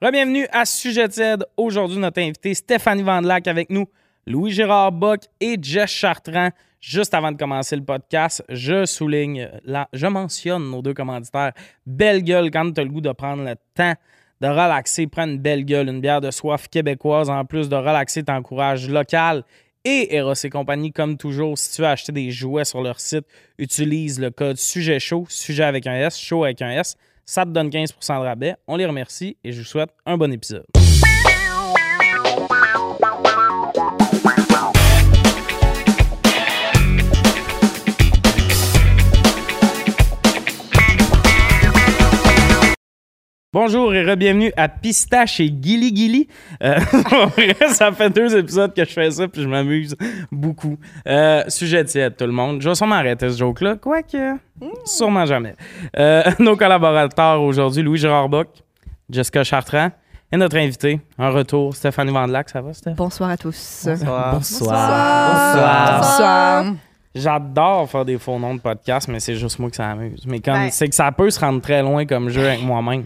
Bienvenue à Sujet Z. Aujourd'hui, notre invité Stéphanie Vandelac avec nous, Louis-Gérard Bock et Jess Chartrand. Juste avant de commencer le podcast, je souligne, la, je mentionne nos deux commanditaires. Belle gueule quand tu as le goût de prendre le temps de relaxer. Prends une belle gueule, une bière de soif québécoise. En plus de relaxer, t'encourages local et Eros et compagnie, comme toujours, si tu veux acheter des jouets sur leur site, utilise le code sujet chaud, sujet avec un S, chaud avec un S. Ça te donne 15% de rabais. On les remercie et je vous souhaite un bon épisode. Bonjour et re-bienvenue à Pistache et Gilly Gilly. Euh, ça fait deux épisodes que je fais ça puis je m'amuse beaucoup. Euh, sujet tiède, tout le monde. Je vais sûrement arrêter ce joke-là, quoique sûrement jamais. Euh, nos collaborateurs aujourd'hui, Louis-Gérard Bock, Jessica Chartrand et notre invité, en retour, Stéphanie Vandelac. Ça va, Stéphanie? Bonsoir à tous. Bonsoir. Bonsoir. Bonsoir. J'adore faire des faux noms de podcast, mais c'est juste moi que ça amuse. Mais comme Ben. c'est que ça peut se rendre très loin comme jeu avec moi-même.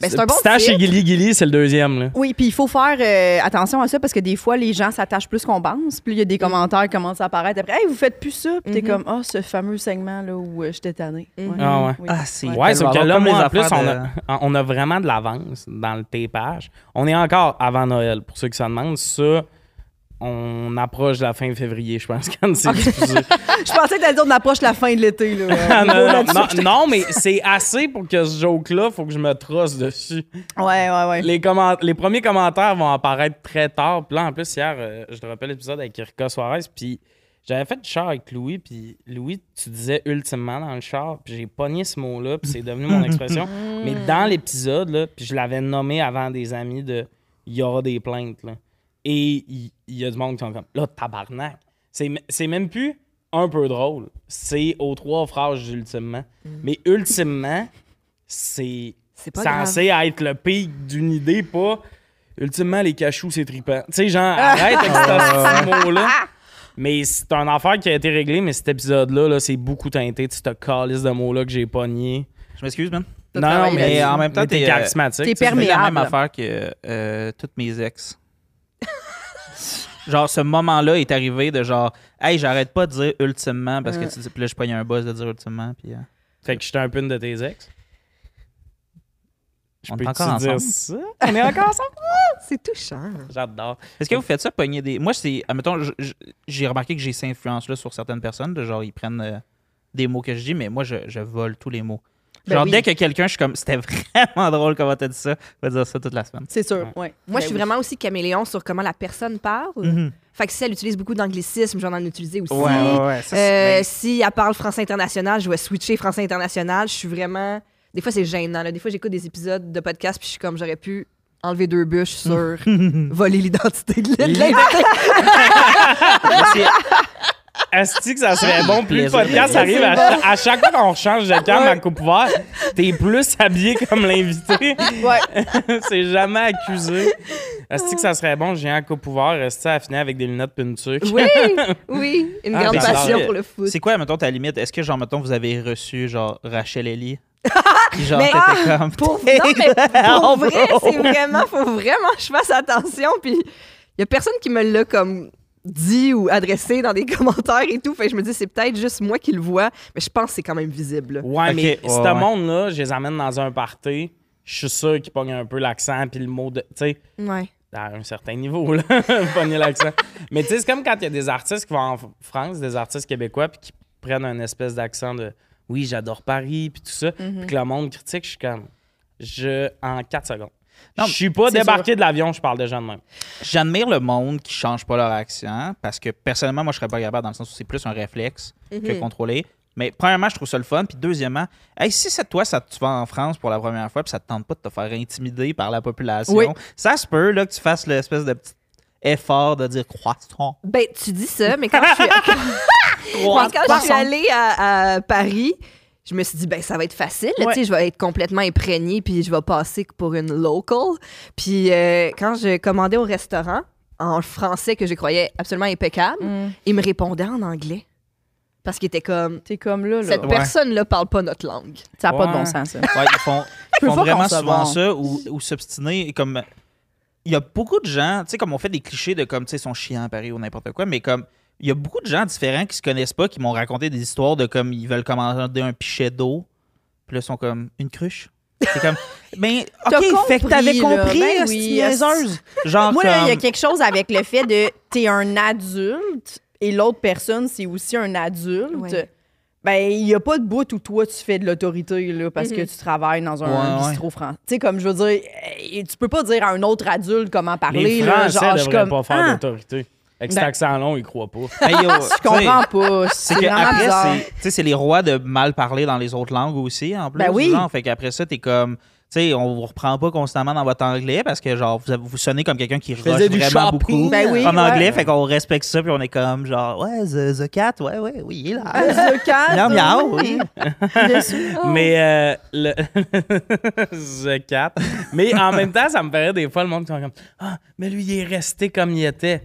Oui. Ben, c'est un bon Pistache titre. et Gilly Gilly, c'est le deuxième. Là. Oui, puis il faut faire euh, attention à ça parce que des fois, les gens s'attachent plus qu'on pense. Puis il y a des commentaires qui commencent à apparaître après. Hey, vous faites plus ça. Puis t'es Mhm. comme, ah, ce fameux segment-là où euh, j'étais tannée. Mhm. Ouais. Ah ouais. Oui. Ah, c'est. Ouais, sauf que là, moi, en plus, a, on a vraiment de l'avance dans le tapage. On est encore avant Noël, pour ceux qui s'en demandent. Ça, on approche la fin février, je pense, quand c'est diffusé. Je pensais que t'allais dire on approche la fin de l'été. Là. Ah, non, mais c'est assez pour que ce joke-là, faut que je me trosse dessus. Ouais, ouais, ouais. Les, comment- les premiers commentaires vont apparaître très tard. Puis là, en plus, hier, euh, je te rappelle l'épisode avec Erika Suarez, puis j'avais fait du char avec Louis, puis Louis, tu disais ultimement dans le char, puis j'ai pogné ce mot-là, puis c'est devenu mon expression. Mais dans l'épisode, là, puis je l'avais nommé avant des amis de « il y aura des plaintes », là. Et il y, a du monde qui sont comme « là, tabarnak ». C'est même plus un peu drôle, c'est aux trois phrases ultimement. Mais ultimement, c'est C'est pas grave. censé être le pic d'une idée, pas ultimement les cachous, c'est trippant. Tu sais, genre, arrête avec ce mot-là. Mais c'est un affaire qui a été réglé, mais cet épisode-là, là, c'est beaucoup teinté de cette calice de mots-là que j'ai pogné. Je m'excuse, man. Non, mais en même temps, t'es charismatique. t'es sais, C'est la Perméable. même affaire que euh, toutes mes ex. genre, ce moment-là est arrivé de genre, hey, j'arrête pas de dire ultimement parce que tu dis, puis là, je pogne un buzz de dire ultimement. Puis, euh, Fait que j'étais un peu une de tes ex. Je On est encore te dire ensemble? ça? On est encore ensemble? C'est touchant. J'adore. Est-ce que vous faites ça, pogner des. Moi, c'est. Admettons, j'ai remarqué que j'ai cette influence-là sur certaines personnes. De genre, ils prennent euh, des mots que je dis, mais moi, je, je vole tous les mots. Ben Genre, oui. dès que quelqu'un, je suis comme, c'était vraiment drôle comment t'as dit ça, je vais dire ça toute la semaine. C'est sûr, ouais. Moi, Ben je suis oui. vraiment aussi caméléon sur comment la personne parle. Mhm. Fait que si elle utilise beaucoup d'anglicismes, j'en en utiliser aussi. Ouais, ouais, ouais. Ça, Euh, si elle parle français international, je vais switcher français international. Je suis vraiment. Des fois, c'est gênant. là. Des fois, j'écoute des épides de podcast puis je suis comme, j'aurais pu enlever deux bûches sur voler l'identité de l'île. Est-ce que ça serait bon? Plus le podcast arrive, à, cha- à chaque fois qu'on change de cam à coupe ouvert, t'es plus habillé comme l'invité. Ouais. c'est jamais accusé. Est-ce que ça serait bon, j'ai un coupe ouvert, est-ce à finir avec des lunettes pintuques? Oui, oui. Une Ah, grande mais passion pour le foot. C'est quoi, mettons, ta limite? Est-ce que, genre, mettons, vous avez reçu, genre, Rachel Ellie? Puis genre, Mais- t'étais comme... Pour, non, mais pour Oh, vrai, c'est vraiment, faut vraiment que je fasse attention. Puis il y a personne qui me l'a comme dit ou adressé dans des commentaires et tout. Fait que je me dis, c'est peut-être juste moi qui le vois, mais je pense que c'est quand même visible. là. Ouais, mais ce ouais. monde-là, je les amène dans un party, je suis sûr qu'ils pognent un peu l'accent puis le mot de. Tu sais, Ouais. à un certain niveau, là, pogner l'accent. Mais tu sais, c'est comme quand il y a des artistes qui vont en France, des artistes québécois, puis qui prennent un espèce d'accent de oui, j'adore Paris, puis tout ça, puis que le monde critique, je suis comme. Je. En 4 secondes. Non, je suis pas débarqué de l'avion, je parle déjà de même. J'admire le monde qui change pas leur accent parce que, personnellement, moi, je serais pas capable dans le sens où c'est plus un réflexe que contrôler. Mais premièrement, je trouve ça le fun. Puis deuxièmement, hey, si c'est toi, ça, tu vas en France pour la première fois puis ça te tente pas de te faire intimider par la population, Oui. ça se peut là, que tu fasses l'espèce de petit effort de dire croissant. Ben, tu dis ça, mais quand je suis, quand je suis allée à, à Paris, je me suis dit, ben, ça va être facile. là, Ouais. tu sais, Je vais être complètement imprégnée, puis je vais passer pour une local. Puis euh, quand je commandais au restaurant, en français que je croyais absolument impeccable, Mm. il me répondait en anglais. Parce qu'il était comme. T'es comme là, là. Cette Ouais. personne-là parle pas notre langue. Ça n'a pas de bon sens, ça. Ouais, ils font, ils vraiment souvent ça ou, ou s'obstiner. Comme il y a beaucoup de gens, tu sais, comme on fait des clichés de comme tu sais, sont chiants à Paris ou n'importe quoi, mais comme il y a beaucoup de gens différents qui se connaissent pas, qui m'ont raconté des histoires de comme ils veulent commander un pichet d'eau, puis là ils sont comme une cruche. C'est comme, mais ok, T'as fait que t'avais compris, là. compris, Ben oui. Genre Moi, là, il y a quelque chose avec le fait de t'es un adulte et l'autre personne, c'est aussi un adulte. Ouais. Ben, il n'y a pas de bout où toi, tu fais de l'autorité, là, parce que Mhm. tu travailles dans un Ouais, ouais. bistrot français. Tu sais, comme je veux dire, tu peux pas dire à un autre adulte comment parler. Les là, genre, je comme, pas faire ah, d'autorité. Avec cet Ben- accent long, ils croient pas. Hey, yo, Je comprends pas. C'est que après, c'est- tu sais, c'est les rois de mal parler dans les autres langues aussi, en plus. Ben oui. genre. fait qu'après ça, t'es comme, tu sais, on vous reprend pas constamment dans votre anglais parce que, genre, vous, vous sonnez comme quelqu'un qui rush vraiment shopping. beaucoup Ben oui, en ouais. anglais. Fait qu'on respecte ça, puis on est comme, genre, ouais, the, the cat, ouais, ouais, oui, il est là. The cat, Miaou, miaou, oui. bien sûr. Mais euh, le The Cat. Mais en même temps, ça me paraît des fois le monde qui sont comme Ah, mais lui, il est resté comme il était.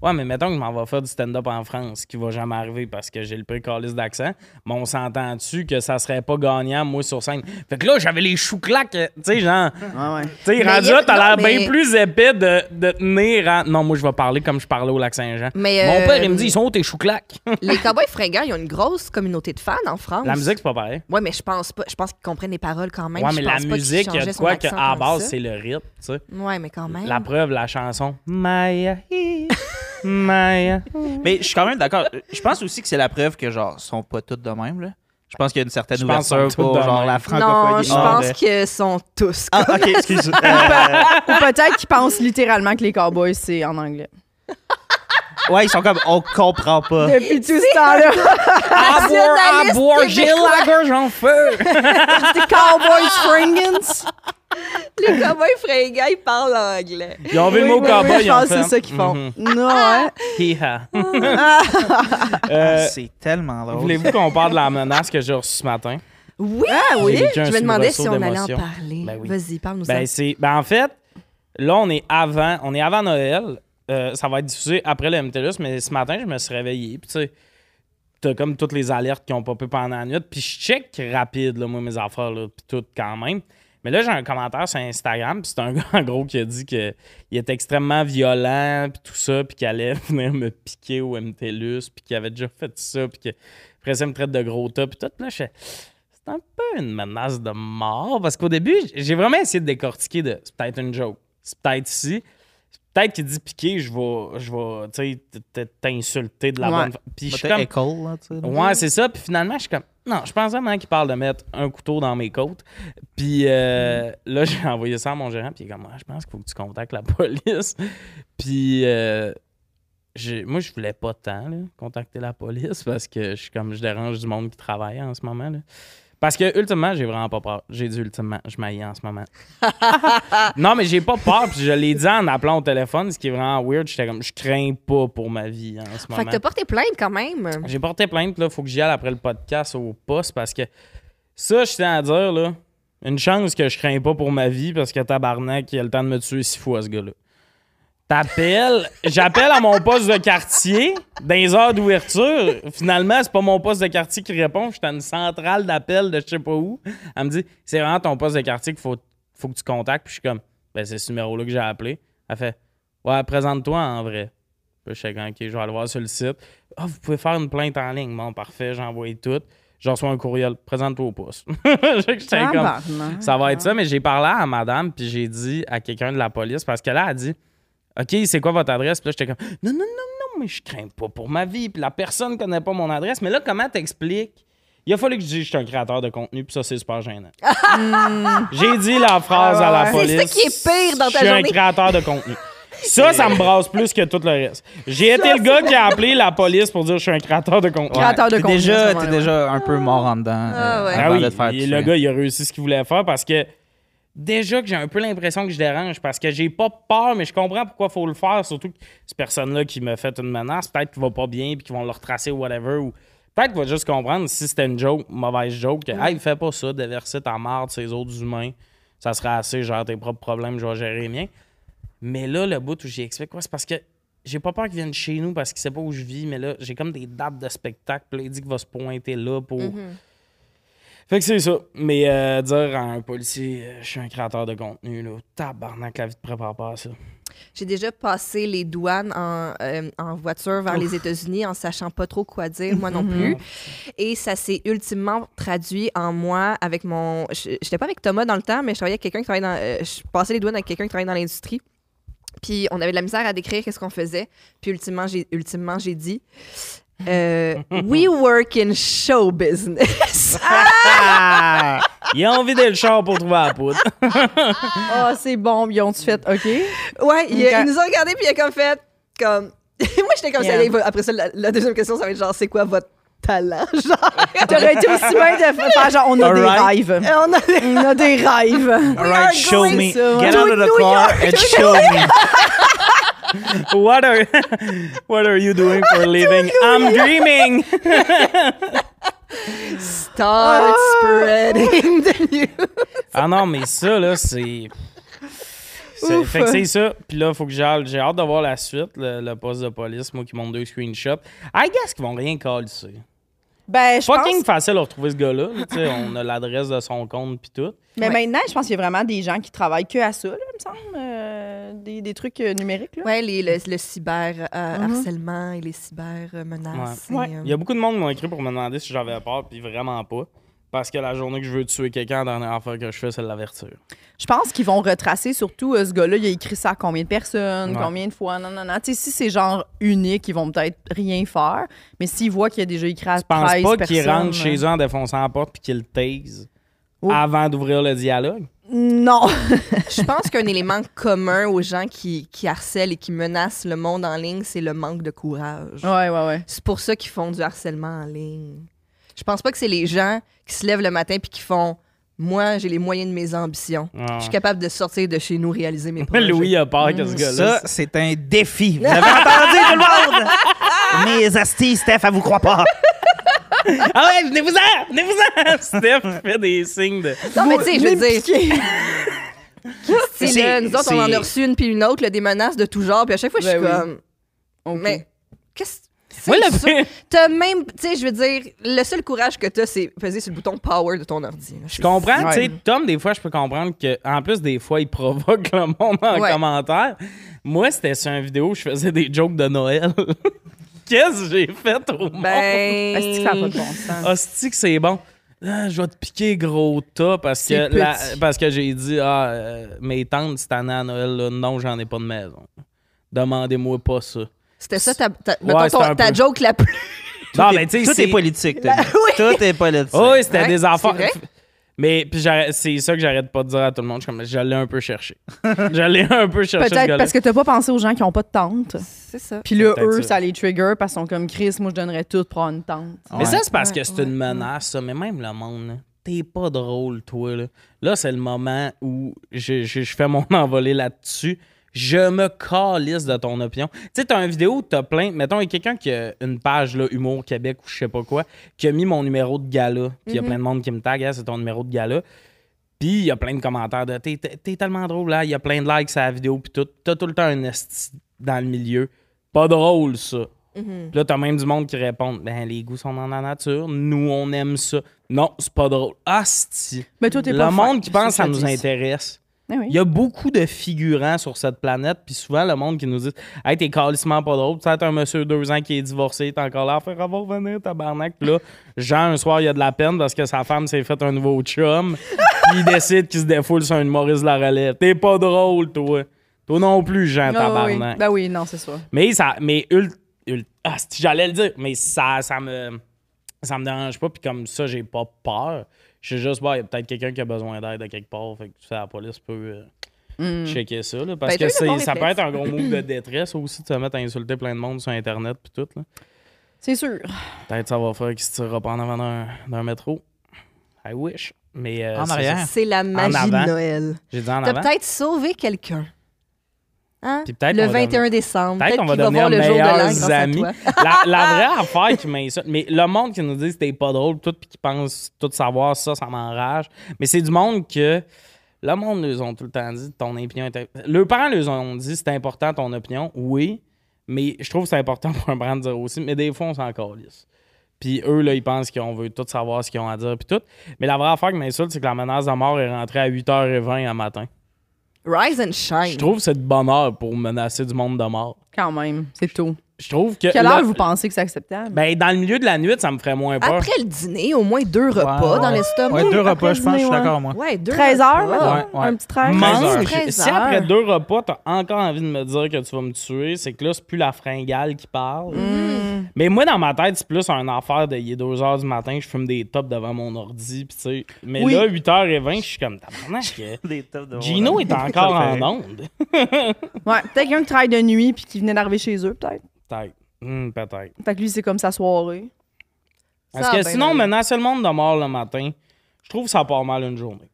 Ouais, mais mettons que je m'en vais faire du stand-up en France, ce qui va jamais arriver parce que j'ai le précalice d'accent. Mais on s'entend dessus que ça serait pas gagnant, moi, sur scène? Fait que là, j'avais les choux claques, tu sais, genre. Ouais, ouais. Tu sais, rendu là, t'as l'air mais- bien plus épais de, de tenir à... Non, moi, je vais parler comme je parlais au Lac-Saint-Jean. Mais, Mon euh, père, il me dit, ils sont où tes choux claques? Les Cowboys fringants, ils ont une grosse communauté de fans en France. La musique, c'est pas pareil. Ouais, mais je pense pas. Je pense qu'ils comprennent les paroles quand même. Ouais, Je mais la musique, il y a de quoi qu'à base, c'est le rythme, tu sais. Ouais, mais quand même. La preuve, la chanson Maya, hi, Maya. Mais je suis quand même d'accord. Je pense aussi que c'est la preuve que, genre, ils sont pas toutes de même, là. Je pense qu'il y a une certaine Je pense qu'ils ouverture pour, genre, la non, francophonie. je Ah, pense de- qu'ils sont tous. Ah, ok, excuse. Euh, Ou peut-être qu'ils pensent littéralement que les cowboys, c'est en anglais. Ouais, ils sont comme, on comprend pas. Depuis tout ce temps-là, À boire, à boire, j'ai la gorge en feu. les cowboys fringants. les Cowboys fringants, ils parlent anglais. Ils ont vu le Oui, mot oui, cowboy, oui, ils Je ont pense que c'est ça qu'ils font. mhm. Non, hein? Hi-ha. Euh, c'est tellement drôle. Voulez-vous qu'on parle de la menace que j'ai reçue ce matin? Oui, Ah oui. Je me demandais si on allait en parler. Ben oui. Vas-y, parle-nous Ben, ben, en fait, là, on est avant, on est avant Noël. Euh, ça va être diffusé après le MTLUS, mais ce matin, je me suis réveillé. Puis, tu sais, t'as comme toutes les alertes qui ont popé pendant la nuit. Puis, je check rapide, là, moi, mes affaires, là, puis tout quand même. Mais là, j'ai un commentaire sur Instagram, puis c'est un gars, en gros, qui a dit qu'il était extrêmement violent, puis tout ça, puis qu'il allait venir me piquer au MTLUS, puis qu'il avait déjà fait ça, puis qu'après ça, il me traite de gros tas, puis tout. Là, je c'est un peu une menace de mort, parce qu'au début, j'ai vraiment essayé de décortiquer de c'est peut-être une joke, c'est peut-être si. Peut-être qu'il dit piquer, je vais, je vais, t'insulter de la Ouais. bonne fa- Puis je suis comme, école, là. Ouais, c'est ça. Puis finalement, je suis comme, non, je pense vraiment qu'il parle de mettre un couteau dans mes côtes. Puis euh, là, j'ai envoyé ça à mon gérant. Puis il est comme, je pense qu'il faut que tu contactes la police. Puis euh, moi, je voulais pas tant là, contacter la police parce que je suis comme, je dérange du monde qui travaille en ce moment. Là. Parce que, ultimement, j'ai vraiment pas peur. J'ai dit, ultimement, je m'aille en ce moment. non, mais j'ai pas peur. Puis je l'ai dit en appelant au téléphone, ce qui est vraiment weird. J'étais comme, je crains pas pour ma vie en ce moment. Fait que t'as porté plainte quand même. J'ai porté plainte, là. Faut que j'y aille après le podcast au poste parce que ça, je tiens à dire, là, une chance que je crains pas pour ma vie parce que tabarnak, il a le temps de me tuer six fois, ce gars-là. T'appelles, j'appelle à mon poste de quartier dans les heures d'ouverture. Finalement, c'est pas mon poste de quartier qui répond. J'étais à une centrale d'appel de je sais pas où. Elle me dit C'est vraiment ton poste de quartier qu'il faut, faut que tu contactes. Puis je suis comme Ben, c'est ce numéro-là que j'ai appelé. Elle fait Ouais, présente-toi en vrai. Puis je suis comme, OK, je vais aller voir sur le site. Ah, vous pouvez faire une plainte en ligne. Bon, parfait, j'ai envoyé tout. Je reçois un courriel. Présente-toi au poste. Comme, ça va être ça, mais j'ai parlé à madame, puis j'ai dit à quelqu'un de la police, parce que là, elle a dit OK, c'est quoi votre adresse? Puis là, j'étais comme Non, non, non, non, mais je crains pas pour ma vie. Puis la personne connaît pas mon adresse. Mais là, comment t'expliques? Il a fallu que je dise que je suis un créateur de contenu, puis ça, c'est super gênant. j'ai dit la phrase à la Ah police. C'est ça qui est pire dans ta Je suis un journée. créateur de contenu. Ça, ça me brasse plus que tout le reste. J'ai été le gars qui a appelé la police pour dire que je suis un créateur de contenu. Créateur de T'es contenu, déjà, t'es déjà un peu mort en dedans. Ah euh, ouais. Ah avant oui, de te faire et le gars, il a réussi ce qu'il voulait faire parce que déjà que j'ai un peu l'impression que je dérange parce que j'ai pas peur, mais je comprends pourquoi il faut le faire. Surtout que cette personne-là qui m'a fait une menace, peut-être qu'il va pas bien puis qu'ils vont le retracer ou whatever. Ou peut-être qu'il va juste comprendre si c'était une joke, mauvaise joke, que hey, fais pas ça, déverser ta marde ces autres humains. Ça serait assez, gère tes propres problèmes, je vais gérer les miens. Mais là, le bout où j'y explique quoi, c'est parce que j'ai pas peur qu'il vienne chez nous parce qu'il sait pas où je vis, mais là, j'ai comme des dates de spectacle. Puis là, il dit qu'il va se pointer là pour. Mhm. Fait que c'est ça. Mais euh, dire à un policier, euh, je suis un créateur de contenu, là, tabarnak, la vie te prépare pas à ça. J'ai déjà passé les douanes en, euh, en voiture vers les États-Unis en sachant pas trop quoi dire, moi non plus. Et ça s'est ultimement traduit en moi avec mon. je- J'étais pas avec Thomas dans le temps, mais je travaillais avec quelqu'un qui travaillait dans. euh, je passais les douanes avec quelqu'un qui travaillait dans l'industrie. Puis on avait de la misère à décrire qu'est-ce qu'on faisait. Puis ultimement, j'ai ultimement j'ai dit. Euh, we work in show business. Ah! Il a envie le char pour trouver la poudre. Ah, c'est bon, ils ont-tu fait OK? ouais, il, Ok. il nous a regardé puis il a comme fait comme. moi j'étais comme ça. Yeah. va- Après ça, la, la deuxième question, ça va être genre c'est quoi votre talent, genre. T'aurais été aussi bien de faire genre, on a des Alright. rêves. On a On a des rêves. All right, show me. Get out of the car and show me. what are What are you doing for a living? I'm dreaming! start spreading the news. Ah non, mais ça, là, c'est. c'est-. Fait que c'est ça. Puis là, faut que. J'ai hâte de voir la suite, le, le poste de police, moi qui monte deux screenshots. I guess qu'ils vont rien calisser. Ben, je Fucking pense... facile à retrouver ce gars-là. là, tu sais, on a l'adresse de son compte puis tout. Mais Ouais. maintenant, je pense qu'il y a vraiment des gens qui travaillent que à ça, là, il me semble. euh, des, des trucs euh, numériques, là. Ouais, les, le, le cyber euh, Mhm. harcèlement et les cyber euh, menaces. Ouais. euh, Il y a beaucoup de monde qui m'ont écrit pour me demander si j'avais peur, puis vraiment pas. Parce que la journée que je veux tuer quelqu'un, la dernière affaire que je fais, c'est de l'avertir. Je pense qu'ils vont retracer surtout euh, ce gars-là, il a écrit ça à combien de personnes, Ouais. combien de fois, non, non, non. Tu sais, si c'est genre unique, ils vont peut-être rien faire. Mais s'ils voient qu'il y a déjà écrit à Je pense 13 pas personnes... qu'ils rentrent chez eux en défonçant la porte puis qu'ils le taisent Oh. avant d'ouvrir le dialogue? Non. Je pense qu'un élément commun aux gens qui, qui harcèlent et qui menacent le monde en ligne, c'est le manque de courage. ouais, ouais, ouais. C'est pour ça qu'ils font du harcèlement en ligne. Je pense pas que c'est les gens qui se lèvent le matin puis qui font Moi, j'ai les moyens de mes ambitions. Ah. Je suis capable de sortir de chez nous, réaliser mes projets. Louis a peur que ce gars-là. Ça, c'est un défi. Vous avez entendu, tout le monde? Mes astis, Steph, elle vous croit pas. Ah ouais, venez-vous-en! Venez-vous-en! Steph fait des signes de. Non, mais tu sais, je veux dire, c'est là, nous autres, on en a reçu une puis une autre, là, des menaces de tout genre, puis à chaque fois, je suis Ben oui. comme. OK. Mais qu'est-ce c'est T'as même, tu sais, je veux dire, le seul courage que t'as, c'est peser sur le bouton power de ton ordi. là. Je comprends, tu sais, Tom, des fois, je peux comprendre que, en plus, des fois, il provoque le monde en Ouais. commentaire. Moi, c'était sur une vidéo où je faisais des jokes de Noël. Qu'est-ce que j'ai fait au monde? Ben. Est-ce que ça n'a pas de bon sens? Hostie que c'est bon. Ah, je vais te piquer gros tas parce C'est que, la- petit. parce que j'ai dit ah, euh, mes tantes cette année à Noël, là, non, j'en ai pas de maison. Demandez-moi pas ça. C'était ça ta, ta, mettons Ouais, ton- ta joke la plus. non, Tout mais tu sais, Tout est politique. La-. Tout est politique. Oh, oui, c'était Ouais, des vrai. Mais puis c'est ça que j'arrête pas de dire à tout le monde. Je suis comme, je l'ai un peu cherché. je l'ai un peu cherché. ce Peut-être parce que t'as pas pensé aux gens qui ont pas de tante. C'est ça. Puis là, eux, ça. ça les trigger parce qu'ils sont comme Chris, moi je donnerais tout pour avoir une tante. Mais ça, c'est parce Ouais, que c'est ouais, une menace, ça. Mais même le monde, là, t'es pas drôle, toi. Là, là c'est le moment où je, je- je fais mon envolée là-dessus. Je me calisse de ton opinion. Tu sais, t'as une vidéo où t'as plein. Mettons, il y a quelqu'un qui a une page, là, Humour Québec ou je sais pas quoi, qui a mis mon numéro de gala. Puis il y a Mhm. plein de monde qui me tag, Ah, c'est ton numéro de gala. Puis il y a plein de commentaires de t'es, tellement drôle là, il y a plein de likes à la vidéo, puis tout. T'as tout le temps un esti dans le milieu. Pas drôle, ça. Puis là, t'as même du monde qui répond Ben, les goûts sont dans la nature. Nous, on aime ça. Non, c'est pas drôle. Asti. Mais toi, t'es Le pas monde fin, qui pense que ça nous intéresse. Eh oui. Il y a beaucoup de figurants sur cette planète, puis souvent, le monde qui nous dit Hey, t'es calissement pas drôle. T'as un monsieur de deux ans qui est divorcé, t'es encore là à faire avoir revenir, tabarnak. Puis là, Jean, un soir, il a de la peine parce que sa femme s'est fait un nouveau chum, puis il décide qu'il se défoule sur une Maurice la relève. T'es pas drôle, toi. Toi non plus, Jean, oui. tabarnak. Ben oui, non, c'est ça. Mais ça. Mais ul- ul- ah, j'allais le dire, mais ça, ça me. Ça me dérange pas, puis comme ça, j'ai pas peur. Je sais juste, bon, il y a peut-être quelqu'un qui a besoin d'aide à quelque part, fait que tu sais, la police peut euh, Mm. checker ça. Là, parce Ben, que c'est- ça peut être un gros move de détresse aussi, de se mettre à insulter plein de monde sur Internet, puis tout. là. C'est sûr. Peut-être ça va faire qu'il se tirera pas en avant d'un d'un métro. I wish. Mais. euh, En c'est arrière. ça. C'est la magie de Noël. J'ai dit en T'as avant. peut-être sauvé quelqu'un. Hein? Le qu'on va 21 décembre. Peut-être qu'on va va devenir l'an meilleurs amis. à la, la vraie affaire qui m'insulte, mais le monde qui nous dit que t'es pas drôle, tout, puis qui pense tout savoir, ça, ça m'enrage. Mais c'est du monde que. Le monde nous ont tout le temps dit ton opinion est. Leurs parents nous ont dit c'est important ton opinion, oui. Mais je trouve que c'est important pour un brand de dire aussi. Mais des fois, on s'en calisse. Puis eux, là, ils pensent qu'on veut tout savoir ce qu'ils ont à dire. Puis tout. Mais la vraie affaire qui m'insulte, c'est que la menace de mort est rentrée à 8h20 un matin. Rise and shine. Je trouve que c'est de bonne heure pour menacer du monde de mort. Quand même, c'est tout. Je trouve que. Quelle là- heure vous pensez que c'est acceptable? Ben, dans le milieu de la nuit, ça me ferait moins peur. Après le dîner, au moins deux repas Ouais, dans ouais. l'estomac. Ouais, deux repas, je pense, je suis d'accord, moi. Ouais, deux 13 heures? Ouais, ouais. Un petit 13? Mange. heures? 13 Si après heures. deux repas, t'as encore envie de me dire que tu vas me tuer, c'est que là, c'est plus la fringale qui parle. Mm. Mais moi, dans ma tête, c'est plus un affaire de il est 2 h du matin, je fume des tops devant mon ordi, pis tu sais. Mais Oui. là, 8h20, je suis comme que Des tops de Gino est encore en onde. Ouais, peut-être quelqu'un qui travaille de nuit puis qui venait d'arriver chez eux, peut-être. Peut-être. Hmm, peut-être. Fait que lui, c'est comme sa soirée. Parce Ça que sinon, menacer le monde de mort le matin, je trouve que ça part mal une journée.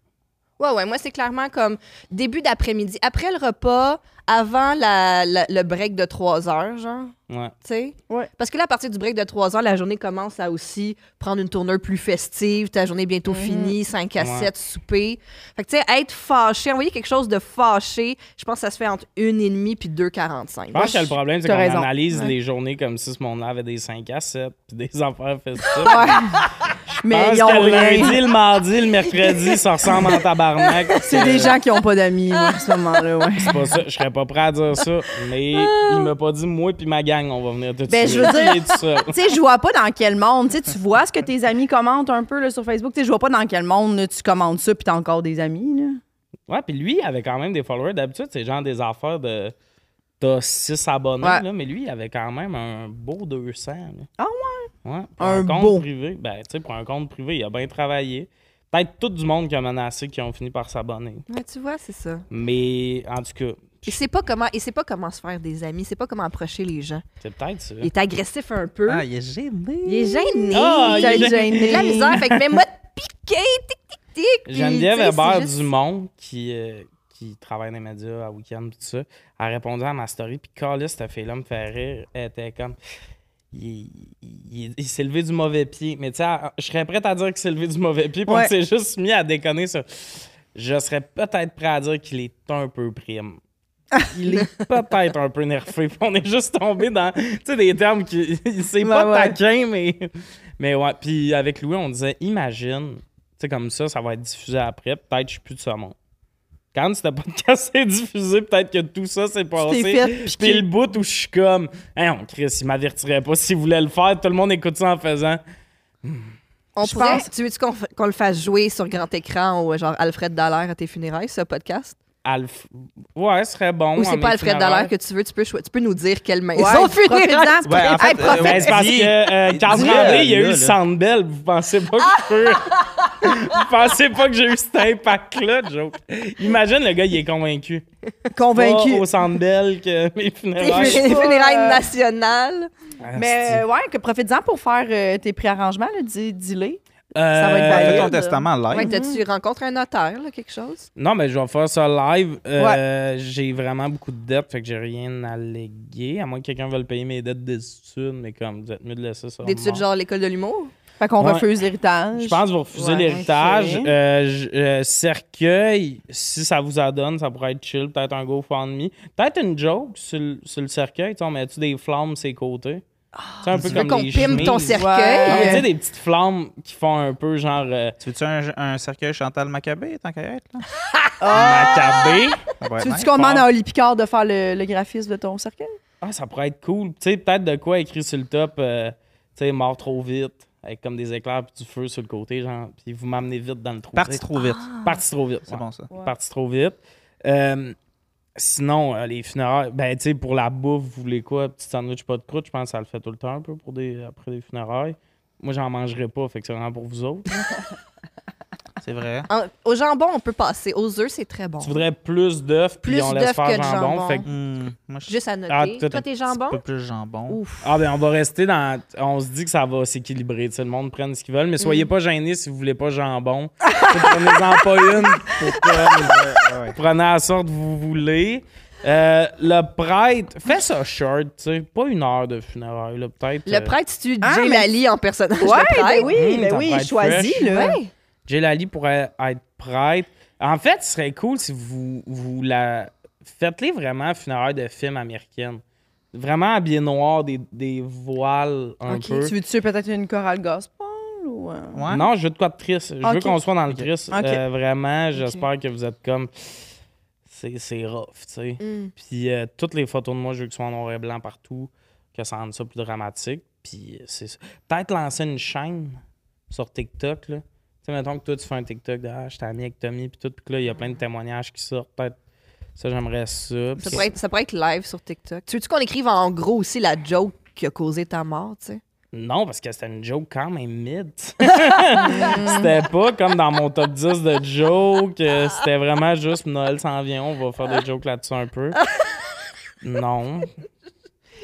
Ouais, ouais, moi, c'est clairement comme début d'après-midi. Après le repas, avant la- la- le break de 3 heures, genre. Ouais. Tu sais? Ouais. Parce que là, à partir du break de 3 heures, la journée commence à aussi prendre une tournure plus festive. Ta journée est bientôt Mhm. finie, 5 à Ouais. 7, souper. Fait que, tu sais, être fâché, envoyer quelque chose de fâché, je pense que ça se fait entre 1,5 puis 2,45. Je pense que le problème, c'est qu'on analyse Ouais. les journées comme si ce monde-là avait des 5 à 7 puis des affaires festives. Mais ils ont que le rien. lundi, le mardi, le mercredi, ça ressemble en tabarnak. C'est des gens qui ont pas d'amis, moi, à ce moment-là, ouais. C'est pas ça. Je serais pas prêt à dire ça. Mais il m'a pas dit, moi puis ma gang, on va venir tuer. Ben, je veux dire- tout. Tu sais, je vois pas dans quel monde. Tu vois ce que tes amis commentent un peu là, sur Facebook. Tu sais, je vois pas dans quel monde là, tu commentes ça puis t'as encore des amis. Là. Ouais, puis lui, il avait quand même des followers. D'habitude, c'est genre des affaires de. T'as 6 abonnés, Ouais. là, mais lui, il avait quand même un beau 200. là. Ah ouais? Ouais. Pour Un un, compte beau. privé. Ben, tu sais, pour un compte privé, il a bien travaillé. Peut-être tout du monde qui a menacé qui ont fini par s'abonner. Ouais, tu vois, c'est ça. Mais en tout cas, Il sait pas comment, il sait pas comment se faire des amis, il sait pas comment approcher les gens. c'est peut-être ça. Il est agressif un peu. Ah, il est gêné. il est gêné. Ah, il est il gêné. de la misère. Fait que mets-moi de piquer, tic, tic, tic. Geneviève Hébert Dumont, qui, euh, qui travaille dans les médias à week-end, tout ça, a répondu à ma story. Puis Carlis, cette fille-là me fait rire. Elle était comme. Il, il- il s'est levé du mauvais pied. Mais tu sais, je serais prête à dire qu'il s'est levé du mauvais pied. Puis s'est juste mis à déconner ça. Je serais peut-être prêt à dire qu'il est un peu prime. Il est peut-être un peu nerfé. Puis on est juste tombé dans tu sais, des termes qui. C'est pas Ouais, taquin, mais. Mais ouais. Puis avec Louis, on disait imagine, tu sais, comme ça, ça va être diffusé après. Peut-être que je suis plus de ce monde. Quand c'était podcast est diffusé, peut-être que tout ça s'est passé. Puis le bout où je suis comme, hey, on Chris, il m'avertirait pas s'il voulait le faire. Tout le monde écoute ça en faisant. On Je pourrait, pense- tu veux-tu qu'on, f- qu'on le fasse jouer sur grand écran ou genre Alfred Dallaire à tes funérailles, ce podcast? Alf... Ouais, ce serait bon. ou c'est pas Alfred. Dallaire que tu veux, tu peux, tu peux nous dire quelle maison Ouais, funéraire. profite-en. Ouais, en fait, Hey, euh, c'est parce que euh, Carl dis-le, Tremblay, il y a eu le. Sandbell. Vous pensez pas que je peux? Vous pensez pas que j'ai eu cet impact-là, joke? Imagine, le gars, il est convaincu. Convaincu. Pas au Sandbell que mes Tes funérailles. euh, nationales. Mais euh, ouais, que profites-en pour faire euh, tes préarrangements, là, dis- dis-les. Euh, ça va être Fais valide. ton testament live. Ouais, t'as-tu rencontré un notaire, là, quelque chose? Non, mais je vais faire ça live. Euh, J'ai vraiment beaucoup de dettes, fait que j'ai rien à léguer. À moins que quelqu'un veuille payer mes dettes d'études, mais comme vous êtes mieux de laisser ça. D'études genre l'école de l'humour? Fait qu'on Ouais. refuse l'héritage. Je pense que vous refusez Ouais, l'héritage. Euh, euh, cercueil, si ça vous adonne, ça pourrait être chill. Peut-être un GoFundMe. Peut-être une joke sur, le- sur le cercueil. Tu on met-tu des flammes sur les côtés? C'est un peu Tu veux comme qu'on les pime ton chemises. cercueil? Non, mais tu sais, des petites flammes qui font un peu genre euh, Tu veux-tu un, un cercueil Chantal Maccabé, tant qu'à être, là? macabé. Ça pourrait être Tu veux-tu nice. qu'on demande à Oli Picard de faire le, le graphisme de ton cercueil? Ah, ça pourrait être cool. Tu sais, peut-être de quoi écrit sur le top, euh, tu sais, mort trop vite, avec comme des éclairs puis du feu sur le côté, genre, puis vous m'amenez vite dans le trou. Parti trop vite. Parti trop vite. C'est ouais. bon, ça. Parti trop vite. Euh, sinon, euh, les funérailles, ben, tu sais, pour la bouffe, vous voulez quoi? Petit sandwich pas de croûte, je pense que ça le fait tout le temps un peu pour des, après des funérailles. Moi, j'en mangerai pas, fait que c'est vraiment pour vous autres. C'est vrai. En- au jambon, on peut passer. Aux œufs, c'est très bon. tu voudrais plus d'œufs, puis Plus on laisse d'œufs faire que de jambon. jambon. Fait que- Hmm, moi, je Juste à noter. Ah, toi, t'es t'es un jambon? peu plus jambon. Ouf. Ah ben on va rester dans. On se dit que ça va s'équilibrer, tu sais, le monde prenne ce qu'ils veulent, mais soyez pas gênés si vous voulez pas jambon. Prenez-en pas une Prenez la sorte que vous voulez. Euh, le prêtre, fais ça short, tu sais, pas une heure de funérailles, là, peut-être. Le euh, prêtre, si tu Ah, Jay mais- Lally en personnage Ouais, de prêtre. ben oui, Mmh, ben ça oui, pourrait être choisis, fresh. là. Ouais. Jay Lally pourrait être prêtre. En fait, ce serait cool si vous, vous la. Faites-les vraiment funérailles de films américaines. vraiment habillés noir, des, des voiles un peu. Tu veux-tu peut-être une chorale gospel ou. euh? Ouais. Non, je veux de quoi de triste. Je veux qu'on soit dans le triste. Ok. Euh, vraiment, j'espère que vous êtes comme. C'est c'est rough, tu sais. Mm. Puis euh, toutes les photos de moi, je veux que ce soit en noir et blanc partout, que ça rende ça plus dramatique. Puis c'est ça. Peut-être lancer une chaîne sur TikTok, là. Tu sais, mettons que toi, tu fais un TikTok de Ah, j'étais ami avec Tommy, puis tout, puis que là, il y a plein de témoignages qui sortent. Peut-être ça, j'aimerais ça. Ça pourrait, être, ça pourrait être live sur TikTok. Tu veux-tu qu'on écrive en gros aussi la joke qui a causé ta mort, tu sais? Non, parce que c'était une joke quand même mid. c'était pas comme dans mon top 10 de jokes. euh, C'était vraiment juste Noël s'en vient, on va faire des jokes là-dessus un peu. Non.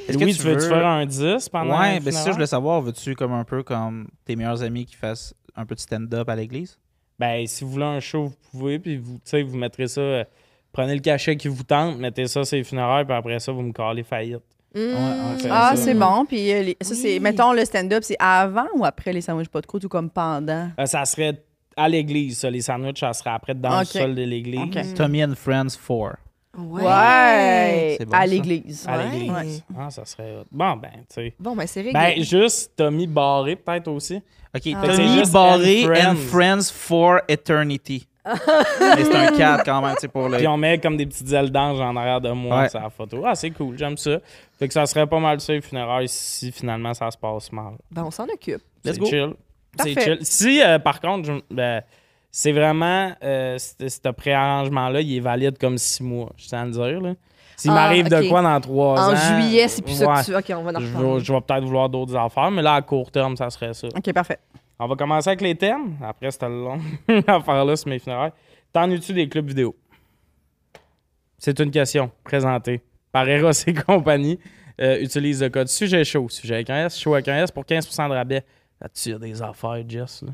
Est-ce que oui, tu veux, tu veux- faire un 10 pendant Ouais, ben c'est ça, je voulais savoir. Veux-tu comme un peu comme tes meilleurs amis qui fassent un peu de stand-up à l'église? Ben, si vous voulez un show, vous pouvez, puis vous, tu sais, vous mettrez ça. euh, prenez le cachet qui vous tente, mettez ça sur les funéraires, puis après ça, vous me calez faillite. Mm. ouais. Ah, c'est bon. Puis euh, les- ça, c'est. Mettons, le stand-up, c'est avant ou après les sandwichs pas de croûte ou comme pendant? Euh, ça serait à l'église, ça. Les sandwichs, ça serait après dans le sol de l'église. Ok. Tommy and Friends 4. Ouais. Ouais! Bon, à l'église. À Ouais. l'église. Ah, ça serait. Bon, ben, tu sais. Bon, ben c'est réglé. Ben, juste Tommy Barré, peut-être aussi. OK, Ah. Tommy Barré and and Friends. For Eternity. Mais c'est un 4 quand même, tu sais, pour le... Puis on met comme des petites ailes d'ange en arrière de moi Ouais. sur la photo. Ah, c'est cool, j'aime ça. Fait que ça serait pas mal ça, les funérailles, si finalement ça se passe mal. Ben, on s'en occupe. C'est Let's go. chill. C'est chill. Si, euh, par contre, je- ben, c'est vraiment, euh, ce préarrangement-là, il est valide comme six mois, je tiens à le dire. là. S'il Ah, m'arrive de quoi dans trois ans. En juillet, c'est plus ça que tu... OK, on va en Je reparler. vais, je vais peut-être vouloir d'autres affaires, mais là, à court terme, ça serait ça. OK, parfait. On va commencer avec les thèmes. Après, c'était long affaire là sur mes funérailles. T'en es-tu des clubs vidéo? C'est une question présentée par Eros et compagnie. Euh, utilise le code sujet chaud, sujet avec un S, chaud avec un S pour 15% de rabais. Là-dessus, il y a des affaires, Jess. là.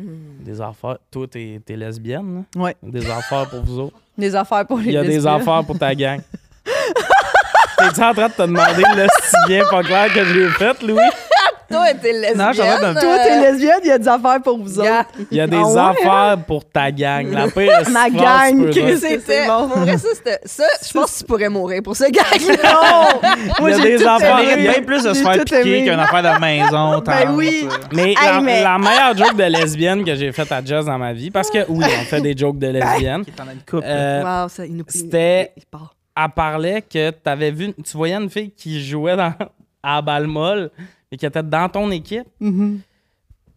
Mm. Des affaires. Toi, t'es, t'es lesbienne, là? Ouais. Des affaires pour vous autres? Des affaires pour les Il y a des affaires pour ta gang. T'es-tu en train de te demander le si bien pas clair que je l'ai fait, Louis? Toi, t'es lesbienne. Non, j'en ai d'un- Toi, t'es lesbienne, il y a des affaires pour vous autres. Il y a des Ah ouais, affaires pour ta gang. La pire Ma phrase gang, tu peux dire. Chris. C'était... C'est bon. Pour vrai, ça, c'était... Ça, je pense que tu pourrais mourir pour ce gag-là. Non! Il y a des affaires- Ça aimé. mérite bien plus de se J'ai faire tout aimé. piquer qu'une affaire de maison. Ben tante, oui. euh. Mais, Hey, la, mais- la meilleure joke de lesbienne que j'ai faite à Jazz dans ma vie, parce que oui, on fait des jokes de lesbienne. Qui a une coupe. Euh, Wow, ça, il nous... c'était- Il, il part. elle parlait que t'avais vu, tu voyais une fille qui jouait dans, à balle molle et qui était dans ton équipe. Mhm.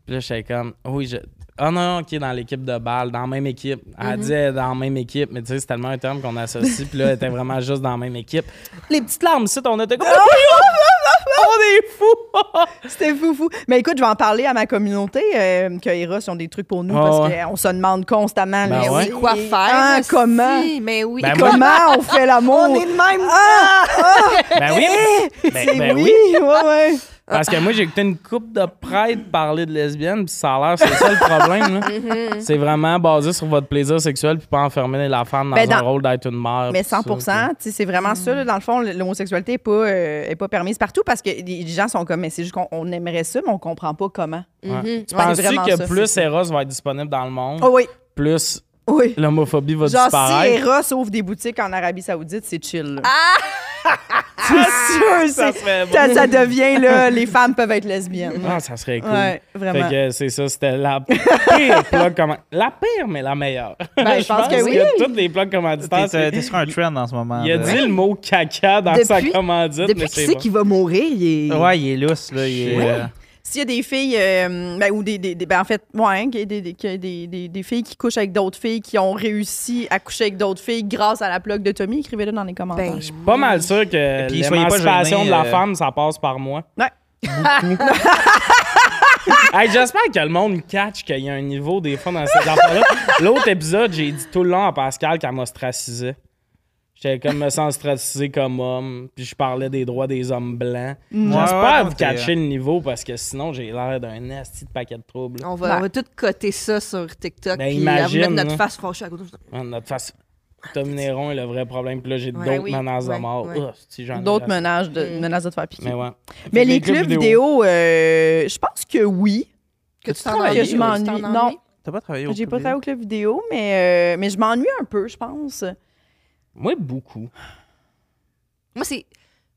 Puis là, j'étais comme, oui, je. Ah non, ok, dans l'équipe de balle, dans la même équipe. Elle disait dans la même équipe, mais tu sais, c'est tellement un terme qu'on associe. Puis là, elle était vraiment juste dans la même équipe. Les petites larmes, ici, on était comme, on est fous! C'était fou, fou. Mais écoute, je vais en parler à ma communauté, euh, que Eros ont des trucs pour nous, Ah parce ouais. qu'on se demande constamment Ben mais ouais. Quoi faire? ah, aussi? comment? Mais oui. Ben moi- Comment on fait l'amour? On est de même. Ah! ah! Ben oui! Ben, C'est ben oui, oui! ouais, ouais. Parce que moi, j'ai écouté une coupe de prêtres parler de lesbiennes, puis ça a l'air, c'est ça le problème. là. Mm-hmm. C'est vraiment basé sur votre plaisir sexuel, puis pas enfermer la femme dans Ben, un dans- rôle d'être une mère. Mais puis ça, 100 puis- tu sais, c'est vraiment ça. là. Dans le fond, l'homosexualité n'est pas, euh, est pas permise partout parce que les gens sont comme, mais c'est juste qu'on on aimerait ça, mais on comprend pas comment. Ouais. Mhm. Tu Ouais, penses-tu vraiment que ça, plus c'est ça. Eros va être disponible dans le monde, Oh oui, plus oui. l'homophobie va Genre, si disparaître? Eros ouvre des boutiques en Arabie Saoudite, c'est chill. là. Ah! c'est sûr, Ça serait ça, ça devient, là, les femmes peuvent être lesbiennes. Ah, ça serait cool. Ouais, Fait vraiment. que c'est ça, c'était la pire plug comment La pire, mais la meilleure. Ben, je pense que oui. toutes les plugs commanditaires, T'es c'est- t'es sur un trend en ce moment. il a là. dit le mot caca dans sa commandite, Depuis mais qu'il c'est sait bon. qu'il va mourir, il est... Ouais, il est lousse, là. Il est, Ouais. S'il y a des filles, euh, ben, ou des, des- des- ben, en fait, ouais, qu'il y a des, des, des, des- des filles qui couchent avec d'autres filles, qui ont réussi à coucher avec d'autres filles grâce à la plug de Tommy, écrivez-le dans les commentaires. Ben, Je suis pas mal sûr que puis soyez pas l'émancipation de la euh, femme, ça passe par moi. Ouais. Beaucoup. Hey, J'espère que le monde catch qu'il y a un niveau des fois dans cette affaire-là. L'autre épisode, j'ai dit tout le long à Pascal qu'elle m'ostracisait. J'étais comme me sens ostracisé comme homme, puis je parlais des droits des hommes blancs. Ouais, J'espère ouais, vous catcher le niveau parce que sinon j'ai l'air d'un esti de paquet de troubles. On va, on va tout coter ça sur TikTok. Ben, puis imagine, mettre notre face fâchée à côté. Ouais, Notre face. Tom Néron est le vrai problème, puis là j'ai Ouais, d'autres oui, menaces de ouais, mort. Ah, D'autres menaces de, Mm. menaces de te faire piquer. Mais ouais. Mais que les clubs vidéo, euh, je pense que oui. Que tu tu t'en travailles, ennuies, je m'ennuie. Non. T'as pas travaillé au J'ai pas vidéo? travaillé au club vidéo, mais, euh, mais je m'ennuie un peu, je pense. Moi, beaucoup. Moi, c'est.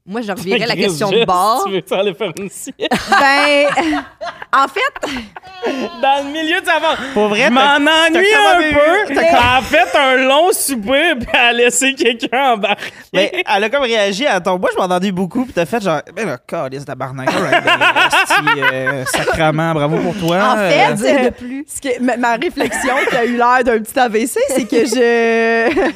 Moi, je revirais la question de bord. Tu veux aller faire une sieste? Ben, en fait, Dans le milieu de sa vente. Pour vrai, Je m'en ennuie un peu. eu- Elle a fait un long souper puis elle a laissé quelqu'un embarquer. Mais elle a comme réagi à ton. Moi, je m'en entendu beaucoup, puis t'as fait genre, ben là, calice tabarnak, alright, ben, euh, sacrement, bravo pour toi. En fait, Euh, Dire de plus. ce que- ma, ma réflexion qui a eu l'air d'un petit AVC, c'est que je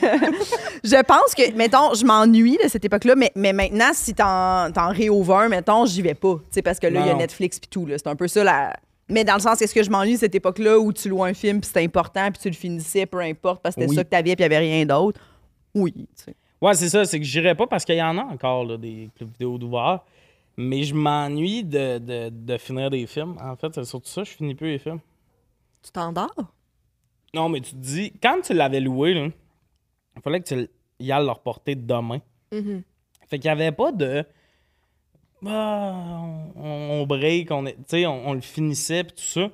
je pense que, mettons, je m'ennuie de cette époque-là, mais, mais maintenant, si t'en, t'en réouvres un, mettons, j'y vais pas. Tu sais, parce que là, il y a. Netflix puis tout. là. C'est un peu ça la. Mais dans le sens, est-ce que je m'ennuie de cette époque-là où tu loues un film puis c'était important puis tu le finissais, peu importe, parce que c'était Oui. ça que t'avais puis il y avait rien d'autre? Oui. tu sais. Ouais, c'est ça. C'est que j'irais pas parce qu'il y en a encore là, des clubs vidéo d'ouvert. Mais je m'ennuie de, de, de finir des films. En fait, c'est surtout ça, je finis plus les films. Tu t'endors? Non, mais tu te dis, quand tu l'avais loué, là, il fallait que tu y ailles le reporter demain. Mhm. Fait qu'il y avait pas de. Ah, on, on break, on, est- tu sais, on, on le finissait, puis tout ça.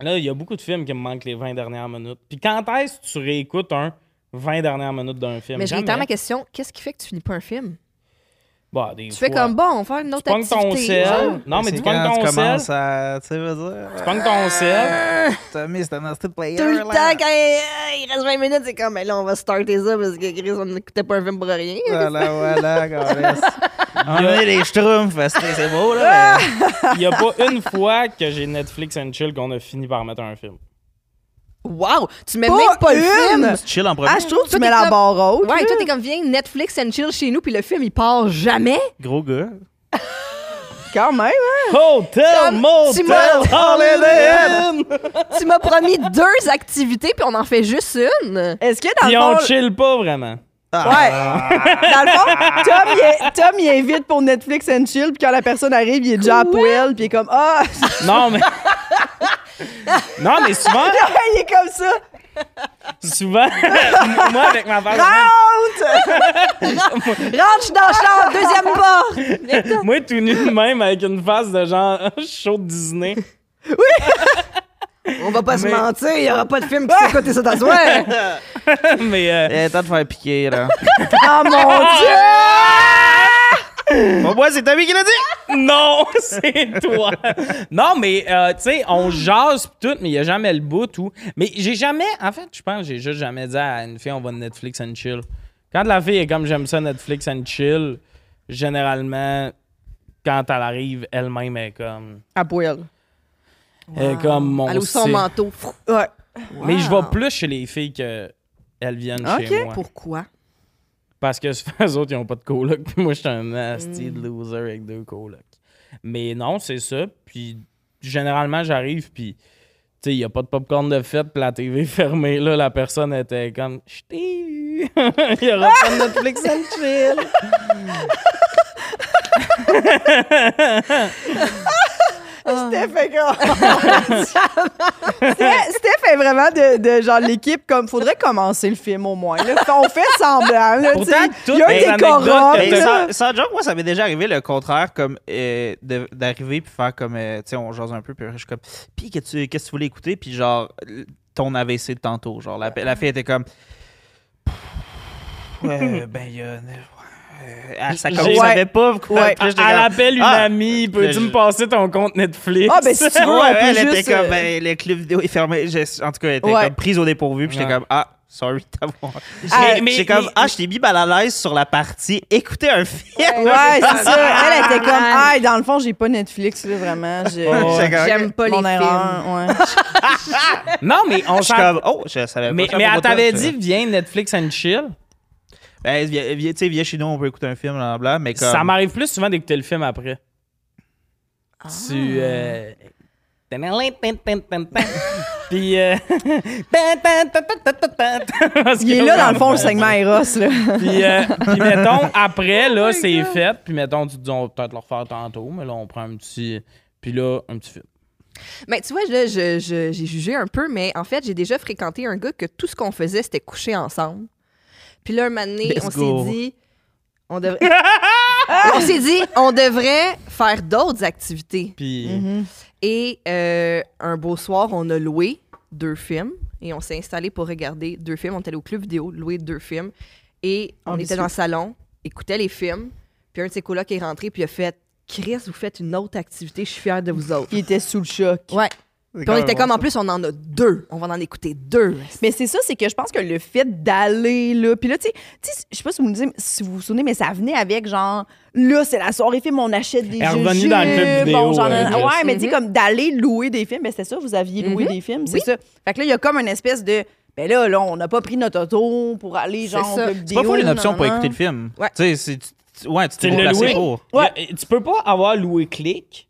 Là, il y a beaucoup de films qui me manquent les 20 dernières minutes. Puis quand est-ce que tu réécoutes un 20 dernières minutes d'un film? Mais je réitère ma question. Qu'est-ce qui fait que tu finis pas un film? Bah, des Tu fais comme bon, on va faire une Tu autre ton activité. sel. genre. Non, mais tu pognes quand ton tu sel. commences à. Tu sais, veux dire. Tu pognes ton sel. T'as mis, c'est un player. Tout le là. temps, quand il, il reste 20 minutes, c'est comme, mais là, on va starter ça parce que Chris, on n'écoutait pas un film pour rien. Voilà, voilà, calice. On a les schtroumpfs, c'est c'est beau, là. mais- Il y a pas une fois que j'ai Netflix and Chill qu'on a fini par mettre un film. Wow! Tu mets Pas même pas le une! film! Tu chill en premier. Ah, je trouve que tu mets la comme- barre haute. Ouais, toi, t'es comme, viens Netflix and chill chez nous, puis le film, il part jamais. Gros gars. Quand même, hein? Hotel, Comme motel, tu m'as- Holiday Inn! tu m'as promis deux activités, puis on en fait juste une. Est-ce que dans Puis le on fond... chill pas vraiment. Ah. Ouais. Dans le fond, Tom, il, est- Tom, il invite pour Netflix and chill, puis quand la personne arrive, il est déjà à poêle, puis il est comme Ah! Non, mais. non, mais souvent, il est comme ça. souvent, moi avec ma femme, Rentre! Rentre dans le char, deuxième porte! moi tout nu de même avec une face de genre chaud de Disney. On va pas se mentir, il y aura pas de film qui s'écoute et ça t'asseoir. mais euh, Il est temps de faire piquer, là. Oh mon Dieu! Bon, moi, c'est Tommy qui l'a dit? non, c'est toi. Non, mais euh, tu sais, on jase pis tout, mais il y a jamais le bout ou. Mais j'ai jamais, en fait, je pense, que j'ai juste jamais dit à une fille on va Netflix and chill. Quand la fille est comme j'aime ça Netflix and chill, généralement, quand elle arrive, elle-même est comme. À poêle. Elle est comme mon. Elle ouvre son manteau. Ouais. Mais je vais plus chez les filles que elles viennent Ok. chez moi. Pourquoi? Parce que les autres, ils n'ont pas de coloc. Puis moi, je suis un nasty de loser avec deux colocs. Mais non, c'est ça. Puis généralement, j'arrive, puis tu sais, il n'y a pas de popcorn de fête, puis la TV fermée. Là, la personne était comme. Il n'y aura pas de Netflix and chill. Steph est comme- Steph est vraiment de, de genre l'équipe comme faudrait commencer le film au moins. là. On fait semblant. Là, Pourtant, il y a Mais t'as- sans, sans joke, moi, ça m'est déjà arrivé le contraire, comme euh, d'arriver puis faire comme, euh, tu sais, on jase un peu, puis je suis comme, puis qu'est-ce que tu qu'est-ce que tu voulais écouter, puis genre, ton AVC de tantôt, genre, la, la fille était comme, ouais, ben, il y a. euh, elle, ça, J'ai- pas quoi. Ouais. Appelle une Ah! amie, peux-tu Je- me passer ton compte Netflix? Ah, ben, si tu veux, Ouais, elle juste, était comme, euh, ben, le club vidéo est fermé. Je- en tout cas, elle était Ouais. comme prise au dépourvu. Puis j'étais comme, ah, sorry de t'avoir. Ah, J'étais comme, mais- ah, je t'ai mis mal à l'aise sur la partie écouter un film. Ouais, c'est ça. Elle était comme Ah, dans le fond, j'ai pas Netflix, là, vraiment. J'aime pas les films. ouais. Non, mais on Je suis comme, oh, je savais pas. Mais, elle t'avait dit, viens Netflix and chill. Ben, viens, chez nous, on peut écouter un film, blablabla. Mais comme. Ça m'arrive plus souvent d'écouter le film après. Ah. Tu. Euh... Puis. euh, Il est là, dans le fond, le segment Eros, là. Puis, euh, puis mettons, après, là, c'est fait. Puis mettons, tu te dis, on va peut-être le refaire tantôt, mais là, on prend un petit. Puis là, un petit film. Mais tu vois, là, j'ai jugé un peu, mais en fait, j'ai déjà fréquenté un gars que tout ce qu'on faisait, c'était coucher ensemble. Puis là, un moment donné, Let's on go. s'est dit... On, devrait... on s'est dit, on devrait faire d'autres activités. Puis. Mhm. Et euh, un beau soir, on a loué deux films et on s'est installé pour regarder deux films. On est allé au club vidéo, louer deux films. Et on était dans le salon, écoutait les films. Puis un de ses colocs est rentré, puis il a fait Chris, vous faites une autre activité, je suis fière de vous autres. Il était sous le choc. Ouais. Puis on était comme, en plus, on en a deux. On va en écouter deux. Mais c'est ça, c'est que je pense que le fait d'aller là, puis là, tu sais- je sais pas si vous, me dites- si vous vous souvenez, mais ça venait avec genre, là, c'est la soirée film, on achète des Elle jeux. revenue dans le club vidéo, Bon, genre, euh, ouais, Jess. mais tu sais, comme d'aller louer des films, ben c'était ça, vous aviez loué Mhm. des films, c'est Oui. ça. Fait que là, il y a comme une espèce de, ben là, là, on n'a pas pris notre auto pour aller C'est genre au ça. club C'est vidéo. pas fou une option pour nanana. écouter le film. Ouais. Tu sais, c'est. tu- Ouais, tu Tu t'es l'as placé loué? pour. Ouais. Y a- Tu peux pas avoir loué Click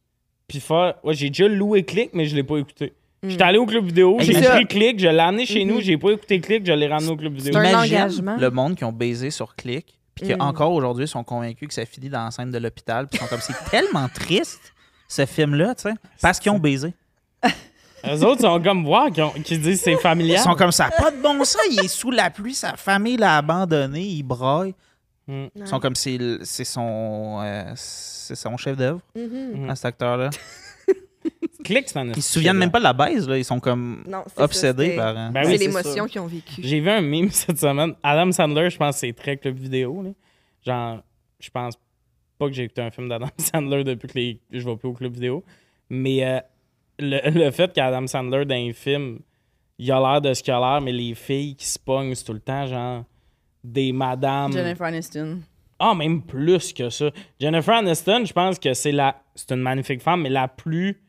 puis faire. Ouais, j'ai déjà loué Click, mais je l'ai pas écouté. J'étais allé au club vidéo, j'ai pris Click, je l'ai amené chez nous, Mhm. j'ai pas écouté Click, je l'ai ramené au club vidéo. C'est un Imagine engagement. le monde qui ont baisé sur Click, puis qui Mm. encore aujourd'hui sont convaincus que ça finit dans la scène de l'hôpital, puis sont comme c'est tellement triste ce film-là, tu sais, parce qu'ils ont baisé. Eux autres sont comme voir qui, ont- qui disent c'est Ils familial. sont comme ça, pas de bon sens, il est sous la pluie, sa famille l'a abandonné, il braille. Mm. Ils sont comme le- c'est son euh, c'est son chef d'œuvre Mhm. Mm. à cet acteur-là. Click, c'est un Ils se souviennent même pas de la baise là, ils sont comme Non, c'est ça, obsédés par. euh, Ben c'est oui, c'est l'émotion qu'ils ont vécue. J'ai vu un meme cette semaine. Adam Sandler, je pense que c'est très club vidéo. là. Genre, je pense pas que j'ai écouté un film d'Adam Sandler depuis que les- je vais plus au club vidéo. Mais euh, le, le fait qu'Adam Sandler, dans un film, il a l'air de ce qu'il a l'air, mais les filles qui se pognent, tout le temps, genre, des madames. Jennifer Aniston. Ah, même plus que ça. Jennifer Aniston, je pense que c'est la. C'est une magnifique femme, mais la plus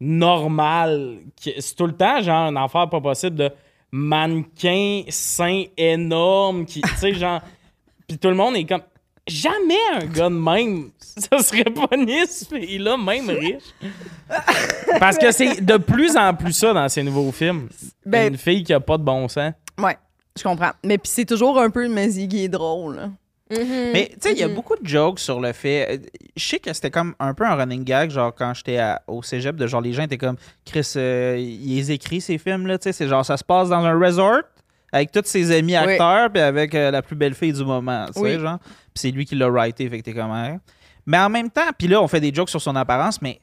normale. C'est tout le temps, genre, un affaire pas possible de mannequin, sein énorme, qui. Tu sais, genre. Puis tout le monde est comme. Jamais un gars de même, ça serait pas ni ce pays-là, même riche. Parce que c'est de plus en plus ça dans ces nouveaux films. Ben- Une fille qui a pas de bon sens. Ouais, je comprends. Mais puis c'est toujours un peu Mazzy qui est drôle. là. Mhm. Mais tu sais, il y a Mhm. beaucoup de jokes sur le fait. euh, Je sais que c'était comme un peu un running gag, genre quand j'étais à- au cégep, de genre les gens étaient comme Chris, euh, il les écrit ces films-là, tu sais, c'est genre ça se passe dans un resort avec tous ses amis Oui. acteurs, puis avec euh, la plus belle fille du moment, tu sais, Oui. genre. Puis c'est lui qui l'a writé, fait que t'es comme. hein. Mais en même temps, puis là, on fait des jokes sur son apparence, mais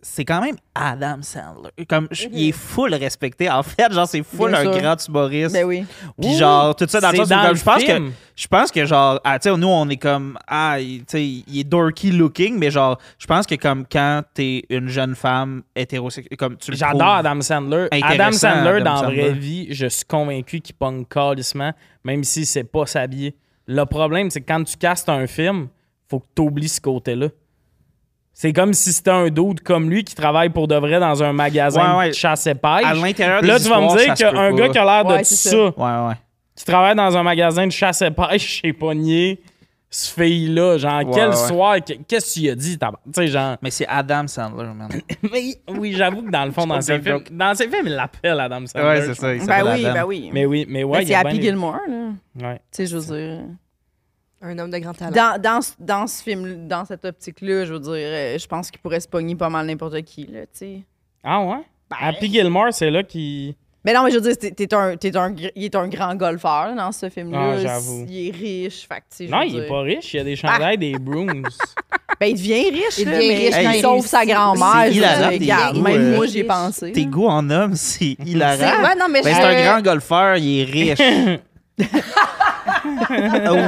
c'est quand même Adam Sandler. Comme, je- il est full respecté. En fait, genre, c'est full Bien un sûr. grand humoriste. Ben oui. Puis genre, tout ça dans le sens où comme, je pense que film. je pense que genre ah, tu sais nous on est comme ah il, tu sais, il est dorky looking mais genre je pense que comme quand t'es une jeune femme hétérosexuelle comme tu le J'adore Adam Sandler. Adam Sandler, Adam dans la Sandler. vraie vie, je suis convaincu qu'il pogne calissement, même si c'est pas s'habiller. Le problème, c'est que quand tu castes un film, faut que tu oublies ce côté-là. C'est comme si c'était un dude comme lui qui travaille pour de vrai dans un magasin Ouais, ouais. de chasse et pêche. à l'intérieur Là, tu vas me dire qu'un gars qui a l'air de Ouais, tout c'est ça, ça. ouais ouais qui travaille dans un magasin de chasse et pêche chez Pogné, ce fille-là, genre, Ouais, quel ouais. soir, que- qu'est-ce que tu lui as dit? Tu sais, genre, mais c'est Adam Sandler man mais oui, j'avoue que dans le fond, dans ses films, dans ses films, il l'appelle Adam Sandler. ouais c'est ça il Ben oui, Adam. ben oui. Mais oui, mais ouais, Ben, il y c'est a Happy Gilmore, là. Ouais. Tu sais, je veux dire. Un homme de grand talent. Dans, dans, ce- dans ce film, dans cette optique-là, je veux dire, euh, je pense qu'il pourrait se pogner pas mal n'importe qui, là, tu sais. Ah ouais? Happy Gilmore, c'est là qui. Mais non, mais je veux dire, t'es, t'es un, t'es un, il est un grand golfeur dans ce film-là. Ah, j'avoue. Il est riche, fait que, Non, il est pas riche, il y a des chandails, des brooms. Ben, il devient riche, Il là, devient mais riche il quand il sauve sa grand-mère. Regarde, même euh, moi, j'y ai pensé. tes goûts en homme c'est C'est- hilarant ouais, non, mais Ben, je- c'est un grand golfeur il est riche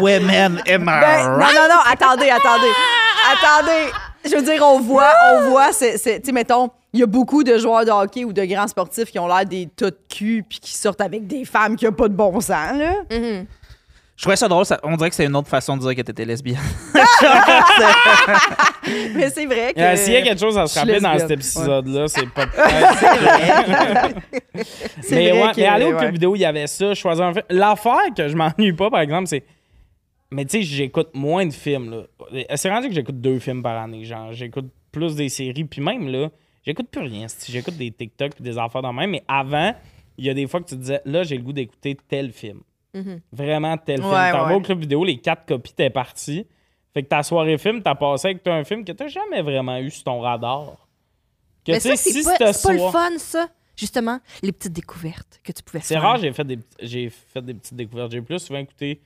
women am I Ben, non, right? non, non, attendez, attendez. attendez. Je veux dire, on voit, on voit, c'est, tu sais, mettons, il y a beaucoup de joueurs de hockey ou de grands sportifs qui ont l'air des tas de cul puis qui sortent avec des femmes qui n'ont pas de bon sens, là. Mhm. Je trouvais ça drôle ça- on dirait que c'est une autre façon de dire que t'étais lesbienne Mais c'est vrai que. Euh, S'il y a quelque chose à se rappeler dans cet épisode-là, c'est pas. C'est mais vrai ouais, que- mais aller au ouais. vidéo, il y avait ça. Choisir un film. L'affaire que je m'ennuie pas, par exemple, c'est. Mais tu sais, j'écoute moins de films. là. C'est rendu que j'écoute deux films par année. Genre, j'écoute plus des séries. Puis même là, j'écoute plus rien. J'écoute des TikTok puis des affaires dans le même. Mais avant, il y a des fois que tu disais, là, j'ai le goût d'écouter tel film. Mhm. Vraiment tel film. Ouais, T'en vas au club vidéo, les quatre copies, t'es parti. Fait que ta soirée film, t'as passé avec toi un film que t'as jamais vraiment eu sur ton radar. Que Mais tu sais, ça, c'est si pas, c'est le fun, ça. Justement, les petites découvertes que tu pouvais C'est faire. rare, j'ai fait des j'ai fait des petites découvertes. J'ai plus souvent écouté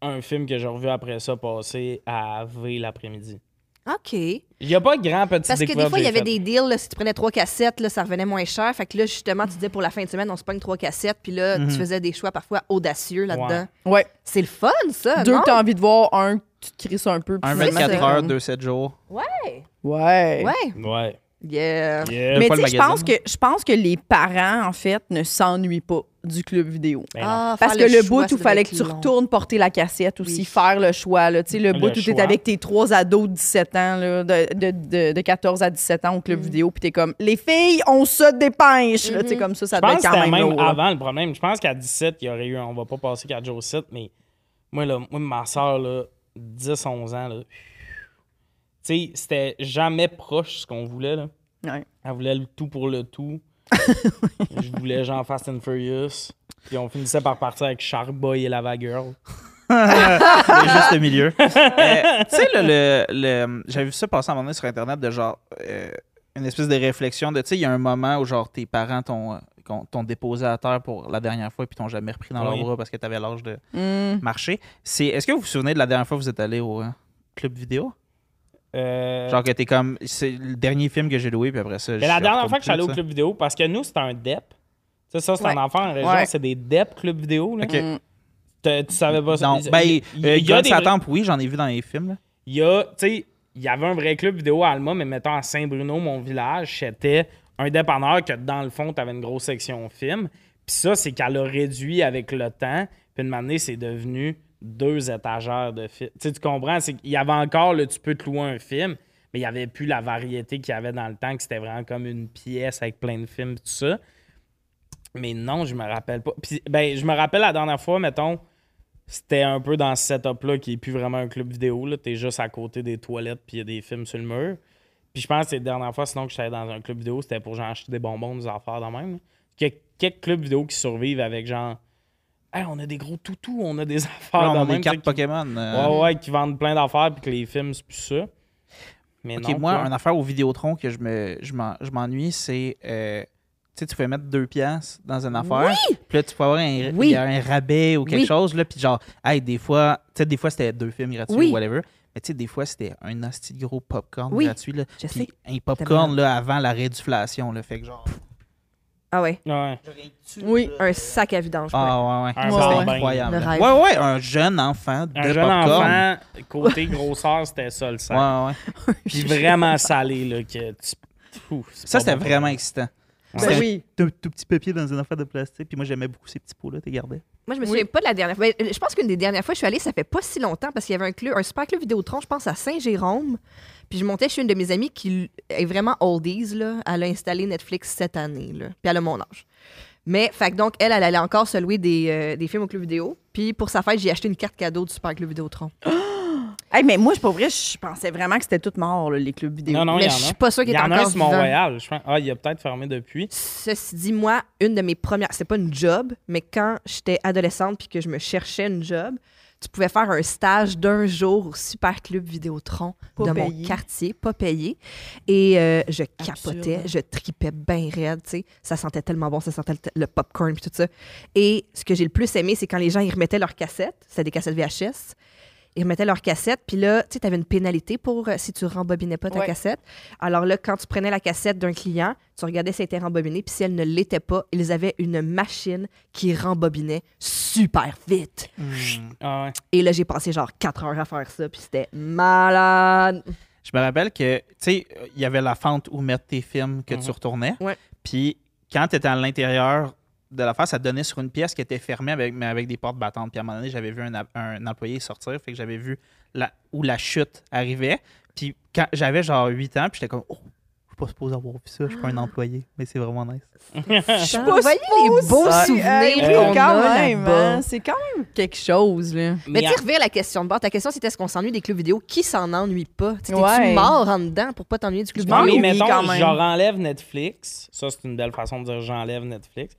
un film que j'ai revu après ça passer à V l'après-midi. OK. Il n'y a pas de grand petit Parce que des fois, il y avait des deals, là, si tu prenais trois cassettes, là, ça revenait moins cher. Fait que là, justement, tu disais pour la fin de semaine, on se pogne trois cassettes, puis là, Mhm. tu faisais des choix parfois audacieux là-dedans. Ouais. C'est le fun, ça, Deux non? que t'as envie de voir, un tu te crisses un peu. Un finalement, 24 c'est heures, comme- 2-7 jours. Ouais. Ouais. Ouais. Ouais. Yeah. Yeah. Mais tu le sais, je pense que je pense que les parents en fait ne s'ennuient pas du club vidéo. Ben. Ah, Parce que le, choix, bout où doit fallait que tu long. retournes porter la cassette aussi, Oui. faire le choix. Là, Tu sais, le Le bout où tu es avec tes trois ados de 17 ans, là, de, de, de, de 14 à 17 ans au Mm. club vidéo, puis t'es comme, les filles, on se dépêche. là, tu sais, Mm-hmm. comme ça, ça doit être quand c'était même même lourd. là. avant le problème. Je pense qu'à 17, il y aurait eu. On va pas passer 4 jours au site, mais moi, là, moi ma soeur, là, 10, 11 ans, là. Tu sais, c'était jamais proche ce qu'on voulait, là. Ouais. Elle voulait le tout pour le tout. Je voulais genre Fast and Furious. Puis on finissait par partir avec Sharkboy et Lava Girl. C'est juste le milieu. Euh, tu sais, le, le- le- j'avais vu ça passer à un moment donné sur Internet de genre euh, une espèce de réflexion de, tu sais, il y a un moment où genre tes parents t'ont, euh, t'ont déposé à terre pour la dernière fois puis t'ont jamais repris dans Oui. leurs bras parce que t'avais l'âge de Mm. marcher. C'est, est-ce que vous vous souvenez de la dernière fois que vous êtes allé au euh, club vidéo? Euh, Genre que t'es comme, c'est le dernier film que j'ai loué puis après ça, mais la dernière fois que je suis allé au club vidéo, parce que nous, c'était un DEP. Tu sais, ça, c'est un enfant en région, Ouais. c'est des DEP club vidéo. Là. Mm. Tu savais pas ça? Non, ben, il- euh, il y a God des tempe, oui, j'en ai vu dans les films. là. il y a, tu sais, il y avait un vrai club vidéo à Alma, mais mettons à Saint-Bruno, mon village, c'était un dépanneur que dans le fond, tu avais une grosse section film. Puis ça, c'est qu'elle a réduit avec le temps. Puis une année, c'est devenu deux étagères de films. Tu sais, tu comprends? Qu'il y avait encore le tu peux te louer un film, mais il n'y avait plus la variété qu'il y avait dans le temps, que c'était vraiment comme une pièce avec plein de films, tout ça. Mais non, je me rappelle pas. Ben, je me rappelle la dernière fois, mettons, c'était un peu dans ce setup-là qui est plus vraiment un club vidéo. Là. T'es juste à côté des toilettes puis il y a des films sur le mur. Puis je pense que c'est la dernière fois, sinon que j'étais dans un club vidéo, c'était pour genre acheter des bonbons, des affaires de même. Il y a quelques clubs vidéo qui survivent avec genre Hey, on a des gros toutous, on a des affaires Ouais, on a même. des cartes qui- Pokémon. euh, Ouais, ouais, qui vendent plein d'affaires puis que les films, c'est plus ça. Mais Ok, non, moi, une affaire au Vidéotron que je me je m'en- je m'ennuie, c'est. euh, tu sais, tu fais mettre deux pièces dans une affaire. Puis là, tu peux avoir un, Oui. un rabais ou quelque Oui. chose. Là, puis genre, hey, des fois, tu sais, des fois, c'était deux films gratuits Oui. ou whatever. Mais tu sais, des fois, c'était un asti gros popcorn Oui, gratuit. Là. je Puis sais. un popcorn là, avant la réduflation. Là, fait que genre. Ah ouais. Ouais. Oui. Un sac à vidange. Ah ouais, ouais. Un Ça, c'était bain. incroyable. Le rêve. Ouais, ouais, un jeune enfant de Un jeune popcorn. enfant, côté grosseur, c'était ça le sac. Ouais, ouais. Puis vraiment salé, là, que tu... Ça, c'était bon. vraiment excitant. Ouais. Ben oui. Tout, tout petit papier dans une affaire de plastique. Puis moi, j'aimais beaucoup ces petits pots-là, tu gardais. Moi, je me Oui. souviens pas de la dernière fois. Ben, Je pense qu'une des dernières fois que je suis allée, ça fait pas si longtemps parce qu'il y avait un, club, un super club Vidéotron, je pense, à Saint-Jérôme. Puis je montais chez une de mes amies qui est vraiment oldies, là. Elle a installé Netflix cette année, là. Puis elle a mon âge. Mais, fait que donc, elle, elle allait encore se louer des, euh, des films au club vidéo. Puis pour sa fête, j'ai acheté une carte cadeau du super club Vidéotron. Hey, mais moi, je pas vrai, je pensais vraiment que c'était tout mort, là, les clubs vidéo. Non, non, il Mais y en je a. suis pas sûre Il qu'il y en a un sur. Mont-Royal. Je pense. Ah, il a peut-être fermé depuis. Ceci dit, moi, une de mes premières, c'est pas une job, mais quand j'étais adolescente puis que je me cherchais une job, tu pouvais faire un stage d'un jour au Super Club Vidéotron Pas de payé. mon quartier, pas payé. Et euh, je capotais, Absurde. je tripais bien raide, tu sais. Ça sentait tellement bon, ça sentait le, le popcorn puis tout ça. Et ce que j'ai le plus aimé, c'est quand les gens ils remettaient leurs cassettes, c'était des cassettes VHS. Ils remettaient leurs cassettes, puis là, tu sais, avais une pénalité pour euh, si tu rembobinais pas ta Ouais. cassette. Alors là, quand tu prenais la cassette d'un client, tu regardais si elle était rembobinée, puis si elle ne l'était pas, ils avaient une machine qui rembobinait super vite. Ah, ouais. Et là, j'ai passé genre 4 heures à faire ça, puis c'était malade. Je me rappelle que, tu sais, il y avait la fente où mettre tes films que tu Mhm. retournais. Puis quand tu étais à l'intérieur de la face, ça te donnait sur une pièce qui était fermée avec, mais avec des portes battantes. Puis à un moment donné, j'avais vu un, employé sortir, fait que j'avais vu la, où la chute arrivait. Puis quand j'avais genre 8 ans, puis j'étais comme, oh, je suis pas supposé avoir vu ça, je suis pas un employé, mais c'est vraiment nice. Je suis Vous pas voyez les beaux Hey, souvenirs qu'on quand a même, hein, C'est quand même quelque chose, là. Mais Mais tu sais, revire la question de bord. Ta question, c'était est-ce qu'on s'ennuie des clubs vidéo? Qui s'en ennuie pas? T'es-tu Ouais. mort en dedans pour pas t'ennuyer du club vidéo? mais oui, mettons, quand même. genre enlève Netflix. Ça, c'est une belle façon de dire j'enlève Netflix.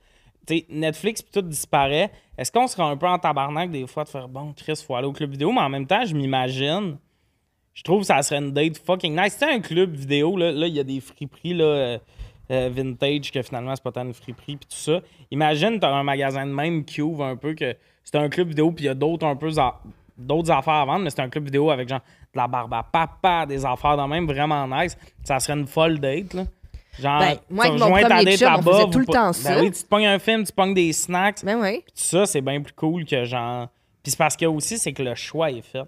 Tu sais, Netflix puis tout disparaît. Est-ce qu'on serait un peu en tabarnak des fois de faire bon, Chris, faut aller au club vidéo, mais en même temps, je m'imagine. Je trouve que ça serait une date fucking nice. C'était un club vidéo, là, là, il y a des friperies là, euh, euh, vintage que finalement, c'est pas tant une friperie puis tout ça. Imagine, t'as un magasin de même qui ouvre un peu que c'est un club vidéo puis il y a d'autres un peu d'autres affaires à vendre, mais c'est un club vidéo avec genre de la barbe à papa, des affaires de même vraiment nice. Ça serait une folle date, là. Genre, Ben, moi, avec mon premier chum, on faisait tout le temps ça. Ben oui, tu te pognes un film, tu pognes des snacks. Ben oui. Ça, c'est bien plus cool que genre. Puis c'est parce que aussi, c'est que le choix est fait.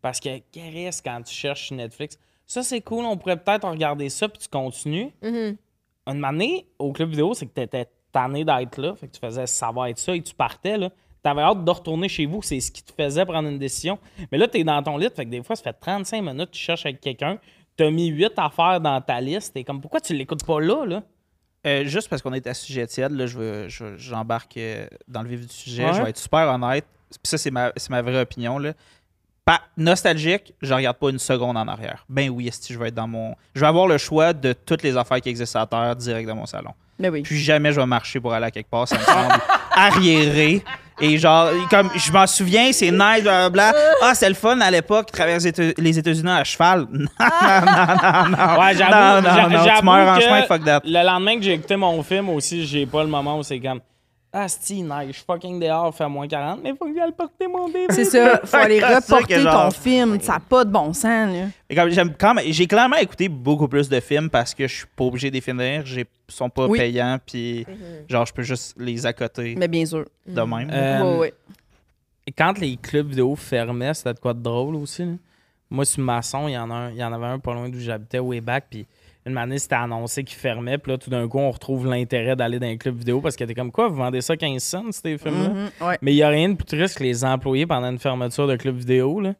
Parce que, Chris, quand tu cherches sur Netflix, ça c'est cool, on pourrait peut-être regarder ça, puis tu continues. Mhm. Une année, au club vidéo, c'est que tu étais tanné d'être là. Fait que tu faisais ça va être ça et tu partais. là. Tu avais hâte de retourner chez vous. C'est ce qui te faisait prendre une décision. Mais là, tu es dans ton lit. Fait que des fois, ça fait 35 minutes tu cherches avec quelqu'un. Tu as mis 8 affaires dans ta liste. T'es comme, pourquoi tu l'écoutes pas là? là? Euh, juste parce qu'on est à sujet tiède, là, je veux- je- j'embarque euh, dans le vif du sujet. Ouais. Je vais être super honnête. Puis ça, c'est ma, c'est ma vraie opinion. Là. Pas nostalgique, je regarde pas une seconde en arrière. Ben oui, si je vais être dans mon. Je vais avoir le choix de toutes les affaires qui existent à terre direct dans mon salon. Mais oui. Puis jamais je vais marcher pour aller à quelque part. Ça me semble arriéré. Et genre, comme je m'en souviens, c'est nice, blablabla. Ah, c'est le fun à l'époque, traverser les Éta- les États-Unis à cheval. Non, non, non, non. Ouais, j'avoue. Non, non, tu meurs en chemin, fuck that. Le lendemain que j'ai écouté mon film aussi, j'ai pas le moment où c'est comme. Ah, je suis fucking dehors, fait moins 40, mais faut que j'aille porter mon DVD. C'est ça, faut aller reporter genre- ton film. Ça n'a pas de bon sens, là. Et comme j'aime quand même, j'ai clairement écouté beaucoup plus de films parce que je suis pas obligé de les finir. Ils sont pas Oui. payants, puis genre, je peux juste les accoter Mais bien sûr. de même. Euh, Ouais, ouais. Et quand les clubs vidéo fermaient, c'était de quoi de drôle aussi. là? Moi, sur Masson, il y, en a un- il y en avait un pas loin d'où j'habitais, way back, puis une année, c'était annoncé qu'il fermait, puis là, tout d'un coup, on retrouve l'intérêt d'aller dans un club vidéo parce que t'es comme quoi, vous vendez ça 15 cents, ces films-là? Mhm, ouais. Mais il n'y a rien de plus triste que les employés pendant une fermeture de club vidéo. Là.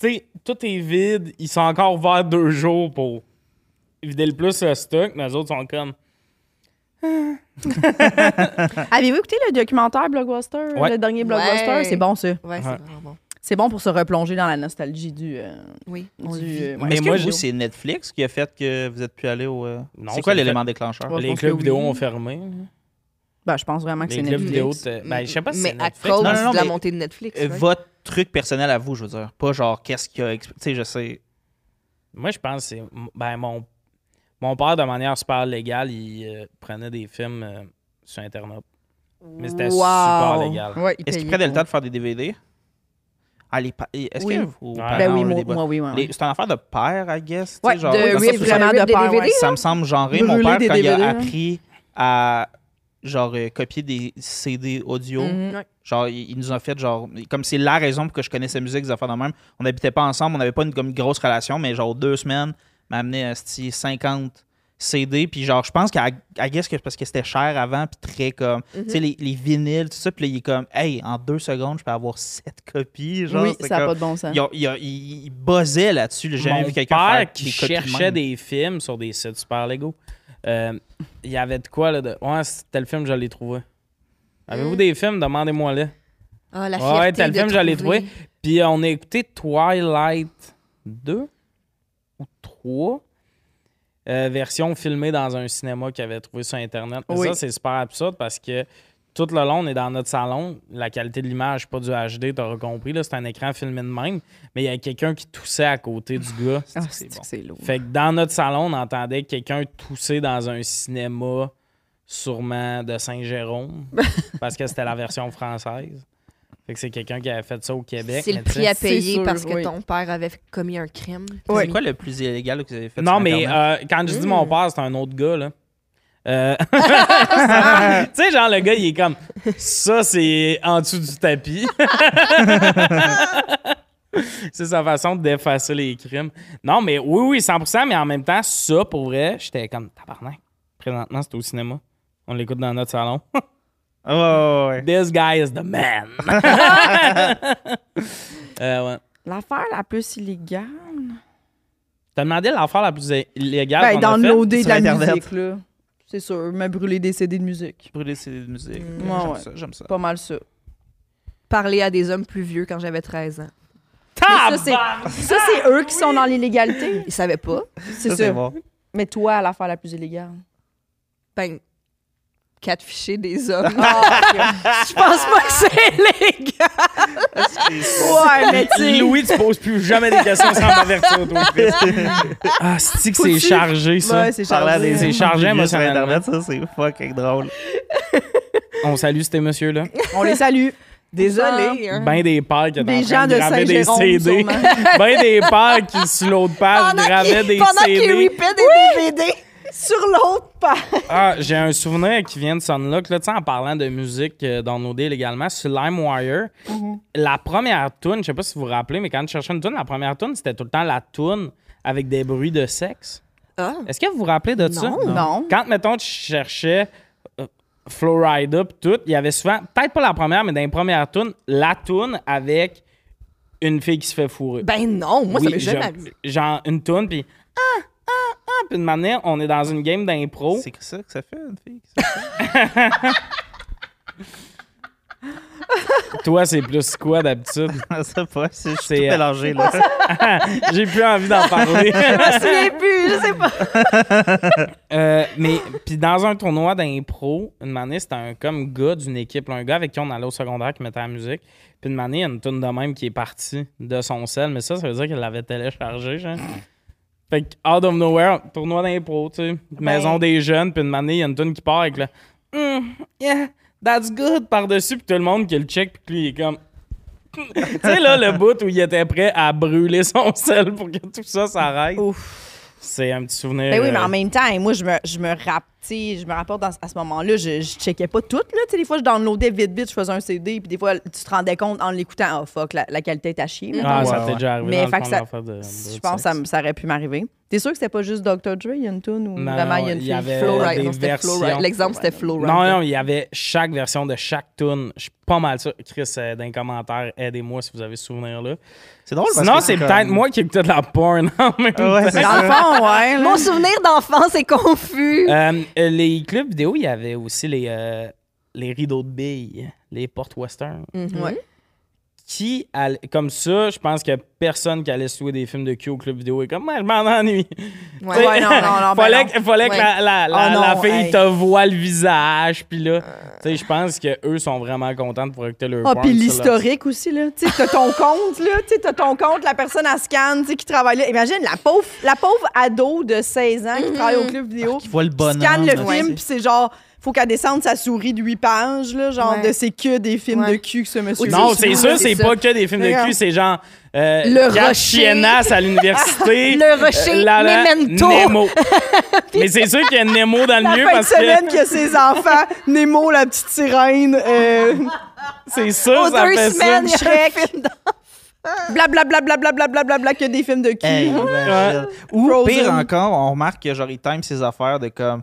Tu sais, tout est vide. Ils sont encore ouverts deux jours pour vider le plus le stock. Mais les autres sont comme. Avez-vous écouté le documentaire Blockbuster? Ouais. Le dernier Blockbuster? Ouais. C'est bon, ça. Ouais, c'est vraiment bon. C'est bon pour se replonger dans la nostalgie du. euh, Oui. du, Du- euh, ouais. Mais Est-ce moi, vous, c'est Netflix qui a fait que vous êtes plus allé au. euh, Non, c'est quoi c'est l'élément fait- déclencheur? Ouais. les pense clubs vidéo oui. ont fermé. Ben, je pense vraiment que Les c'est clubs Netflix. vidéo. t'es- Ben, je sais pas si Mais c'est à Netflix. cause Non, non, non, de la mais- montée de Netflix. Euh? Votre truc personnel à vous, je veux dire. Pas genre, qu'est-ce qu'il y a. exp- Tu sais, je sais. Moi, je pense que c'est. Ben, mon, mon père, de manière super légale, il euh, prenait des films euh, sur Internet. Mais c'était Wow. super légal. Ouais, il Est-ce qu'il payait prenait le pour. temps de faire des DVD? Les pa- Est-ce Oui. que vous. Ouais. Ben oui, moi, moi, oui, ouais. Les- C'est une affaire de père, I guess. Ouais, genre, de rip, où vraiment de père, DVD, ouais. Ça me semble genré. Mon père, quand il a là. appris à genre euh, copier des CD audio, Mhm. Ouais. genre il, il nous a fait genre comme c'est la raison pour que je connaisse la musique des affaires de même. On n'habitait pas ensemble, on n'avait pas une, comme, grosse relation, mais genre deux semaines m'a amené à 50 CD puis genre je pense qu'à guess que parce que c'était cher avant puis très comme tu sais les, les vinyles tout ça puis là, il est comme hey en deux secondes je peux avoir sept copies genre Oui, ça n'a pas de bon sens. il, a- il a- il- il buzzait là-dessus j'ai jamais vu quelqu'un qui des cherchait même. des films sur des sites super légaux, euh, il y avait de quoi là de. Ouais, tel film, je l'ai trouvé. Avez-vous Mm. des films? Demandez-moi-les. Ah, la Ouais, fierté t'as le de film, j'allais trouver. trouver. Puis on a écouté Twilight 2 ou 3. Euh, version filmée dans un cinéma qu'il avait trouvé sur Internet. Mais Oui. ça, c'est super absurde parce que tout le long, on est dans notre salon. La qualité de l'image, pas du HD, t'auras compris. C'est un écran filmé de même. Mais il y a quelqu'un qui toussait à côté du gars. Ah, c'est bon. lourd? Fait que dans notre salon, on entendait quelqu'un tousser dans un cinéma, sûrement de Saint-Jérôme, parce que c'était la version française. Fait que c'est quelqu'un qui avait fait ça au Québec. C'est le prix à payer sûr, parce que oui. ton père avait commis un crime. C'est quoi le plus illégal que vous avez fait Non, sur mais euh, quand je dis Mm. mon père, c'est un autre gars, là. Euh, tu sais, genre, le gars, il est comme ça, c'est en dessous du tapis. c'est sa façon d'effacer les crimes. Non, mais oui, oui, 100%, mais en même temps, ça, pour vrai, j'étais comme tabarnak. Présentement, c'est au cinéma. On l'écoute dans notre salon. Ah, ouais, ouais, ouais. This guy is the man. euh, ouais. L'affaire la plus illégale. T'as demandé l'affaire la plus illégale Ben, dans l'OD de la Internet. musique, là. C'est sûr, me brûler des CD de musique. Brûler ses musiques. Mm. J'aime Ouais, ouais. ça, j'aime ça. Pas mal ça. Parler à des hommes plus vieux quand j'avais 13 ans. Mais ça, c'est eux qui sont dans l'illégalité. Ils savaient pas. C'est bon. Mais toi, l'affaire la plus illégale. Ben, quatre fichés des hommes. Ah, Je pense pas que c'est légal. ouais, mais tu. Louis, tu poses plus jamais des questions sans m'avertir, toi. Ah, c'est que c'est chargé, ça? Ouais, c'est Parler à chargé. des C'est chargé émotionnellement. sur Internet, ça, c'est fucking drôle. On salue ces messieurs-là. On les salue. Désolé. hein. Ben des pères qui Des gens de graver des CD. ben des pères qui, sur l'autre page, Pendant gravaient des pendant CD. ripait des DVD. Sur l'autre page. Ah, j'ai un souvenir qui vient de Sunlock, là, tu sais, en parlant de musique euh, downloadée légalement, sur LimeWire. La première tune, je sais pas si vous vous rappelez, mais quand tu cherchais une tune, la première tune, c'était tout le temps la tune avec des bruits de sexe. Ah. Est-ce que vous vous rappelez de ça? Non. Non. Quand, mettons, tu cherchais euh, Florida pis tout, il y avait souvent, peut-être pas la première, mais dans les premières tunes, la tune avec une fille qui se fait fourrer. Ben non, moi, ça Oui, m'est jamais genre- arrivé. Genre une tune, puis ah, puis de manière, on est dans une game d'impro. C'est ça que ça fait, une fille? Toi, c'est plus quoi d'habitude? Je sais pas, c'est tout euh, mélangé, là. J'ai plus envie d'en parler. Je me souviens plus, je sais pas. Euh, mais puis dans un tournoi d'impro, une année, c'était un comme gars d'une équipe, là, un gars avec qui on allait au secondaire qui mettait la musique. Puis une année, il y a une tune de même qui est partie de son sel, mais ça, ça veut dire qu'elle l'avait téléchargé, genre. Fait que out of nowhere, tournoi d'impro, tu sais, maison des jeunes, puis une année, il y a une tune qui part avec le Hmm, yeah, that's good par-dessus, puis tout le monde qui le check, puis lui, il est comme tu sais, là, le bout où il était prêt à brûler son sel pour que tout ça s'arrête. C'est un petit souvenir. Ben oui, mais euh, en même temps, moi, je me, je me rapp- je me rapporte dans- à ce moment-là, je, je checkais pas tout. Là, Tu sais, des fois, je downloadais vite, vite, je faisais un CD, puis des fois, tu te rendais compte en l'écoutant, oh fuck, la, la qualité est à chier. Ah, Ouais, ça ouais. t'est déjà arrivé Mais dans le fait fond que de ça- leur faire de- de je pense que ça, ça aurait pu m'arriver. T'es sûr que c'était pas juste Dr. Dre, il y a une tune ou vraiment il y a il une y fille avait- Flo Rida? des non, c'était versions. Flow Rida. L'exemple, c'était Flow Rida. Non, non, il y avait chaque version de chaque tune. Je suis pas mal sûr. Chris, euh, dans les commentaires, aidez-moi si vous avez ce souvenir-là. C'est drôle parce Sinon, que c'est comme- peut-être moi qui écoutais de la porn en même ouais, temps. c'est Dans le fond, ouais. là. Mon souvenir d'enfance est confus. Euh, euh, les clubs vidéo, il y avait aussi les, euh, les rideaux de billes, les portes western. Ouais. Qui, comme ça, je pense que personne qui allait se louer des films de cul au club vidéo est comme, moi, je m'en ennuie. Ouais. Non, non, non, ben fallait non. que, fallait que Ouais. la, la, la, Ah non, la fille hey. te voit le visage, puis là, tu sais, je pense qu'eux sont vraiment contents de pouvoir écouter leur Ah, puis l'historique aussi, là. Tu sais, t'as ton compte, là. Tu sais, t'as ton compte, la personne à scan, tu sais, qui travaille là. Imagine, la pauvre, la pauvre ado de 16 ans qui travaille au club vidéo. Qui voit le qui bonhomme. scanne le film, puis c'est genre, faut qu'elle descende sa souris de 8 pages, là, genre, Ouais. de c'est que des films Ouais. de cul que ce monsieur Non, c'est c'est sûr, ça. c'est pas que des films de cul, c'est genre euh, Le Rocher. Chiennasse à l'université. Le Rocher, Memento. Nemo. Mais c'est sûr qu'il y a Nemo dans le La milieu fin de parce semaine que que ses enfants, Nemo, la petite sirène, euh, c'est sûr, Aux ça deux fait semaines, ça. Shrek. film d'enfant. blablabla, que des films de cul. Hey, imagine. Ou Frozen. pire encore, on remarque que genre il time ses affaires de comme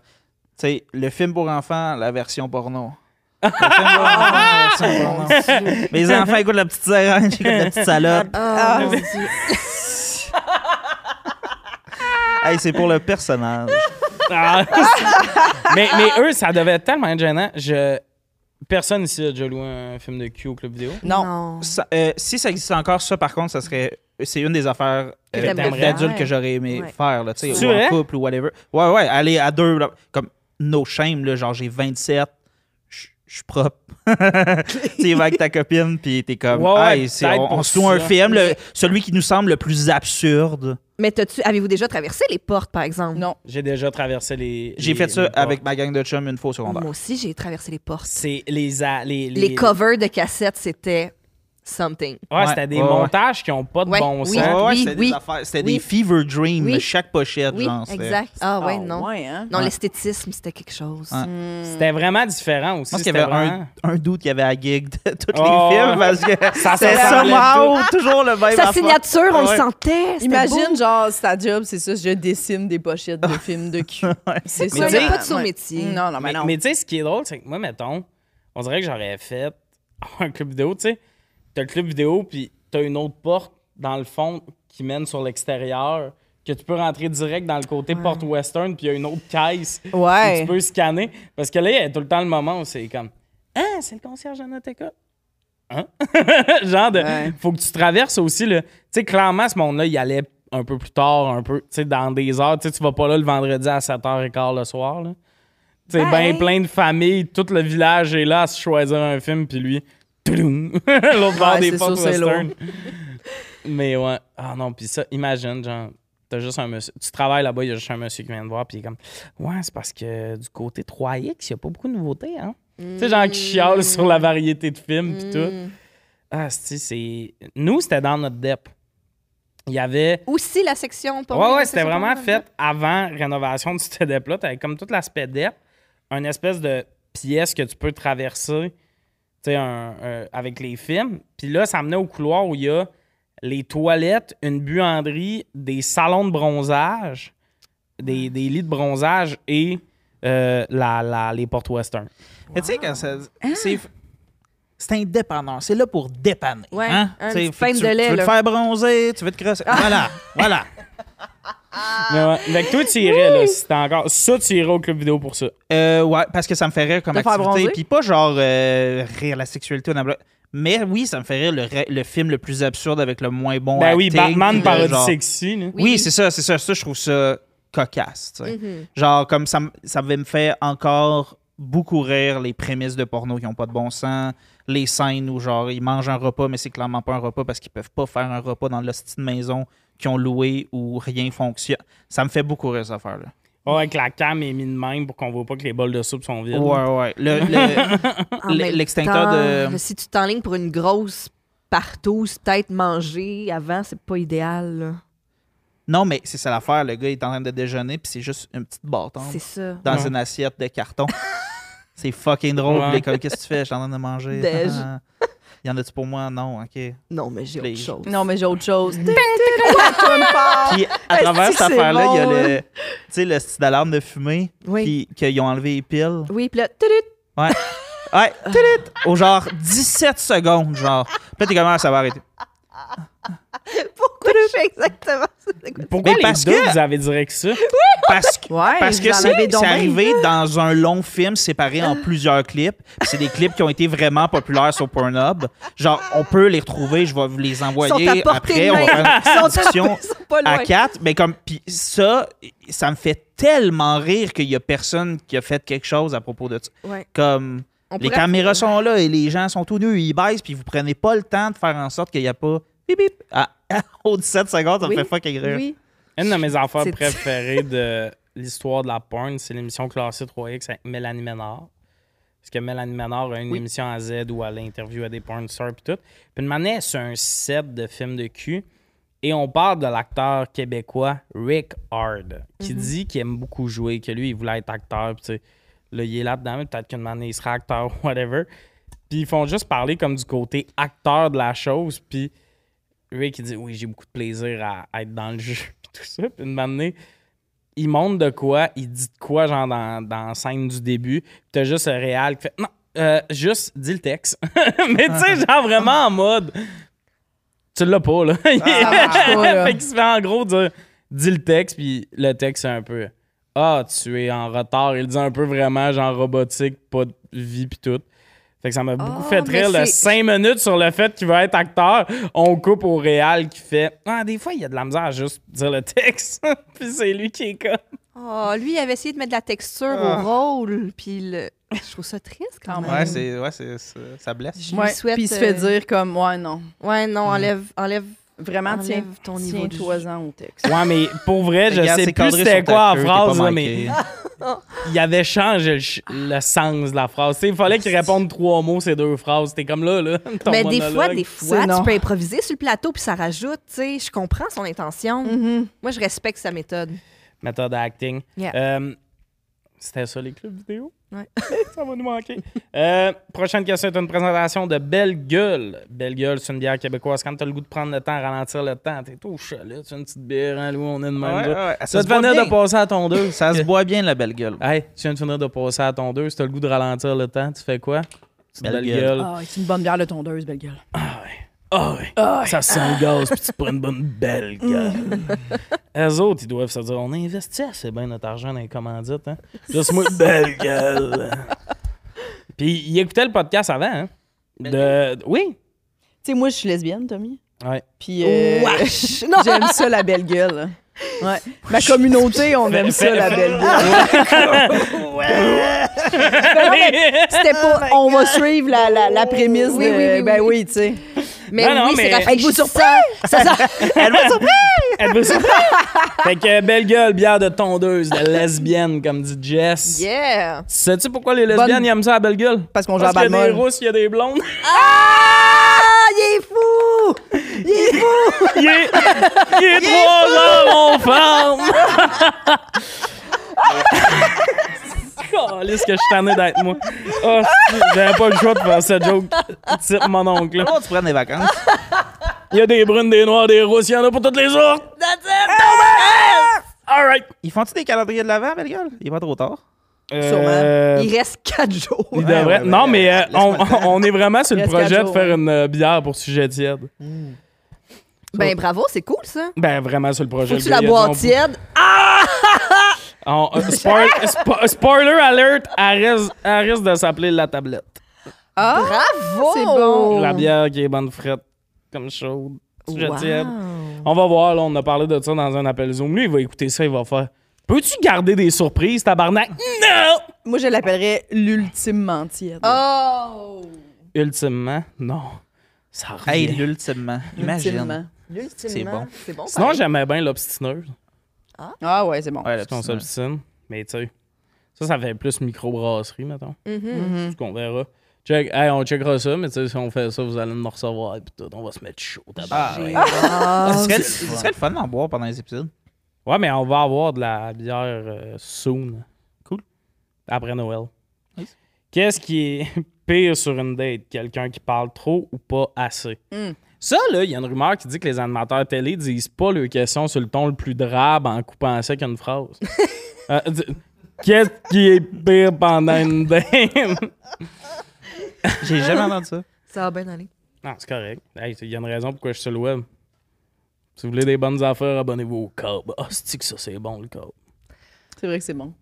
sais le film pour enfants, la version porno. Le film pour enfants, la version porno. Mes enfants écoutent la petite sirène, j'écoute la petite salope. Ah, Ah. mon Dieu. Hey, c'est pour le personnage. Ah. mais, mais eux, ça devait être tellement être gênant. Je... Personne ici a déjà loué un film de cul au club vidéo. Non. Ça, euh, si ça existe encore, ça par contre, ça serait c'est une des affaires euh, faire. que j'aurais aimé Ouais. faire là, tu sais, C'est ou en vrai? couple ou whatever. Ouais ouais, aller à deux là, comme no shame là, genre j'ai 27, je je suis propre. tu vas avec ta copine puis t'es comme Ouais, ouais, hey, on, se loue un film, le- celui qui nous semble le plus absurde. Mais avez-vous déjà traversé les portes, par exemple? Non. J'ai déjà traversé les. J'ai les- fait ça les portes. avec ma gang de chums une fois au secondaire. Moi aussi, j'ai traversé les portes. C'est les, a- les, Les covers de cassettes, c'était something. Ouais, Ouais, c'était des ouais, montages qui ont pas de Ouais, bon oui. sens. Ouais, ouais, oui, c'était oui. des affaires, c'était Oui. des fever dreams, Oui. chaque pochette Oui, genre. c'était- exact. Ah ouais, Ah, non. ouais, hein? Non, Ouais. l'esthétisme, c'était quelque chose. Ouais. C'était vraiment différent aussi. Je pense qu'il y avait vraiment- un, un doute qui avait à gig de tous Oh, les films ouais. parce que Ça c'était somehow toujours le même Sa signature, on le sentait. Imagine, beau. genre, ta job, c'est ça, je dessine des pochettes de films de cul. C'est Mais ça. tu sais- là. pas de son métier. Non, non, mais Mais, non. mais tu sais, ce qui est drôle, c'est que moi, mettons, on dirait que j'aurais fait un club vidéo, tu sais. T'as le club vidéo, puis t'as une autre porte dans le fond qui mène sur l'extérieur, que tu peux rentrer direct dans le côté porte western, puis il y a une autre caisse Ouais. tu peux scanner. Parce que là, il y a tout le temps le moment où c'est comme Ah, c'est le concierge de notre école. Hein? Genre de. Ouais. Faut que tu traverses aussi, le. Tu sais, clairement, ce monde-là, il allait un peu plus tard, un peu, tu sais, dans des heures. Tu sais, tu vas pas là le vendredi à 7h15 le soir, là. Tu sais, Ben. plein de familles, tout le village est là à se choisir un film, puis lui, l'autre bord Ouais, des portes sûr, western. Mais ouais, ah non, puis ça, imagine, genre, t'as juste un monsieur, tu travailles là-bas, il y a juste un monsieur qui vient te voir, puis il est comme, ouais, c'est parce que du côté 3X, il y a pas beaucoup de nouveautés, hein. Tu sais, genre qui chiale sur la variété de films, puis tout. Mm. Ah, c'est, c'est. Nous, c'était dans notre dep. il y avait. Aussi la section pour Ouais, ouais, c'était vraiment fait avant rénovation du step-là. T'avais comme toute l'aspect DEP, un espèce de pièce que tu peux traverser, un- un- avec les films. Puis là, ça menait au couloir où il y a les toilettes, une buanderie, des salons de bronzage, des, des lits de bronzage et euh, la, la- les portes western. Mais tu sais, quand ça. C'est. C'est indépendant. C'est là pour dépanner. Ouais, hein? un Tu de lait, tu veux là. te faire bronzer, tu veux te crosser. Voilà, voilà. Mais ouais. Fait que toi, tu irais, là, si t'as encore. Ça, tu irais au club vidéo pour ça. Euh, ouais, parce que ça me fait rire comme Te faire activité. bronzer? Puis pas genre euh, rire la sexualité ou n'importe- Mais oui, ça me fait rire le, ra- le film le plus absurde avec le moins bon ben oui, acting, Batman puis parodie genre- sexy. Là. Oui, c'est ça, c'est ça. Ça, je trouve ça cocasse. tu sais. Mhm. Genre, comme ça, m- ça me fait encore beaucoup rire les prémices de porno qui n'ont pas de bon sens, les scènes où, genre, ils mangent un repas, mais c'est clairement pas un repas parce qu'ils peuvent pas faire un repas dans l'hostie de maison qu'ils ont loué où rien fonctionne. Ça me fait beaucoup rire, cette affaire-là. Ouais, que la cam est mise de même pour qu'on voit pas que les bols de soupe sont vides. Ouais, ouais. Le- le- En L- même l'extincteur temps, de- Si tu t'enlignes pour une grosse partouze, peut-être manger avant, c'est pas idéal. là. Non, mais c'est ça l'affaire. Le gars il est en train de déjeuner, puis c'est juste une petite bâton C'est ça. dans Ouais. une assiette de carton. c'est fucking drôle. Ouais. Qu'est-ce que tu fais? Je suis en train de manger. Dej. y en a-tu pour moi? Non, OK. Non, mais j'ai autre chose. Non, mais j'ai autre chose. Puis à travers cette affaire-là, il y a le, tu sais, le style d'alarme de fumée, Oui. puis qu'ils ont enlevé les piles. Oui, puis là, tudut, Ouais. Ouais, tulut, au genre 17 secondes, genre. Puis là, t'es comment ça va arrêter? Exactement? Pourquoi Mais les parce deux, que- vous avez direct ça? Parce que, Ouais, parce que c'est arrivé dans un long film séparé en plusieurs clips. C'est des clips qui ont été vraiment populaires sur Pornhub. Genre, on peut les retrouver, je vais vous les envoyer après. de On va faire une discussion à quatre. Mais comme, puis ça, ça me fait tellement rire qu'il y a personne qui a fait quelque chose à propos de ça. Ouais. Comme, On les caméras sont là et les gens sont tous nus, ils baissent, puis vous prenez pas le temps de faire en sorte qu'il n'y a pas bip bip. Ah, au 17 secondes, ça me fait fucking rire. Oui. Une de mes affaires préférées de l'histoire de la porn, c'est l'émission classée 3X avec Mélanie Ménard. Parce que Mélanie Ménard a une Oui. émission à Z où elle interviewe des porn stars et tout. Puis une manière, c'est un set de films de cul. Et on parle de l'acteur québécois Rick Hard, qui dit qu'il aime beaucoup jouer, que lui, il voulait être acteur. Puis tu sais, là, il est là-dedans, mais peut-être qu'une manière, il sera acteur, whatever. Puis ils font juste parler comme du côté acteur de la chose. Puis Rick, il dit Oui, j'ai beaucoup de plaisir à, à être dans le jeu. Puis tout ça. Puis une année, il montre de quoi, il dit de quoi, genre dans, dans la scène du début. Puis t'as juste le réal qui fait Non, euh, juste dis le texte. Mais tu sais, genre vraiment en mode Tu l'as pas, là. Pas, là. fait qu'il se fait en gros dire Dis le texte, puis le texte, c'est un peu Ah, tu es en retard. Il dit un peu vraiment, genre robotique, pas de vie, puis tout. Fait que ça m'a beaucoup Oh, fait rire c'est- 5 minutes sur le fait qu'il va être acteur. On coupe au réal qui fait Ah, des fois, il y a de la misère à juste dire le texte. puis c'est lui qui est comme. Oh, lui, il avait essayé de mettre de la texture Ah. au rôle, puis le... je trouve ça triste quand Quand même. Ouais, c'est, ouais c'est, c'est- ça blesse. Je lui souhaite, puis il se fait euh, dire comme, ouais, non. Ouais, non, enlève, enlève. Vraiment, tiens, ton niveau de tiens-toi-en au texte. Ouais, mais pour vrai, je sais plus c'était quoi t'es phrase, mais. Il avait changé le, sens de la phrase. Il fallait qu'il réponde trois mots, ces deux phrases. T'es comme là, là. ton Mais des fois, des fois, non. tu peux improviser sur le plateau, puis ça rajoute, tu sais. Je comprends son intention. Mhm. Moi, je respecte sa méthode. Méthode acting. Yeah. Euh, C'était ça, les clubs vidéo? Ouais. ça va nous manquer. Euh, prochaine question est une présentation de Belle Gueule. Belle Gueule, c'est une bière québécoise. Quand t'as le goût de prendre le temps, ralentir le temps, t'es au chalet, tu as une petite bière, hein, Louis, on est de même. Ouais, là. ouais, Ça ça se venir bien. de passer à ton deux? Ça se boit bien, la belle gueule. Hey, tu viens de finir de passer à ton deux, si t'as le goût de ralentir le temps, tu fais quoi? Belle Belle, Gueule. Gueule. Ah, c'est une bonne bière de tondeuse, belle gueule. Ah ouais. Ça sent le gaz, puis tu prends une bonne belle gueule. Eux autres, ils doivent se dire on investit assez bien notre argent dans les commandites. Hein? Juste moi, belle gueule. puis ils écoutaient le podcast avant. Hein? De... Oui. Tu sais, moi, je suis lesbienne, Tommy. Ouais. Puis euh, Wesh! Non! j'aime ça, la belle gueule. Ouais. Ma communauté, on aime ça, la belle gueule. C'était pas on va suivre la, la, la prémisse Oui, de. oui, oui, ben oui. oui, tu sais. Mais Non, non, oui, mais- c'est rafraîchissant. Ça, ça... Elle veut ça. fait que belle gueule, bière de tondeuse, de lesbienne, comme dit Jess. Yeah! Sais-tu pourquoi les lesbiennes Bonne- ils aiment ça, la belle gueule? Parce qu'on joue à Parce qu'il y a des balle rousses, il y a des blondes. Ah! Il est fou! Il est fou! Il est, il est 3 heures, on ferme! Calisse que je suis tanné d'être moi. Oh, j'avais pas le choix de faire cette joke type mon oncle. là. Comment tu prends des vacances? Il y a des brunes, des noirs, des rousses, il y en a pour toutes les autres. That's it! All right. Ils font-tu des calendriers de l'avant, belle gueule? Il est pas trop tard. Euh, Il reste quatre jours. il Ouais, devrait- ouais, non, mais euh, on, est vraiment sur le Reste projet de jours, faire une euh, bière pour sujet tiède. Ben bravo, c'est cool ça. Ben, vraiment sur le projet. Faut-tu le la gars, boire on- tiède? on- euh, spoil- spo- spoiler alert, elle risque, elle risque de s'appeler la tablette. Ah! Bravo! c'est bon. La bière qui est bonne frette, comme chaude. Sujet Wow. tiède. On va voir, là, on a parlé de ça dans un appel Zoom. Lui, il va écouter ça, il va faire Peux-tu garder des surprises, tabarnak? Non Moi, je l'appellerais l'ultime tiède. Oh! Ultimement, non. Ça revient. Hey, l'ultimement. Imagine. Ultimement. C'est bon. C'est bon. Sinon, j'aimais bien l'obstineuse. Ah ouais, c'est bon. Ouais, là, qu'on s'obstine. Mais tu sais, ça, ça fait plus microbrasserie, mettons. Mhm. Mhm. Ce qu'on verra. Check, hey, on checkera ça, mais tu sais, si on fait ça, vous allez nous recevoir et puis tout, on va se mettre chaud. tabarnak. Ah, ouais. Ah, Ce serait, c'est serait le fun d'en boire pendant les épisodes. Ouais, mais on va avoir de la bière euh, soon. Cool. Après Noël. Nice. Qu'est-ce qui est pire sur une date? Quelqu'un qui parle trop ou pas assez? Mm. Ça, là, il y a une rumeur qui dit que les animateurs télé disent pas leurs questions sur le ton le plus drabe en coupant sec une phrase. Euh, Qu'est-ce qui est pire pendant une date? J'ai jamais entendu ça. Ça va bien aller. non, c'est correct. Hey, Il y a une raison pourquoi je suis sur le web. Si vous voulez des bonnes affaires, abonnez-vous au câble. Ah, c'est que ça, c'est bon, le câble. C'est vrai que c'est bon.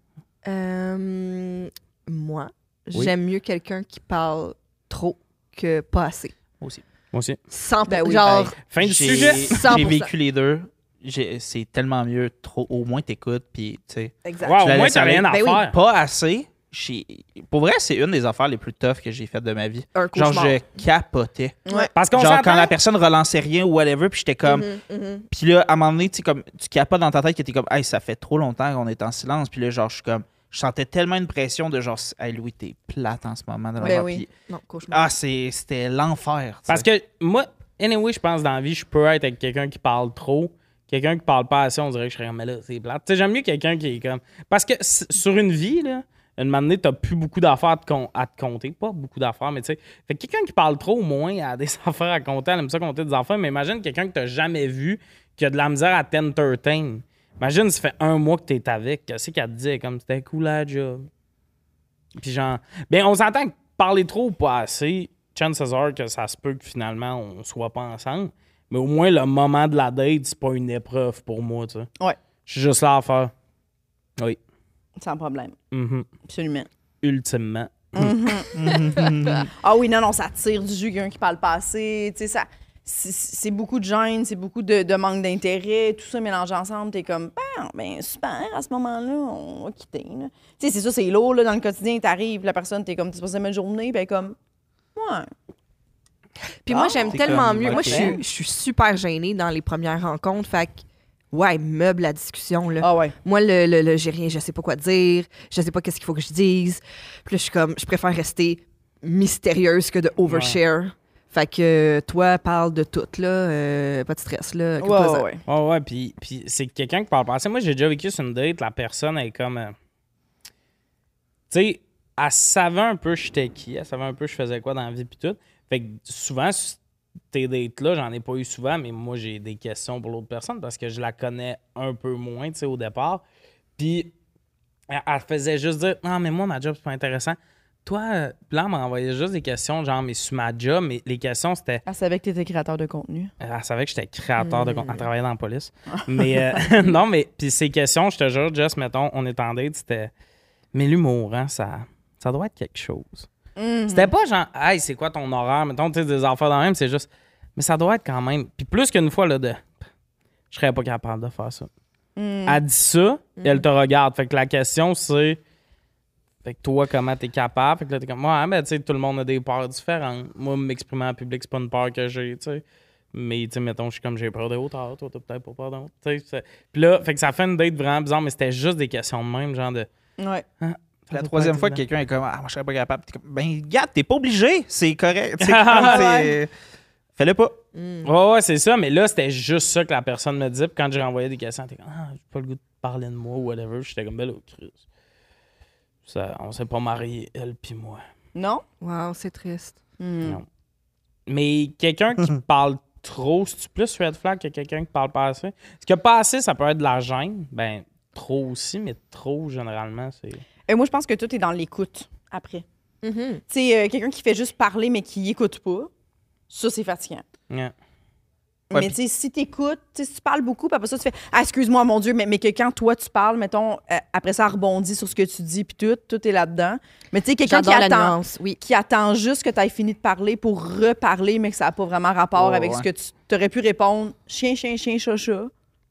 Euh, moi, Oui. j'aime mieux quelqu'un qui parle trop que pas assez. Moi aussi. Sans Ben oui, genre, pareil. Fin du sujet. 100%. J'ai vécu les deux. C'est tellement mieux. Trop, au moins, t'écoutes. Puis, tu sais, exact. Au moins, t'as rien à Ben oui. faire. pas assez. J'ai- Pour vrai, c'est une des affaires les plus toughs que j'ai faites de ma vie. Un Genre, je capotais. Ouais. Parce qu'on Genre, quand la personne relançait rien ou whatever, puis j'étais comme. Mhm. Puis là, à un moment donné, comme, tu capotes dans ta tête que t'es comme, hey, ça fait trop longtemps qu'on est en silence. Puis là, genre, je suis comme, je sentais tellement une pression de genre, hey, Louis, t'es plate en ce moment. de Ben oui. Non, cauchemar. ah, c'est- c'était l'enfer. Parce que moi, anyway, je pense dans la vie, je peux être avec quelqu'un qui parle trop. Quelqu'un qui parle pas assez, on dirait que je serais comme, mais là, c'est plate. Tu sais, j'aime mieux quelqu'un qui est comme. Parce que sur une vie, là, une moment donné, t'as plus beaucoup d'affaires à à te compter. Pas beaucoup d'affaires, mais tu sais. Fait que quelqu'un qui parle trop, au moins, a des affaires à compter. Elle aime ça compter des affaires. Mais imagine quelqu'un que t'as jamais vu, qui a de la misère à t'entertain. Imagine, ça fait un mois que t'es avec. Qu'est-ce qu'elle te dit? Comme, c'était cool la job. Puis genre, bien, on s'entend que parler trop ou pas assez, chances are que ça se peut que finalement on soit pas ensemble. Mais au moins, le moment de la date, c'est pas une épreuve pour moi, tu sais. Ouais. Je suis juste là à faire. Oui. Sans problème. Mhm. Absolument. Ultimement. Ah oui, non, non, ça tire du jus, quelqu'un qui parle pas assez. Tu sais, ça. C'est beaucoup de gêne, c'est beaucoup de, de manque d'intérêt, tout ça mélangé ensemble. T'es comme, ben, ben, super, à ce moment-là, on va quitter. Tu sais, c'est ça, c'est lourd, là, dans le quotidien, t'arrives, la personne, t'es comme, tu passes une journée, ben, comme, ouais. Puis moi, Ah, j'aime tellement comme, mieux. Moi, je suis, je suis super gênée dans les premières rencontres. Fait que, ouais, meuble la discussion, là. Ah ouais. Moi, le, le, le- j'ai rien, je sais pas quoi dire, je sais pas qu'est-ce qu'il faut que je dise. Puis là, je suis comme, je préfère rester mystérieuse que de overshare. Fait que toi, parle de tout, là. euh, pas de stress, là. Ouais, ouais, ouais. Ouais, ouais, puis, puis c'est quelqu'un qui parle pas assez. Moi, j'ai déjà vécu sur une date, la personne est comme. euh, tu sais, elle savait un peu j'étais qui, elle savait un peu je faisais quoi dans la vie, puis tout. Fait que souvent, tes dates-là, j'en ai pas eu souvent, mais moi, j'ai des questions pour l'autre personne parce que je la connais un peu moins, tu sais, au départ. Puis, elle, elle faisait juste dire Non, mais moi, ma job, c'est pas intéressant. Toi, euh, là, elle m'envoyait juste des questions, genre, mais sur ma job, mais les questions, c'était. Elle savait que t'étais créateur de contenu. Elle savait que j'étais créateur de contenu. Elle travaillait dans la police. Mais euh, non, mais puis ces questions, je te jure, Jess, mettons, on est en date, c'était. Mais l'humour, hein, ça, ça doit être quelque chose. Mhm. C'était pas genre, hey, c'est quoi ton horaire? Mettons, tu sais, des affaires dans le même, c'est juste. Mais ça doit être quand même. Puis plus qu'une fois, là, de. Je serais pas capable de faire ça. Mhm. Elle dit ça, et elle te regarde. Fait que la question, c'est. Fait que toi, comment t'es capable? Fait que là, t'es comme, ouais, mais tu sais, tout le monde a des peurs différentes. Moi, m'exprimer en public, c'est pas une peur que j'ai, tu sais. Mais, tu sais, mettons, je suis comme, j'ai peur de hauteur. Toi, t'as peut-être pas peur hauteur. Tu sais, Puis là, fait que ça fait une date vraiment bizarre, mais c'était juste des questions de même, genre de. Ouais. La Ça troisième fois que quelqu'un est comme Ah, moi, je serais pas capable. T'es comme, ben, regarde, t'es pas obligé. C'est correct. Fais-le pas. Ouais, ouais, c'est ça. Mais là, c'était juste ça que la personne me disait. Puis quand j'ai renvoyé des questions, était comme, ah, j'ai pas le goût de parler de moi ou whatever. J'étais comme, ben là, Chris. Ça, on s'est pas mariés, elle puis moi. Non? Wow, c'est triste. Hmm. Non. Mais quelqu'un qui parle trop, c'est-tu plus red flag que quelqu'un qui parle pas assez? Parce que pas assez, ça peut être de la gêne. Ben, trop aussi, mais trop, généralement, c'est. Et moi, je pense que tout est dans l'écoute après. Mhm. Tu sais, euh, quelqu'un qui fait juste parler mais qui écoute pas, ça, c'est fatigant. Yeah. Ouais, mais tu sais, si t'écoutes, tu sais, si tu parles beaucoup, puis après ça, tu fais Ah, excuse-moi, mon Dieu, mais, mais que quand toi, tu parles, mettons, euh, après ça, rebondit sur ce que tu dis, puis tout, tout est là-dedans. Mais tu sais, quelqu'un qui attend, oui. qui attend juste que tu aies fini de parler pour reparler, mais que ça n'a pas vraiment rapport avec ouais. ce que tu aurais pu répondre chien, chien, chien, chat, chat.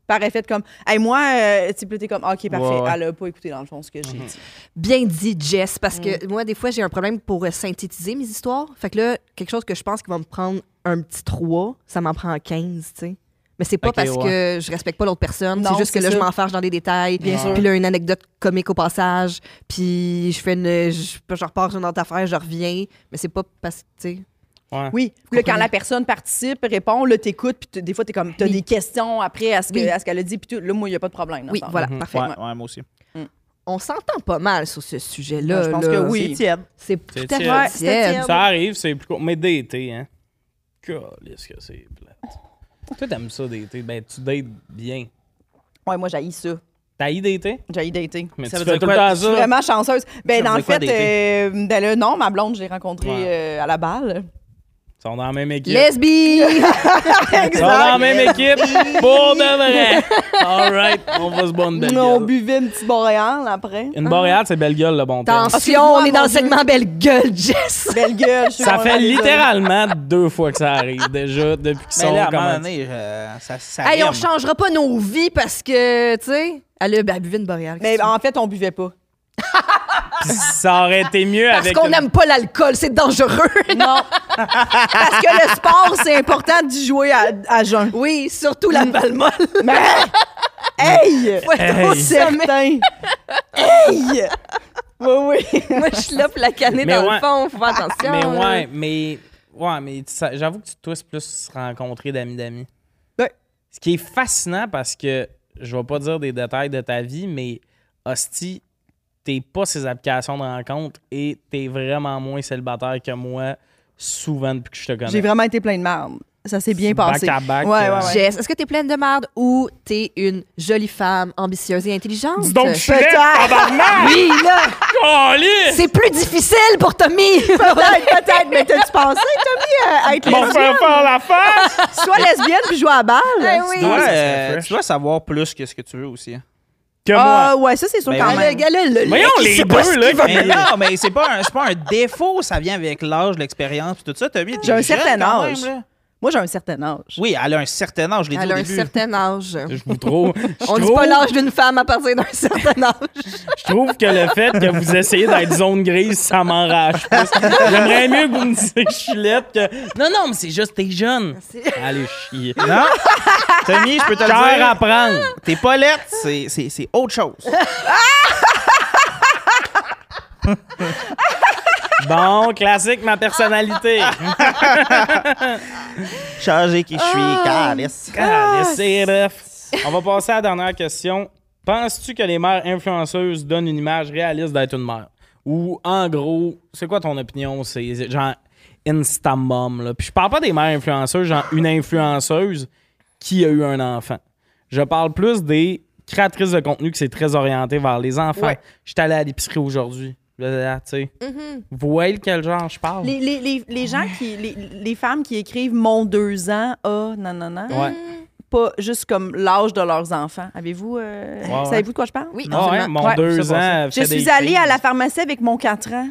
Par effet de comme, hey, moi, euh, tu sais, comme, OK, parfait, Ouais, elle a pas écouté dans le fond ce que j'ai Mhm. dit. Bien dit, Jess, parce que moi, des fois, j'ai un problème pour synthétiser mes histoires. Fait que là, quelque chose que je pense qui va me prendre un petit 3, ça m'en prend 15, tu sais. Mais c'est pas parce ouais. que je respecte pas l'autre personne, c'est juste que là, je ça. m'enfarge dans des détails. Bien sûr. Puis là, une anecdote comique au passage, puis je fais une. Je, je repars sur une autre affaire, je reviens. Mais c'est pas parce que, tu sais. Ouais. Oui. Là, quand la personne participe, répond, là, t'écoutes, puis des fois, t'es comme, t'as Oui. des questions après à ce Oui. qu'elle a dit, puis tout. Là, moi, il n'y a pas de problème. Oui, voilà, Mhm. parfait. Ouais, ouais, moi aussi. On s'entend pas mal sur ce sujet-là. Je pense là. que oui. C'est tiède. C'est tout à fait tiède. Ça arrive, c'est plus court. Mais d'été, hein. Calisse que c'est plate. Toi, t'aimes ça d'été? Ben, tu dates bien. Ouais, moi, j'haïs ça. T'as eu d'été? J'ai dating. Mais Ça tu veut fais dire tout le quoi? temps Je suis ça. vraiment chanceuse. Ben, Ça dans veut le dire quoi, fait, dater? euh, ben là, non, ma blonde, je l'ai rencontrée Ouais. euh, à la balle. Ils sont dans la même équipe. Lesbie! Ils sont dans la même équipe pour de vrai. All right, on va se boire une belle On buvait une petite boréale après. Une boréale, c'est belle gueule, le bon terme. Attention, on est dans le segment belle gueule, Jess! Belle gueule. je suis Ça fait littéralement deux fois que ça arrive déjà depuis qu'ils sont là, à un moment commencés. donné, euh, ça, ça Hey, on changera pas nos vies parce que, tu sais, elle a ben, une boréale. Mais en fait, on buvait pas. Puis ça aurait été mieux Parce avec. qu'on une- n'aime pas l'alcool, c'est dangereux. Non. Parce que le sport, c'est important d'y jouer à, à jeun. oui, surtout la balle molle. Mais, hey! Faut être au Hey. sommet? Certain. hey! Oui, oui. Moi, je suis là pour la canner Mais dans ouais. le fond. Faut faire attention. Mais là. ouais, mais. Ouais, mais ça- j'avoue que tu tous plus se rencontrer d'amis d'amis. Ouais. Ce qui est fascinant parce que je vais pas dire des détails de ta vie, mais hostie, t'es pas ces applications de rencontre et t'es vraiment moins célibataire que moi souvent depuis que je te connais. J'ai vraiment été plein de merde. Ça s'est bien Back passé. à back, Ouais, euh, ouais, ouais. Jess, est-ce que t'es pleine de merde ou t'es une jolie femme ambitieuse et intelligente? Dis donc, je suis! Oui, là, c'est plus difficile pour Tommy. Peut-être, peut-être. Mais t'as-tu pensé, Tommy, à être M'en lesbienne? faire faire la face! Soit lesbienne puis jouer à la balle? Eh oui. Tu dois, euh, tu dois savoir plus que ce que tu veux aussi. hein. Que Ah, moi. ouais, ça, c'est sûr Ben quand même. Le gars, là, le- Voyons il les sait pas deux, ce là, qu'il va Mais non, mais c'est pas, un- c'est pas un défaut, ça vient avec l'âge, l'expérience, puis tout ça. T'as vu, t'es J'ai un certain âge. Moi, j'ai un certain âge. Oui, elle a un certain âge, je l'ai dit Elle au a un début. certain âge. Je vous trouve. je On dit trouve- pas l'âge d'une femme à partir d'un certain âge. Je trouve que le fait que vous essayez d'être zone grise, ça m'enrage plus. J'aimerais mieux que vous me disiez que je suis laide que. Non, non, mais c'est juste t'es jeune. Allez, chier. Non? Tommy, je peux te le Cœur à dire, prendre. t'es pas lettre, c'est, c'est, c'est autre chose. Bon, classique, ma personnalité. Changer qui je suis, Ah. calice. Allez, c'est rough. On va passer à la dernière question. Penses-tu que les mères influenceuses donnent une image réaliste d'être une mère? Ou, en gros, c'est quoi ton opinion? C'est genre Instamom, là. Puis je parle pas des mères influenceuses, genre une influenceuse qui a eu un enfant. Je parle plus des créatrices de contenu qui c'est très orienté vers les enfants. Ouais. J'étais allé à l'épicerie aujourd'hui. Là, tu sais. Mm-hmm. Vous voyez de quel genre je parle? Les, les, les, les gens qui. Les, les femmes qui écrivent mon deux ans, ah, non, non, non. Ouais. Pas juste comme l'âge de leurs enfants. Avez-vous. euh, ouais. Savez-vous de quoi je parle? Oui, Ah ouais, absolument. mon Ouais. deux ans. Je suis allée à la pharmacie avec mon 4 ans.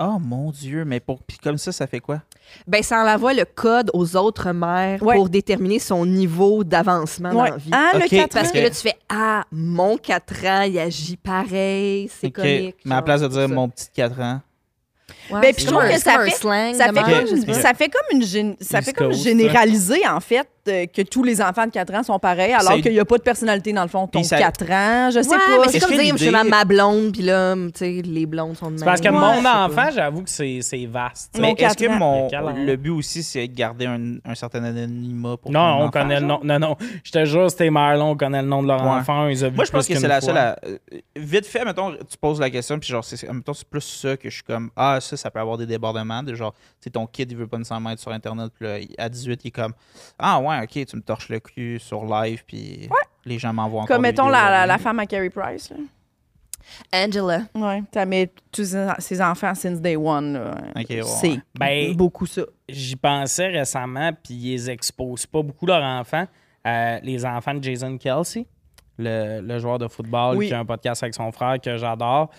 Oh mon Dieu, mais pour, puis comme ça, ça fait quoi? Ben, ça envoie le code aux autres mères Ouais. pour déterminer son niveau d'avancement dans la vie. Ah, Ok, le 4 ans. Parce que là, tu fais Ah, mon 4 ans, il agit pareil, c'est Ok. comique. Mais à la place de dire ça. mon petit 4 ans. Ouais, Ben, puis je trouve que c'est ça fait- Ça comme, ça fait comme une ça fait comme en fait que tous les enfants de 4 ans sont pareils, alors qu'il n'y a pas de personnalité dans le fond. Ton Puis ça- 4 ans, je sais Ouais, pas. mais c'est comme dire, je suis ma, blonde, puis là, tu sais, les blondes sont de C'est parce que même. mon enfant, j'avoue que c'est c'est vaste. Mais est-ce que mon, le but aussi, c'est de garder un, un certain anonymat pour Non, on enfant, connaît le nom. Non, non. Je te jure, c'était Marlon, on connaît le nom de leur Ouais. enfant. Ils ont vu Moi, je pense que c'est la seule. euh, Vite fait, mettons, tu poses la question, puis genre, c'est mettons, c'est plus ça que je suis comme, ah, ça, ça peut avoir des débordements. De genre, tu sais, ton kid, il veut pas nécessairement être sur Internet, puis à 18, il est comme, ah, ouais, ok, tu me torches le cul sur live, puis les gens m'envoient encore. Comme mettons la, la, femme à Carrie Price. Là. Angela. Ouais. T'as mis tous ses- enfants since day one. là. Ok, ouais, c'est ouais. Ben, beaucoup ça. J'y pensais récemment, puis ils exposent pas beaucoup leurs enfants. Euh, les enfants de Jason Kelsey, le, le joueur de football Oui. qui a un podcast avec son frère que j'adore.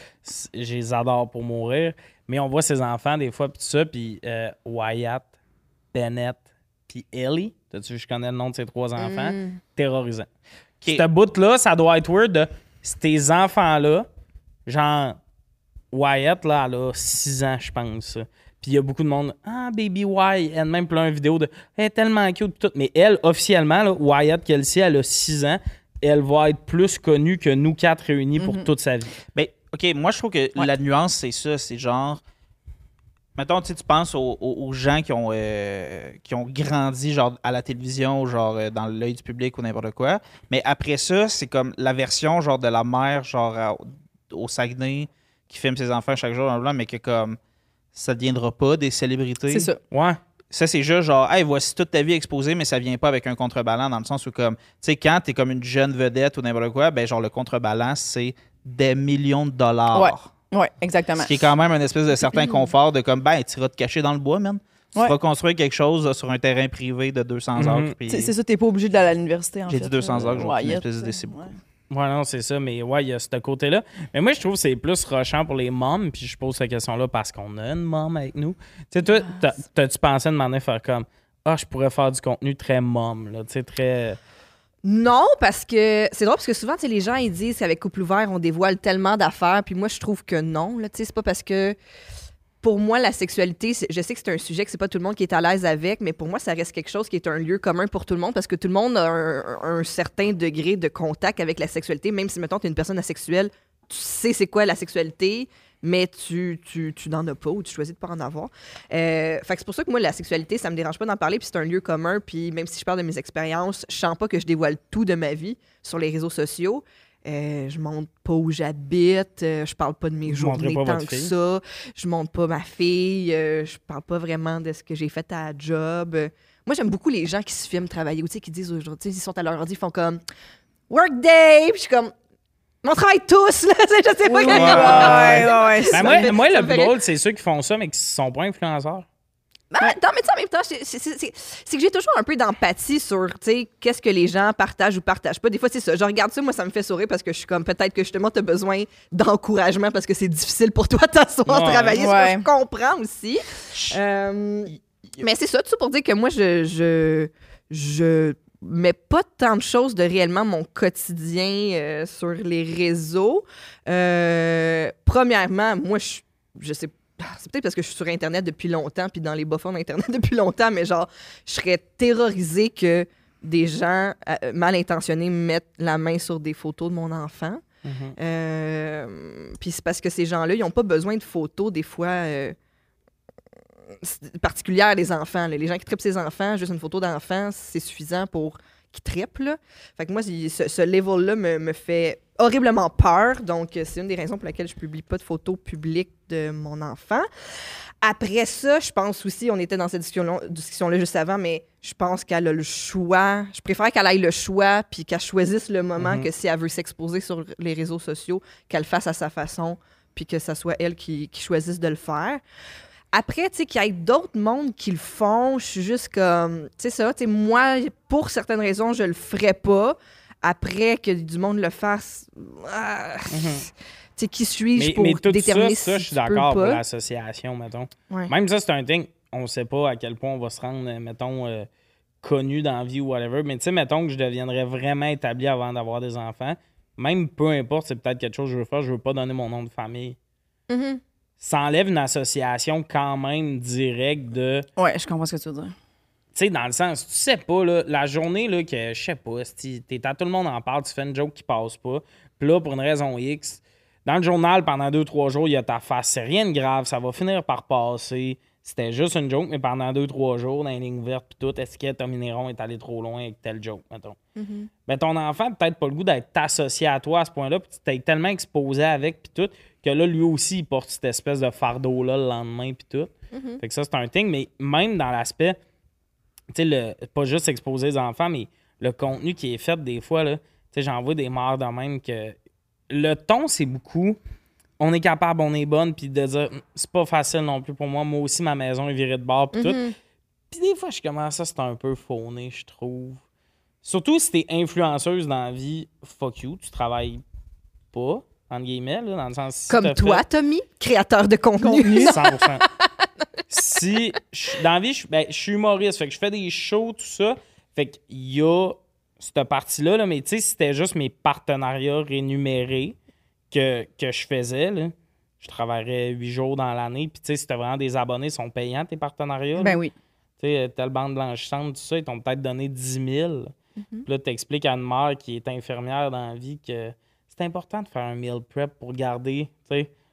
Je les adore pour mourir. Mais on voit ses enfants des fois, puis tout ça, puis euh, Wyatt, Bennett, puis Ellie. T'as-tu vu, je connais le nom de ces trois enfants? Mm. Terrorisant. Ok. Ce bout-là, ça doit être weird de ces enfants-là, genre Wyatt, là, elle a 6 ans, je pense. Puis il y a beaucoup de monde, ah, Baby Y, elle même plein de vidéos de, elle est tellement cute, pis tout. Mais elle, officiellement, là, Wyatt Kelsey, elle a 6 ans, elle va être plus connue que nous quatre réunis pour toute sa vie. Ben, OK, moi, je trouve que la nuance, c'est ça. C'est genre. Mettons, tu sais, tu penses aux, aux- aux gens qui ont, euh, qui ont grandi genre à la télévision, genre euh, dans l'œil du public ou n'importe quoi. Mais après ça, c'est comme la version genre de la mère, genre à- au Saguenay, qui filme ses enfants chaque jour, mais que comme ça ne deviendra pas des célébrités. C'est ça. Ouais. Ça, c'est juste genre, hey, voici toute ta vie exposée, mais ça vient pas avec un contrebalan dans le sens où, comme, tu sais, quand t'es comme une jeune vedette ou n'importe quoi, ben, genre, le contrebalan, c'est des millions de dollars. Ouais. Oui, exactement. Ce qui est quand même un espèce de certain confort de comme, ben, tu iras te cacher dans le bois, man. Tu Ouais. vas construire quelque chose là, sur un terrain privé de 200 Mhm. acres. puis- C'est c'est ça, t'es pas obligé d'aller à l'université. en J'ai fait, dit 200 là. heures, j'ai Ouais, une espèce c'est beaucoup. ouais. Non, c'est ça. Mais ouais, il y a ce côté-là. Mais moi, je trouve que c'est plus rushant pour les moms. Puis je pose cette question-là parce qu'on a une mom avec nous. Tu sais, toi, t'as- t'as-tu pensé de m'en faire comme, ah, je pourrais faire du contenu très mom, là, tu sais, très. Non, parce que c'est drôle parce que souvent, les gens ils disent qu'avec couple ouvert, on dévoile tellement d'affaires, puis moi je trouve que non. C'est pas parce que pour moi la sexualité, je sais que c'est un sujet que c'est pas tout le monde qui est à l'aise avec, mais pour moi ça reste quelque chose qui est un lieu commun pour tout le monde parce que tout le monde a un, un certain degré de contact avec la sexualité, même si mettons tu es une personne asexuelle, tu sais c'est quoi la sexualité. Mais tu, tu, tu n'en as pas ou tu choisis de pas en avoir. Euh, fait que c'est pour ça que moi, la sexualité, ça me dérange pas d'en parler, puis c'est un lieu commun. Puis même si je parle de mes expériences, je sens pas que je dévoile tout de ma vie sur les réseaux sociaux. Euh, je montre pas où j'habite, euh, je parle pas de mes Vous journées tant que fille? ça, je montre pas ma fille, euh, je parle pas vraiment de ce que j'ai fait à la job. Moi, j'aime beaucoup les gens qui se filment travailler ou tu sais, qui disent aujourd'hui, ils sont à leur ordi, ils font comme Workday, puis je suis comme on travaille tous, là, je sais pas ouais, ouais, ouais, ouais. Ben moi, fait- moi, le drôle, c'est ceux qui font ça, mais qui sont pas influenceurs. Ben, non, mais tu sais, en même temps, c'est- que j'ai toujours un peu d'empathie sur, tu sais, qu'est-ce que les gens partagent ou partagent pas. Des fois, c'est ça. Je regarde ça, moi, ça me fait sourire parce que je suis comme, peut-être que justement, tu as besoin d'encouragement parce que c'est difficile pour toi de t'asseoir, Ouais. travailler. Ce Ouais. que je comprends aussi. Euh, mais c'est ça, tout ça pour dire que moi, je, je, je mets pas tant de choses de réellement mon quotidien euh, sur les réseaux. Euh, premièrement, moi, je, je sais c'est peut-être parce que je suis sur Internet depuis longtemps, puis dans les bas-fonds d'Internet depuis longtemps, mais genre, je serais terrorisée que des gens euh, mal intentionnés mettent la main sur des photos de mon enfant. Mhm. Euh, puis c'est parce que ces gens-là, ils n'ont pas besoin de photos, des fois, particulières des enfants. là. Les gens qui trippent ses enfants, juste une photo d'enfant, c'est suffisant pour qu'ils trippent. là. Fait que moi, ce, ce level-là me, me fait horriblement peur. Donc, euh, c'est une des raisons pour lesquelles je publie pas de photos publiques de mon enfant. Après ça, je pense aussi, on était dans cette discussion-là discussion juste avant, mais je pense qu'elle a le choix. Je préfère qu'elle aille le choix puis qu'elle choisisse le moment Mhm. que si elle veut s'exposer sur les réseaux sociaux, qu'elle le fasse à sa façon puis que ça soit elle qui, qui choisisse de le faire. Après, tu sais, qu'il y ait d'autres mondes qui le font, je suis juste comme, tu sais ça, tu sais, moi, pour certaines raisons, je le ferais pas. Après que du monde le fasse, ah, tu sais, qui suis-je pour mais tout déterminer ça, ça, si je suis d'accord pour l'association, mettons. Ouais. Même ça, c'est un thing. On sait pas à quel point on va se rendre, euh, mettons, euh, connu dans la vie ou whatever. Mais tu sais, mettons que je deviendrais vraiment établi avant d'avoir des enfants. Même peu importe, c'est peut-être quelque chose que je veux faire, je veux pas donner mon nom de famille. Mhm. Ça enlève une association quand même directe de. Ouais, je comprends ce que tu veux dire. Tu sais, dans le sens, tu sais pas, là, la journée, là, que, je sais pas, si t'es à tout le monde en parle, tu fais une joke qui passe pas. Puis là, pour une raison X, dans le journal, pendant deux, trois jours, il y a ta face. C'est rien de grave, ça va finir par passer. C'était juste une joke, mais pendant deux, trois jours, dans les lignes vertes, puis tout, est-ce que Tommy Néron est allé trop loin avec telle joke, mettons? Ben, ton enfant, peut-être pas le goût d'être associé à toi à ce point-là, puis tu t'es tellement exposé avec, puis tout, que là, lui aussi, il porte cette espèce de fardeau-là le lendemain, puis tout. Fait que ça, c'est un thing, mais même dans l'aspect, tu sais, le- pas juste exposer les enfants, mais le contenu qui est fait des fois, là, tu sais, j'en vois des morts de même que le ton, c'est beaucoup. On est capable, on est bonne, puis de dire, Hum, c'est pas facile non plus pour moi. Moi aussi, ma maison est virée de bord, puis tout. Puis des fois, je commence ça, c'est un peu fauné, je trouve. Surtout si t'es influenceuse dans la vie, fuck you, tu travailles pas, entre guillemets, là, dans le sens. si Comme toi, fait- Tommy, créateur de contenu. 100%. si, je- dans la vie, je, ben, je suis humoriste, fait que je fais des shows, tout ça. Fait qu'il y a cette partie-là, là, mais tu sais, si c'était juste mes partenariats rémunérés que, que je faisais, là, je travaillerais huit jours dans l'année. Puis tu sais, si t'as vraiment des abonnés, ils sont payants tes partenariats. là. Ben oui. Tu sais, telle bande blanchissante, tout ça, ils t'ont peut-être donné 10 000. Puis là, tu expliques à une mère qui est infirmière dans la vie que c'est important de faire un meal prep pour garder,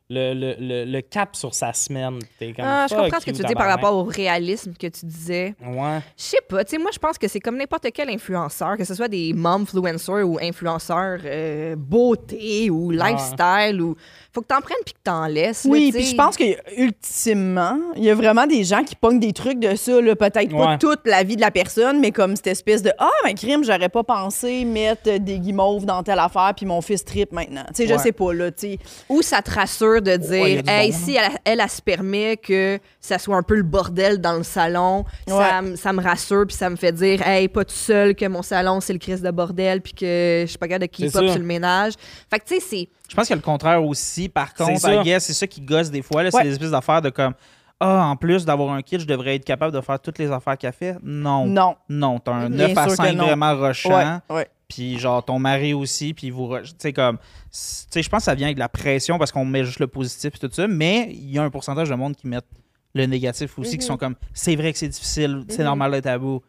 le, le, le, le cap sur sa semaine. Comme, Ah, je comprends ce que tu dis par rapport au réalisme que tu disais. Ouais. Je sais pas, moi je pense que c'est comme n'importe quel influenceur, que ce soit des momfluencers ou influenceurs euh, beauté ou lifestyle ou faut que t'en prennes puis que t'en laisses. là, Oui, tu puis sais. je pense que ultimement, il y a vraiment des gens qui pognent des trucs de ça, là, peut-être pas Ouais. toute la vie de la personne, mais comme cette espèce de ah, mais crime, j'aurais pas pensé mettre des guimauves dans telle affaire puis mon fils trip maintenant. Tu sais, je Ouais. sais pas là, tu sais. Ou ça te rassure de dire, Ouais, y a du hey, bon, si elle, elle, elle se permet que ça soit un peu le bordel dans le salon, ça, Ouais. m- ça me rassure puis ça me fait dire, hey, pas tout seul que mon salon c'est le crise de bordel puis que je suis pas capable de keep C'est up ça. sur le ménage. Fait que tu sais, c'est. Je pense qu'il y a le contraire aussi. Par contre, c'est ça qui gosse des fois. là, C'est des espèces d'affaires de comme Ah, en plus d'avoir un kit, je devrais être capable de faire toutes les affaires qu'elle fait. Non. Non. Non, t'as un Bien 9 à sûr que 5 non. vraiment rushant. Ouais, ouais. Puis genre ton mari aussi, puis vous. Tu sais, comme. Tu sais, je pense que ça vient avec de la pression parce qu'on met juste le positif et tout ça. Mais il y a un pourcentage de monde qui mettent le négatif aussi, qui sont comme C'est vrai que c'est difficile, c'est Mhm. normal d'être à bout.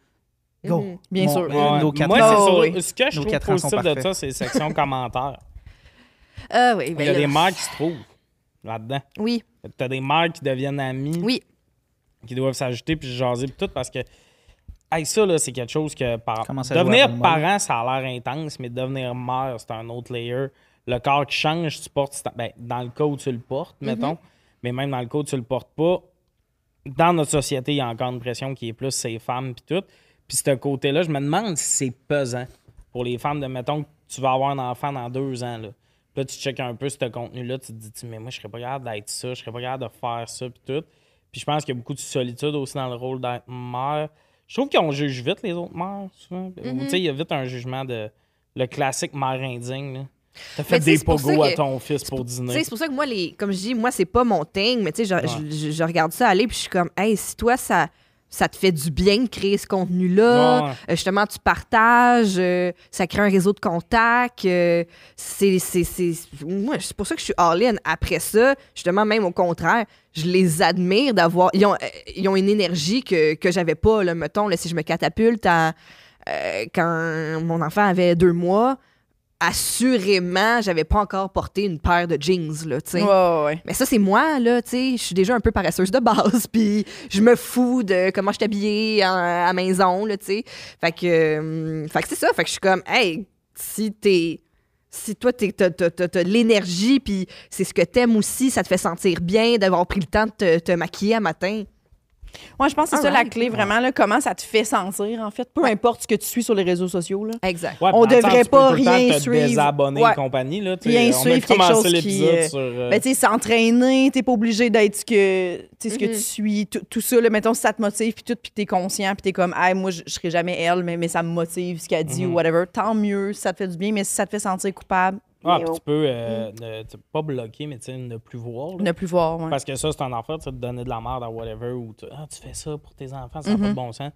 Go. Mhm. Bien Mon- sûr. euh, Ouais. nos quatre Moi, ans. Oh, sur- oui. ce que je Nos trouve positif de ça, c'est section commentaires. Ah oui, Il ben y a là, des mères qui se trouvent là-dedans. Oui, T'as des mères qui deviennent amies, oui. qui doivent s'ajouter puis jaser puis tout parce que hey, ça là, c'est quelque chose que par... Devenir parent, ça a l'air intense, mais devenir mère, c'est un autre layer. Le corps qui change, tu portes ben, dans le cas où tu le portes, mettons, mais même dans le cas où tu le portes pas, dans notre société, il y a encore une pression qui est plus ces femmes puis tout. Puis ce côté-là, je me demande si c'est pesant pour les femmes de mettons que tu vas avoir un enfant dans deux ans là. Là, tu checkes un peu ce contenu-là, tu te dis, mais moi, je serais pas capable d'être ça, je serais pas capable de faire ça, puis tout. Puis je pense qu'il y a beaucoup de solitude aussi dans le rôle d'être mère. Je trouve qu'on juge vite les autres mères, souvent. Ou, Tu sais, il y a vite un jugement de le classique mère indigne. là. T'as fait des pogos à ton fils pour Tu sais, dîner. c'est pour ça que moi, les, comme je dis, moi, c'est pas mon thing, mais tu sais, je, je- je- je regarde ça aller, puis je suis comme, hey, si toi, ça, ça te fait du bien de créer ce contenu-là, Ouais. euh, justement, tu partages, euh, ça crée un réseau de contacts, euh, c'est, c'est, c'est, moi, c'est pour ça que je suis all-in. Après ça, justement, même au contraire, je les admire d'avoir, ils ont, ils ont une énergie que, que j'avais pas, là, mettons, là, si je me catapulte à, quand mon enfant avait deux mois, assurément, j'avais pas encore porté une paire de jeans, là, tu sais. Ouais, ouais, ouais. Mais ça, c'est moi, là, tu sais. Je suis déjà un peu paresseuse de base, puis je me fous de comment je habillée en- à maison, là, tu sais. Fait que, euh, fait que c'est ça. Fait que je suis comme, hey, si t'es. Si toi, t'as de l'énergie, puis c'est ce que t'aimes aussi, ça te fait sentir bien d'avoir pris le temps de te, te maquiller à matin. Moi, je pense que c'est ça la clé, vraiment, là, comment ça te fait sentir, en fait. Peu importe ce que tu suis sur les réseaux sociaux. Là. Exact. Ouais, on le devrait tu pas rien te suivre. désabonner Ouais. et compagnie. Là, tu. Rien on a suivre, quelque chose qui, l'épisode euh, sur. euh, Ben, tu sais, s'entraîner, t'es pas obligé d'être ce que, tu sais, ce que Mhm. tu suis. Tout, ça, là, mettons, si ça te motive, puis tout, puis que t'es conscient, puis t'es comme, hey, moi, je je serai jamais elle, mais, mais ça me motive, ce qu'elle dit, ou whatever. Tant mieux si ça te fait du bien, mais si ça te fait sentir coupable, ah, puis tu peux euh, ne, tu sais, pas bloquer, mais tu sais, ne plus voir. là. ne plus voir. ouais. Parce que ça, c'est un affaire, tu sais, de donner de la merde à whatever, ou tu, ah, tu fais ça pour tes enfants, ça n'a Mhm. pas de bon sens.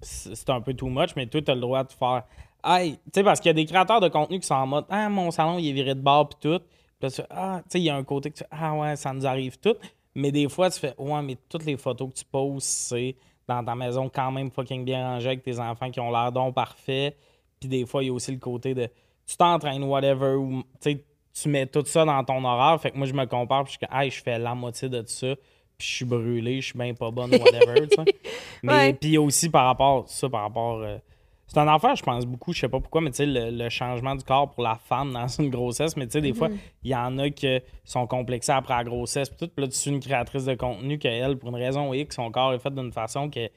C'est un peu too much, mais toi, tu as le droit de faire. Hey, tu sais, parce qu'il y a des créateurs de contenu qui sont en mode, ah, mon salon, il est viré de bord, puis tout. Puis tu ah, tu sais, il y a un côté que tu ah, ouais, ça nous arrive tout. Mais des fois, tu fais, ouais, mais toutes les photos que tu poses, c'est dans ta maison quand même fucking bien rangée avec tes enfants qui ont l'air donc parfait. Puis des fois, il y a aussi le côté de tu t'entraînes, whatever, ou tu mets tout ça dans ton horaire. Fait que moi, je me compare, puis je hey, je fais la moitié de tout ça, puis je suis brûlé, je suis bien pas bonne, whatever. Mais puis aussi par rapport, ça, par rapport. euh, c'est un affaire, je pense beaucoup, je sais pas pourquoi, mais tu sais, le, le changement du corps pour la femme dans une grossesse, mais tu sais, des fois, il y en a qui sont complexés après la grossesse, puis tout, puis là, tu suis une créatrice de contenu qu'elle, pour une raison X, son corps est fait d'une façon que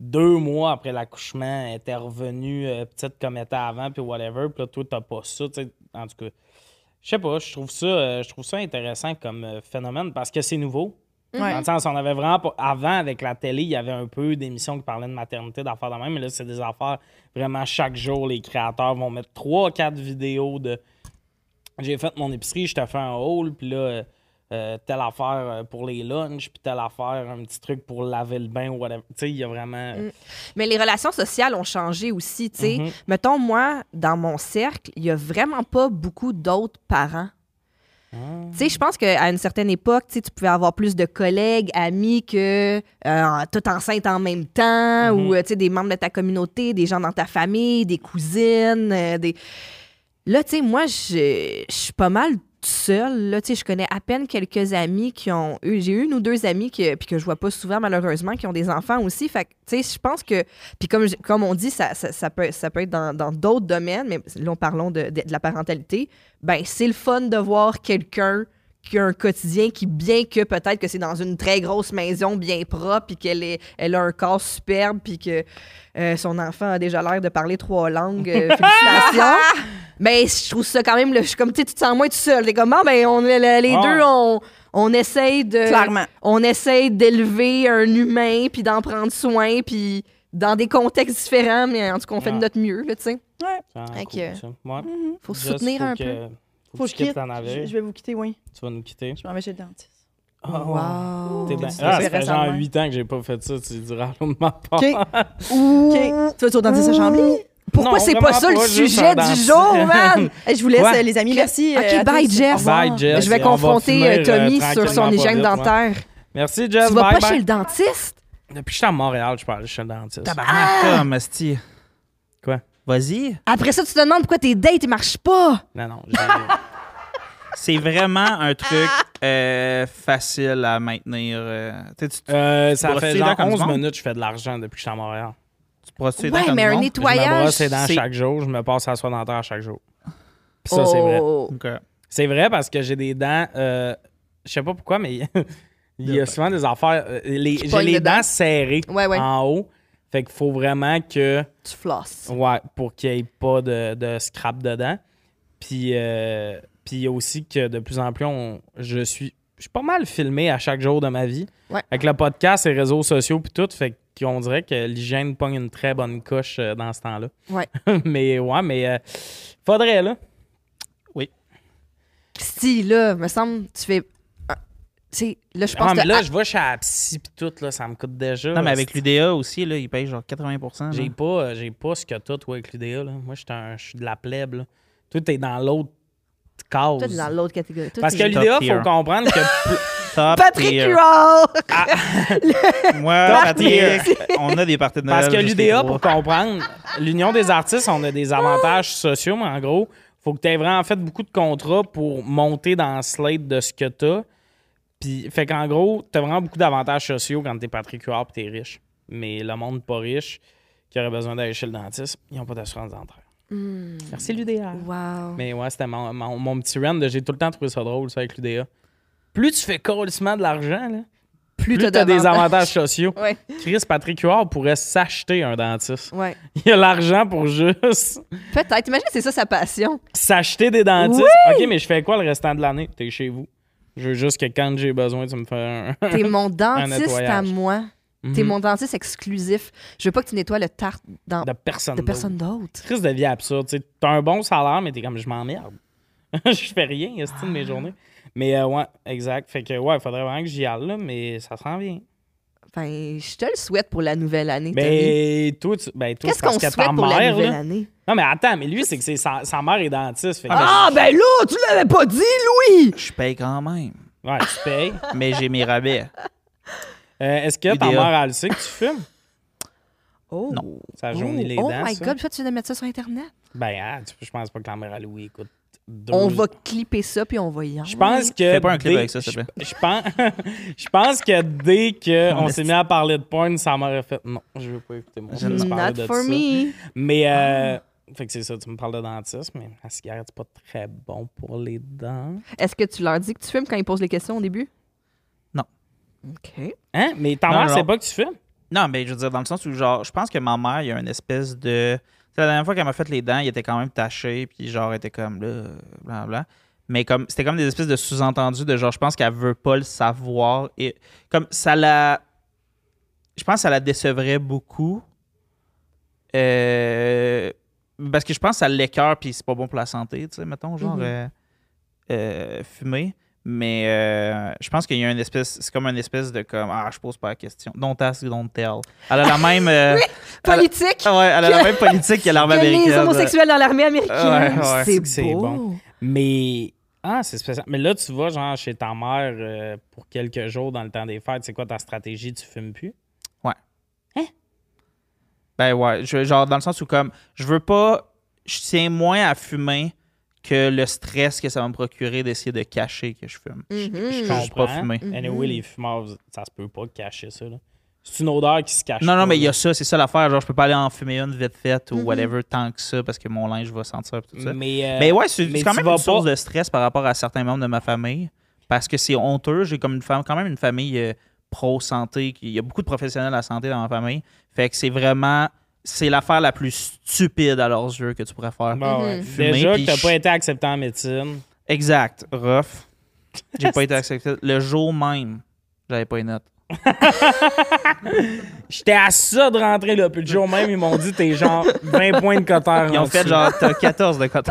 deux mois après l'accouchement, elle était revenue euh, petite comme elle était avant, puis whatever, puis là, toi, t'as pas ça, tu sais, en tout cas. Je sais pas, je trouve ça, euh, je trouve ça intéressant comme euh, phénomène parce que c'est nouveau. Ouais. Dans le sens, on avait vraiment pas. Avant, avec la télé, il y avait un peu d'émissions qui parlaient de maternité, d'affaires de même, mais là, c'est des affaires vraiment chaque jour, les créateurs vont mettre trois, quatre vidéos de. J'ai fait mon épicerie, je t'ai fait un haul, puis là, euh, euh, telle affaire euh, pour les lunchs, puis telle affaire, un petit truc pour laver le bain, whatever. Tu sais, il y a vraiment. Mais les relations sociales ont changé aussi, tu sais. Mhm. Mettons, moi, dans mon cercle, il y a vraiment pas beaucoup d'autres parents. Ah. Tu sais, je pense qu'à une certaine époque, tu pouvais avoir plus de collègues, amis que euh, tout enceinte en même temps, ou euh, tu sais, des membres de ta communauté, des gens dans ta famille, des cousines, euh, des. Là, tu sais, moi, je suis pas mal seule. Là, je connais à peine quelques amis qui ont eu. J'ai une ou deux amis que je vois pas souvent, malheureusement, qui ont des enfants aussi. Fait je pense que. Puis comme, on dit, ça, ça, peut, ça peut être dans d'autres domaines, mais là, parlons de, de, de la parentalité. Ben, c'est le fun de voir quelqu'un qui a un quotidien qui, bien que peut-être que c'est dans une très grosse maison bien propre, puis qu'elle est, elle a un corps superbe, puis que euh, son enfant a déjà l'air de parler trois langues, euh, félicitations. Mais je trouve ça quand même, le- je suis comme, tu sais, tu te sens moins tout seul. T'es comme, ah, ben, on, les Ouais. deux, on, on essaye de. Clairement. On essaye d'élever un humain, puis d'en prendre soin, puis dans des contextes différents, mais en tout cas, on fait de Ouais. notre mieux, là, tu sais. Ah, cool. Ouais. Faut Just, soutenir un que- peu. Faut, Faut que je quitte. Je, je vais vous quitter, oui. Tu vas nous quitter? Je m'en vais chez le dentiste. Oh, Wow. T'es bien- Ah, ça fait genre 8 ans que j'ai pas fait ça. Tu diras de ma part. OK. OK. Tu vas au dentiste à Chambly? Pourquoi Non, c'est pas ça le sujet du jour, man? Hey, je vous laisse, euh, les amis. Merci. OK, euh, bye, revoir. Bye, Jess. Je vais confronter finir, euh, Tommy euh, sur son hygiène dentaire. Merci, Jess. Tu vas pas bye. chez le dentiste? Depuis que j'étais à Montréal, je parle chez le dentiste. Tabarnak, comme, esti. Quoi? Vas-y. Après ça, tu te demandes pourquoi tes dates ne marchent pas. Non, non. j'ai- C'est vraiment un truc euh, facile à maintenir. euh, tu sais, tu, tu, Euh, ça brosses fait les genre dents comme 11 du monde? minutes que je fais de l'argent depuis que je suis à Montréal. tu brosses tes dents Ouais, comme mais du un monde? Je me nettoyage. brosse les dents c'est- chaque jour. Je me passe à la soie dentaire chaque jour. Puis ça, c'est vrai. Oh. C'est vrai parce que j'ai des dents. euh, je sais pas pourquoi, mais il y a souvent des affaires. euh, les- J'ai pognent les dedans? dents serrées Ouais, ouais. en haut. Fait qu'il faut vraiment que. Tu flosses. Ouais, pour qu'il n'y ait pas de, de scrap dedans. Puis, euh, puis il y a aussi que de plus en plus, on, je suis. Je suis pas mal filmé à chaque jour de ma vie. Ouais. Avec le podcast, les réseaux sociaux, puis tout. Fait qu'on dirait que l'hygiène pogne une très bonne coche euh, dans ce temps-là. Ouais. mais ouais, mais euh, faudrait, là. Si, là, me semble, tu fais. Ah, là, je pense Ah, mais que. je vais chez la psy, puis tout, là, ça me coûte déjà. Non, mais avec l'UDA aussi, là, il paye genre 80 J'ai pas, euh, j'ai pas ce que t'as, toi, avec l'UDA. Là. Moi, je suis un- je suis de la plèbe. Là. Toi, t'es dans l'autre case. Toi, t'es dans l'autre catégorie. Toi, Parce que l'UDA, Top faut tier. comprendre que Top Patrick tier. Huard! Moi, Top Patrick, tier. on a des partenaires. Parce que l'UDA, pour comprendre, l'Union des artistes, on a des avantages sociaux, mais en gros, faut que tu aies vraiment fait beaucoup de contrats pour monter dans le slate de ce que tu as. Puis, fait qu'en gros, tu as vraiment beaucoup d'avantages sociaux quand tu es Patrick Huard et tu es riche. Mais le monde pas riche, qui aurait besoin d'aller chez le dentiste, ils n'ont pas d'assurance dentaire. Hmm. Merci l'UDA. Wow. Mais ouais, c'était mon, mon- mon petit run j'ai tout le temps trouvé ça drôle, ça, avec l'UDA. Plus tu fais colissement de l'argent, là, Plus, plus t'as tu as des avantages sociaux. Ouais, Chris Patrick Huard pourrait s'acheter un dentiste. ouais. Il a l'argent pour juste Peut-être. Imagine, c'est ça sa passion. s'acheter des dentistes. OK, mais je fais quoi le restant de l'année? T'es chez vous. Je veux juste que quand j'ai besoin, tu me fais un. T'es mon dentiste à moi. T'es Mhm. mon dentiste exclusif. Je veux pas que tu nettoies le tarte dans... De personne. de d'autre. personne d'autre. Crise de vie absurde. T'as un bon salaire, mais t'es comme je m'emmerde. je fais rien, c'est de mes journées? Mais euh, ouais, exact. Fait que ouais, il faudrait vraiment que j'y aille, là, mais ça s'en vient. Enfin, je te le souhaite pour la nouvelle année. Mais toi, tu, ben, toi, Qu'est-ce qu'on que souhaite ta pour la nouvelle là- année? Non, mais attends, mais lui, c'est que c'est sa, sa mère est dentiste. Fait que- Ah, ben là, tu l'avais pas dit, Louis! Je paye quand même. Ouais, tu payes. Mais j'ai mes rabais. Euh, Est-ce que ta mère, elle sait que tu fumes? Oh. Non. Ça les oh dents. my ça. God, tu viens de mettre ça sur Internet? Ben, ah, tu- je pense pas que la mère à Louis écoute. Deux- On va clipper ça, puis on va y Je pense que. Fais pas un clip dès- avec ça, s'il te plaît. Je, je pense, je pense que dès qu'on s'est mis à parler de porn, ça m'aurait fait. Non, je veux pas écouter mon fils parler Not de for ça. me. Mais, euh, fait que c'est ça, tu me parles de dentiste, mais la cigarette, c'est pas très bon pour les dents. Est-ce que tu leur dis que tu fumes quand ils posent les questions au début? Non. OK. Hein? Mais ta Non, mère, non, c'est non. pas que tu fumes? Non, mais je veux dire, dans le sens où, genre, je pense que ma mère, il y a une espèce de. La dernière fois qu'elle m'a fait les dents, il était quand même taché, puis genre, elle était comme là, blablabla. Mais comme, c'était comme des espèces de sous-entendus de genre, je pense qu'elle veut pas le savoir. Et comme ça la. Je pense que ça la décevrait beaucoup. Euh, parce que je pense que ça l'écœure, puis c'est pas bon pour la santé, tu sais, mettons, genre, Mhm. euh, euh, fumer. Mais euh, je pense qu'il y a une espèce, c'est comme une espèce de comme, ah, je pose pas la question. Don't ask, don't tell. Elle a la même. euh, Politique! elle- ouais, elle a la même politique que l'armée que les américaine. homosexuels dans l'armée américaine. Ouais, ouais. c'est C'est beau. bon. Mais. Ah, c'est spécial. Mais là, tu vas, genre, chez ta mère euh, pour quelques jours dans le temps des fêtes. C'est quoi ta stratégie? Tu fumes plus? Ben ouais, je- genre dans le sens où comme, je veux pas, je tiens moins à fumer que le stress que ça va me procurer d'essayer de cacher que je fume. Je- Mhm. Je Je peux juste pas comprends. fumer. Anyway, les fumeurs, ça se peut pas cacher ça. C'est une odeur qui se cache. Non, non, pas, mais il y a ça, c'est ça l'affaire. Genre, je peux pas aller en fumer une vite faite ou Mhm. whatever tant que ça parce que mon linge va sentir pis tout ça. Mais, euh, Mais ouais, c'est quand même une source pas- de stress par rapport à certains membres de ma famille. Parce que c'est honteux. J'ai comme une femme, quand même une famille euh, pro-santé. qui- Il y a beaucoup de professionnels à la santé dans ma famille. Fait que c'est vraiment. C'est l'affaire la plus stupide à leurs yeux que tu pourrais faire. Bah ouais. Mhm. Fumer, Déjà que t'as pas été accepté en médecine. Exact. Rough. J'ai pas été accepté. Le jour même, j'avais pas une note. J'étais à ça de rentrer là. Puis le jour même, ils m'ont dit t'es genre 20 points de coteur. Ils en ont fait genre, t'as 14 de cote.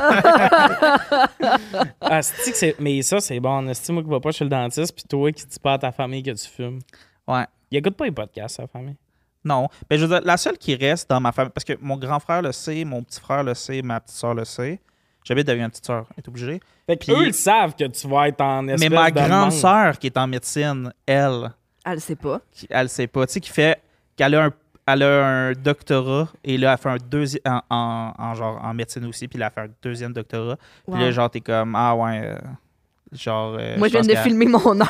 Ah, c'est-tu que c'est- Mais ça, c'est bon. Est-ce moi qui va pas chez le dentiste, puis toi qui dis pas à ta famille que tu fumes. Ouais. Il écoute pas les podcasts, sa famille. Non. Mais je veux dire, la seule qui reste dans ma famille, parce que mon grand frère le sait, mon petit frère le sait, ma petite soeur le sait. J'habite avec une petite soeur, elle est obligée. Fait Puis- eux, ils savent que tu vas être en espèce Mais ma de grande sœur qui est en médecine, elle, Elle le sait pas. qui- elle sait pas, tu sais, qui fait qu'elle a un elle a un doctorat et là elle fait un deuxième en, en- en genre en médecine aussi puis là elle fait un deuxième doctorat puis là genre t'es comme ah ouais euh, genre euh, Moi, je viens de filmer mon heure.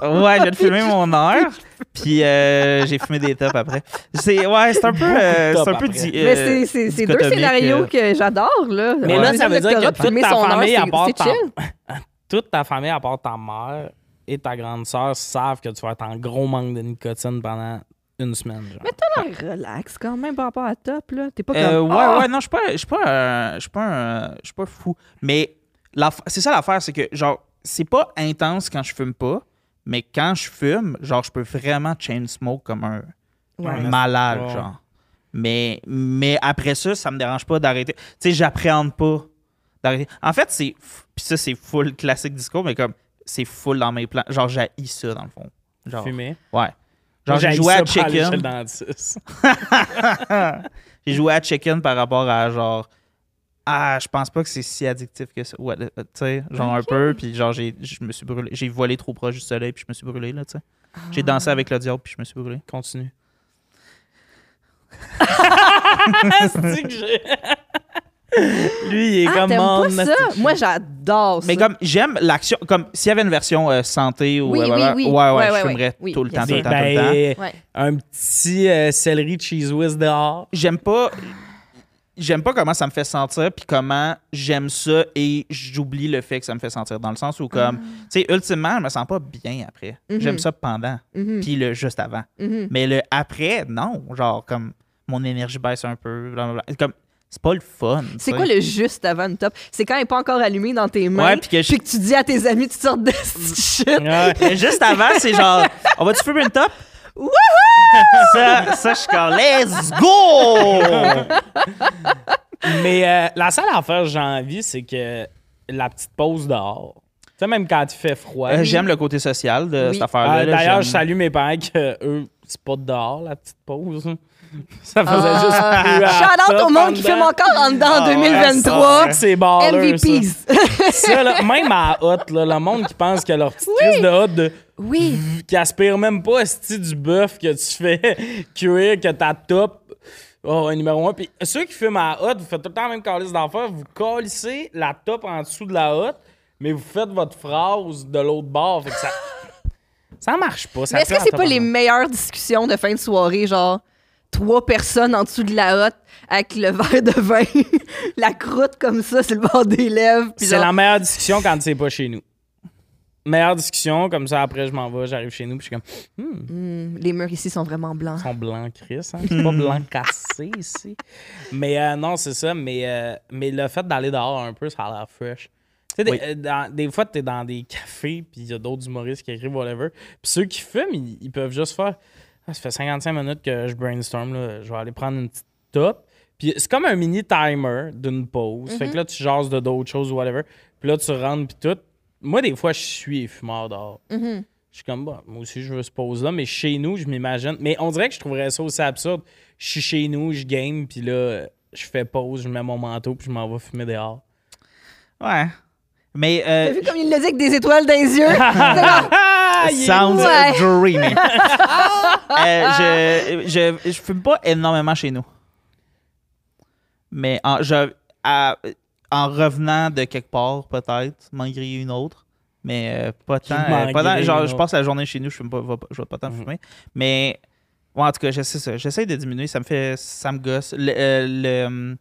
ouais je viens de filmer mon heure puis euh, j'ai fumé des tops après c'est ouais c'est un peu euh, c'est un peu di- Mais euh, c'est- c'est c'est deux scénarios euh. que j'adore, là. Mais là, ça veut dire que toute ta son heure, famille, à c'est- part c'est ta- chill. Toute ta famille, à part ta mère et ta grande sœur, savent que tu vas être en gros manque de nicotine pendant une semaine. genre. Mais t'as l'air relax quand même par rapport à top, là. T'es pas comme. Euh, ouais, Ah! ouais, non, je suis pas, je suis pas, un- je suis pas, un- je suis pas fou. Mais c'est ça l'affaire, c'est que, genre, c'est pas intense quand je fume pas, mais quand je fume, genre, je peux vraiment chain smoke comme un, Ouais. un malade, Ouais. genre. Mais, mais après ça, ça me dérange pas d'arrêter. Tu sais, j'appréhende pas d'arrêter. En fait, c'est. Puis ça, c'est full classique discours, mais comme, c'est full dans mes plans. Genre, j'ai ça, dans le fond. Genre, Fumer? ouais. Genre, j'ai joué à Chicken. J'ai joué à Chicken par rapport à genre. Ah, je pense pas que c'est si addictif que ça. Ouais, euh, tu sais, genre un peu. Puis genre, j'ai, je me suis brûlé. J'ai volé trop proche du soleil, puis je me suis brûlé, là, tu sais. J'ai dansé Ah. avec le diable, puis je me suis brûlé. Continue. C'est que j'ai- Lui, il est Ah, comme mon pas ça? Moi, j'adore ça. Mais comme, j'aime l'action. Comme, s'il y avait une version euh, santé ou. Oui, euh, oui, ouais, oui. Ouais, ouais, Ouais, je fumerais ouais. Tout le temps, tout le temps, tout le temps. Ben, Ouais. un petit euh, céleri cheese whiz dehors. j'aime pas j'aime pas comment ça me fait sentir puis comment j'aime ça et j'oublie le fait que ça me fait sentir dans le sens où comme Ah. tu sais ultimement je me sens pas bien après Mhm. j'aime ça pendant Mhm, puis le juste avant mhm. mais le après non genre comme mon énergie baisse un peu blablabla. comme c'est pas le fun C'est tu quoi le juste avant une top? C'est quand elle n'est pas encore allumée dans tes mains. Ouais, puis que je- que tu dis à tes amis toutes sortes de shit. Ouais. Juste avant c'est genre on va-tu fumer une top? Ça, ça, je suis comme, let's go! Mais euh, la seule affaire que j'ai envie, c'est que la petite pause dehors. Tu sais, même quand il fait froid. Euh, J'aime le côté social de Oui. cette affaire-là. Ah, D'ailleurs, je salue mes parents que eux, c'est pas dehors, la petite pause. Ça faisait Ah. juste plus à Shout out top au monde qui dedans. fume encore en dedans en Ah ouais, 2023. Ah, C'est baller. MVPs. Ça, là, même à hot, là, le monde qui pense que leur petite crise de hot de, oui. qui aspire même pas esti, du bœuf que tu fais cuire, que ta top Oh, numéro un. Puis ceux qui fument à la hotte, vous faites tout le temps la même calice d'enfer. Vous calissez la top en dessous de la hotte, mais vous faites votre phrase de l'autre bord. Fait que ça. Ça marche pas. Ça Mais est-ce que c'est pas les meilleures discussions de fin de soirée, genre trois personnes en dessous de la hotte avec le verre de vin, la croûte comme ça sur le bord des lèvres, C'est genre, la meilleure discussion quand c'est pas chez nous. Meilleure discussion, comme ça après je m'en vais, j'arrive chez nous, puis je suis comme, hmm, Hmm, les murs ici sont vraiment blancs. ils sont blancs, Chris. Hein? C'est pas blanc cassé ici. Mais euh, non, c'est ça. Mais, euh, mais le fait d'aller dehors un peu, ça a l'air fresh. Tu sais, des, Oui. euh, dans- des fois, t'es dans des cafés, puis il y a d'autres humoristes qui écrivent whatever. Puis ceux qui fument, ils, ils peuvent juste faire Ah, Ça fait 55 minutes que je brainstorm, là. je vais aller prendre une petite top. Puis c'est comme un mini timer d'une pause. Fait que là, tu jases de d'autres choses ou whatever. Puis là, tu rentres, puis tout. Moi, des fois, je suis fumeur dehors. Mhm. Je suis comme, bah, moi aussi, je veux ce pause-là, mais chez nous, je m'imagine. Mais on dirait que je trouverais ça aussi absurde. Je suis chez nous, je game, puis là, je fais pause, je mets mon manteau, puis je m'en vais fumer dehors. Ouais. Mais T'as euh, vu comme il le dit avec des étoiles dans les yeux? Ah, est- sounds Ouais. dreamy. Euh, je, je, je fume pas énormément chez nous. Mais en, je, à- en revenant de quelque part, peut-être, griller une autre. Mais euh, pas tant. euh, pas tant- genre, je passe la journée chez nous, je fume pas, je vais pas tant Mhm. fumer. Mais ouais, en tout cas, j'essaie ça. J'essaie de diminuer, ça me fait. Ça me gosse. Le, euh, le, hum,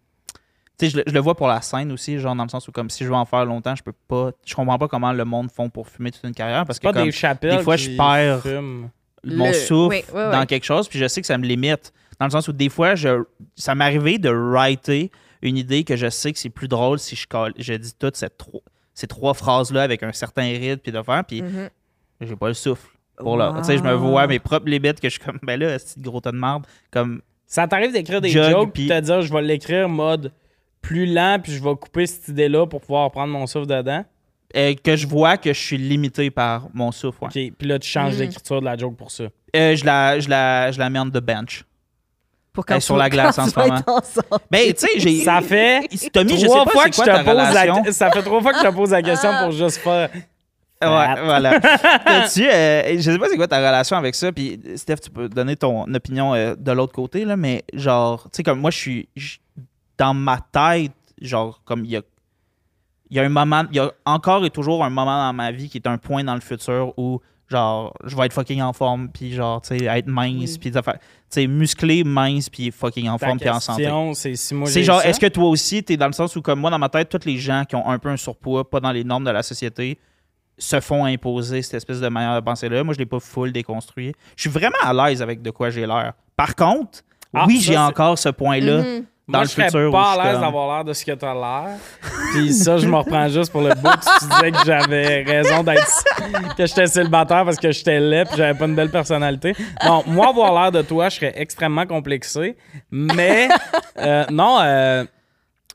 tu sais, je, le- je le vois pour la scène aussi, genre dans le sens où comme si je veux en faire longtemps, je peux pas. Je comprends pas comment le monde font pour fumer toute une carrière parce que pas comme, des chapelles. des fois, je perds- Fume. mon Le- souffle oui, oui, oui. dans quelque chose, puis je sais que ça me limite. Dans le sens où des fois, je, ça m'est arrivé de writer une idée que je sais que c'est plus drôle si je, colle- je dis toutes ces trois, ces trois phrases-là avec un certain rythme, puis de faire, puis Mhm. j'ai pas le souffle. Pour là. Tu sais, je me vois mes propres limites que je suis comme, ben là, c'est gros tas de merde. Comme, Ça t'arrive d'écrire des Jog, jokes, puis te dire, je vais l'écrire mode plus lent, puis je vais couper cette idée-là pour pouvoir prendre mon souffle dedans? euh, que je vois que je suis limité par mon souffle. ouais. OK, puis là, tu changes Mm. l'écriture de la joke pour ça. Euh, je, la, je, la, je la mets on the bench. Pour sur la glace quand en tu ce moment. Ben, tu sais, j'ai. Ça fait Tommy, je sais trois pas fois que quoi je te pose relation. la Ça fait trois fois que je te pose la question pour juste faire. Ouais, voilà. T'as-tu, euh, je sais pas c'est quoi ta relation avec ça, puis Steph, tu peux donner ton opinion euh, de l'autre côté, là, mais genre, tu sais, comme moi, je suis. Dans ma tête, genre, comme il y a. Il y a un moment, il y a encore et toujours un moment dans ma vie qui est un point dans le futur où, genre, je vais être fucking en forme, puis genre, tu sais, être mince, Oui. puis des affaires- tu sais, musclé, mince, puis fucking en Ta forme, puis en santé. c'est si genre, est-ce que toi aussi, t'es dans le sens où, comme moi, dans ma tête, tous les gens qui ont un peu un surpoids, pas dans les normes de la société, se font imposer cette espèce de manière de penser-là? Moi, je l'ai pas full déconstruit. Je suis vraiment à l'aise avec de quoi j'ai l'air. Par contre, Ah, oui, j'ai encore ce point-là Mhm. Dans Moi, le je serais futur. pas à l'aise d'avoir l'air de ce que t'as l'air. Puis ça, je me reprends juste pour le bout que tu disais que j'avais raison d'être... que j'étais célibataire parce que j'étais laid puis j'avais pas une belle personnalité. Non, moi, avoir l'air de toi, je serais extrêmement complexé. Mais, euh, non... euh,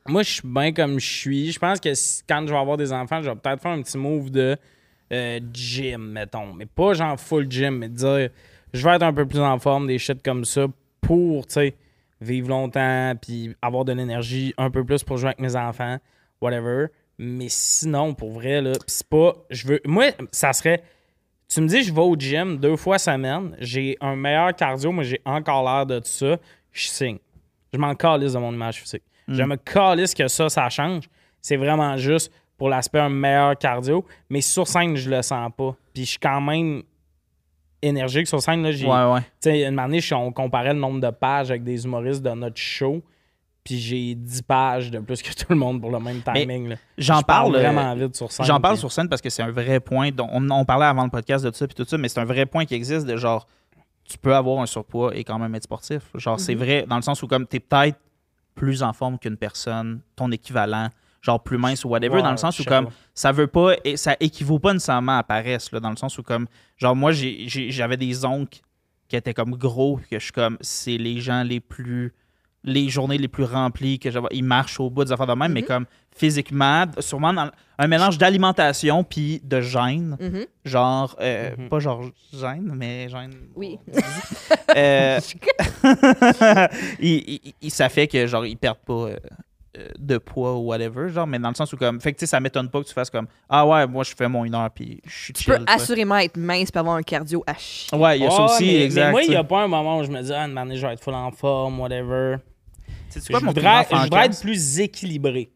moi, je suis bien comme je suis. Je pense que quand je vais avoir des enfants, je vais peut-être faire un petit move de euh, gym, mettons. Mais pas genre full gym, mais dire je vais être un peu plus en forme, des shit comme ça pour, tu sais, vivre longtemps puis avoir de l'énergie un peu plus pour jouer avec mes enfants, whatever. Mais sinon, pour vrai, là, c'est pas. Je veux. Moi, ça serait. Tu me dis, je vais au gym deux fois semaine, j'ai un meilleur cardio, moi j'ai encore l'air de tout ça, je signe. Je m'en calisse de mon image physique. Je me calisse que ça, ça change. C'est vraiment juste pour l'aspect un meilleur cardio, mais sur scène, je le sens pas. Puis je suis quand même énergique sur scène. Là, j'ai, Ouais, ouais. une année, on comparait le nombre de pages avec des humoristes de notre show, puis j'ai 10 pages de plus que tout le monde pour le même timing. là. J'en Je parle parle. euh, vraiment vite sur scène. J'en parle sur scène parce que c'est un vrai point. dont- on, on parlait avant le podcast de ça puis tout ça, mais c'est un vrai point qui existe de genre tu peux avoir un surpoids et quand même être sportif. Genre c'est vrai dans le sens où comme tu es peut-être plus en forme qu'une personne, ton équivalent, genre plus mince ou whatever, dans le sens où comme ça veut pas et ça équivaut pas nécessairement à paresse là, dans le sens où comme genre moi j'avais des oncles qui étaient comme gros que je suis comme c'est les gens les plus les journées les plus remplies que j'avais ils marchent au bout des affaires de même mais comme physiquement sûrement dans un mélange d'alimentation puis de gêne Mhm. genre euh, Mhm. pas genre gêne mais gêne Oui. euh, il- il- il- ça fait que genre ils perdent pas euh, de poids ou whatever genre mais dans le sens où comme fait que tu sais ça m'étonne pas que tu fasses comme ah ouais moi je fais mon une heure puis je suis Tu chill peux assurément être mince et avoir un cardio à chier. ouais il y a ça Ah, aussi mais, exact Mais moi, il n'y a pas un moment où je me dis, ah, une année, je vais être full en forme, whatever. C'est Je quoi mon plus voudrais, je voudrais fantasme? être plus équilibré.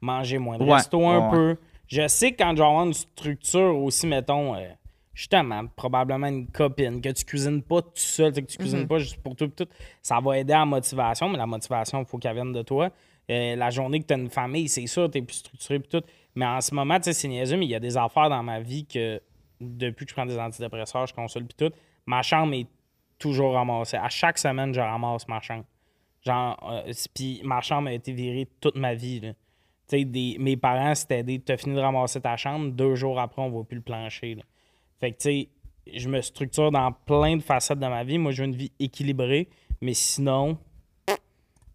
Manger moins de Ouais, resto un ouais, peu. Je sais que quand je vais avoir une structure aussi, mettons, euh, justement, probablement une copine, que tu cuisines pas tout seul, tu sais, que tu cuisines pas juste pour pis tout, ça va aider à la motivation, mais la motivation, il faut qu'elle vienne de toi. Euh, la journée que tu as une famille, c'est sûr, tu es plus structuré pis tout. Mais en ce moment, c'est niaiseux, mais il y a des affaires dans ma vie que depuis que je prends des antidépresseurs, je consulte pis tout, ma chambre est toujours ramassée. À chaque semaine, je ramasse ma chambre. Genre, euh, puis ma chambre a été virée toute ma vie. mes parents, c'était des. T'as fini de ramasser ta chambre, deux jours après, on voit plus le plancher. Fait que, tu sais, je me structure dans plein de facettes de ma vie. Moi, je veux une vie équilibrée, mais sinon,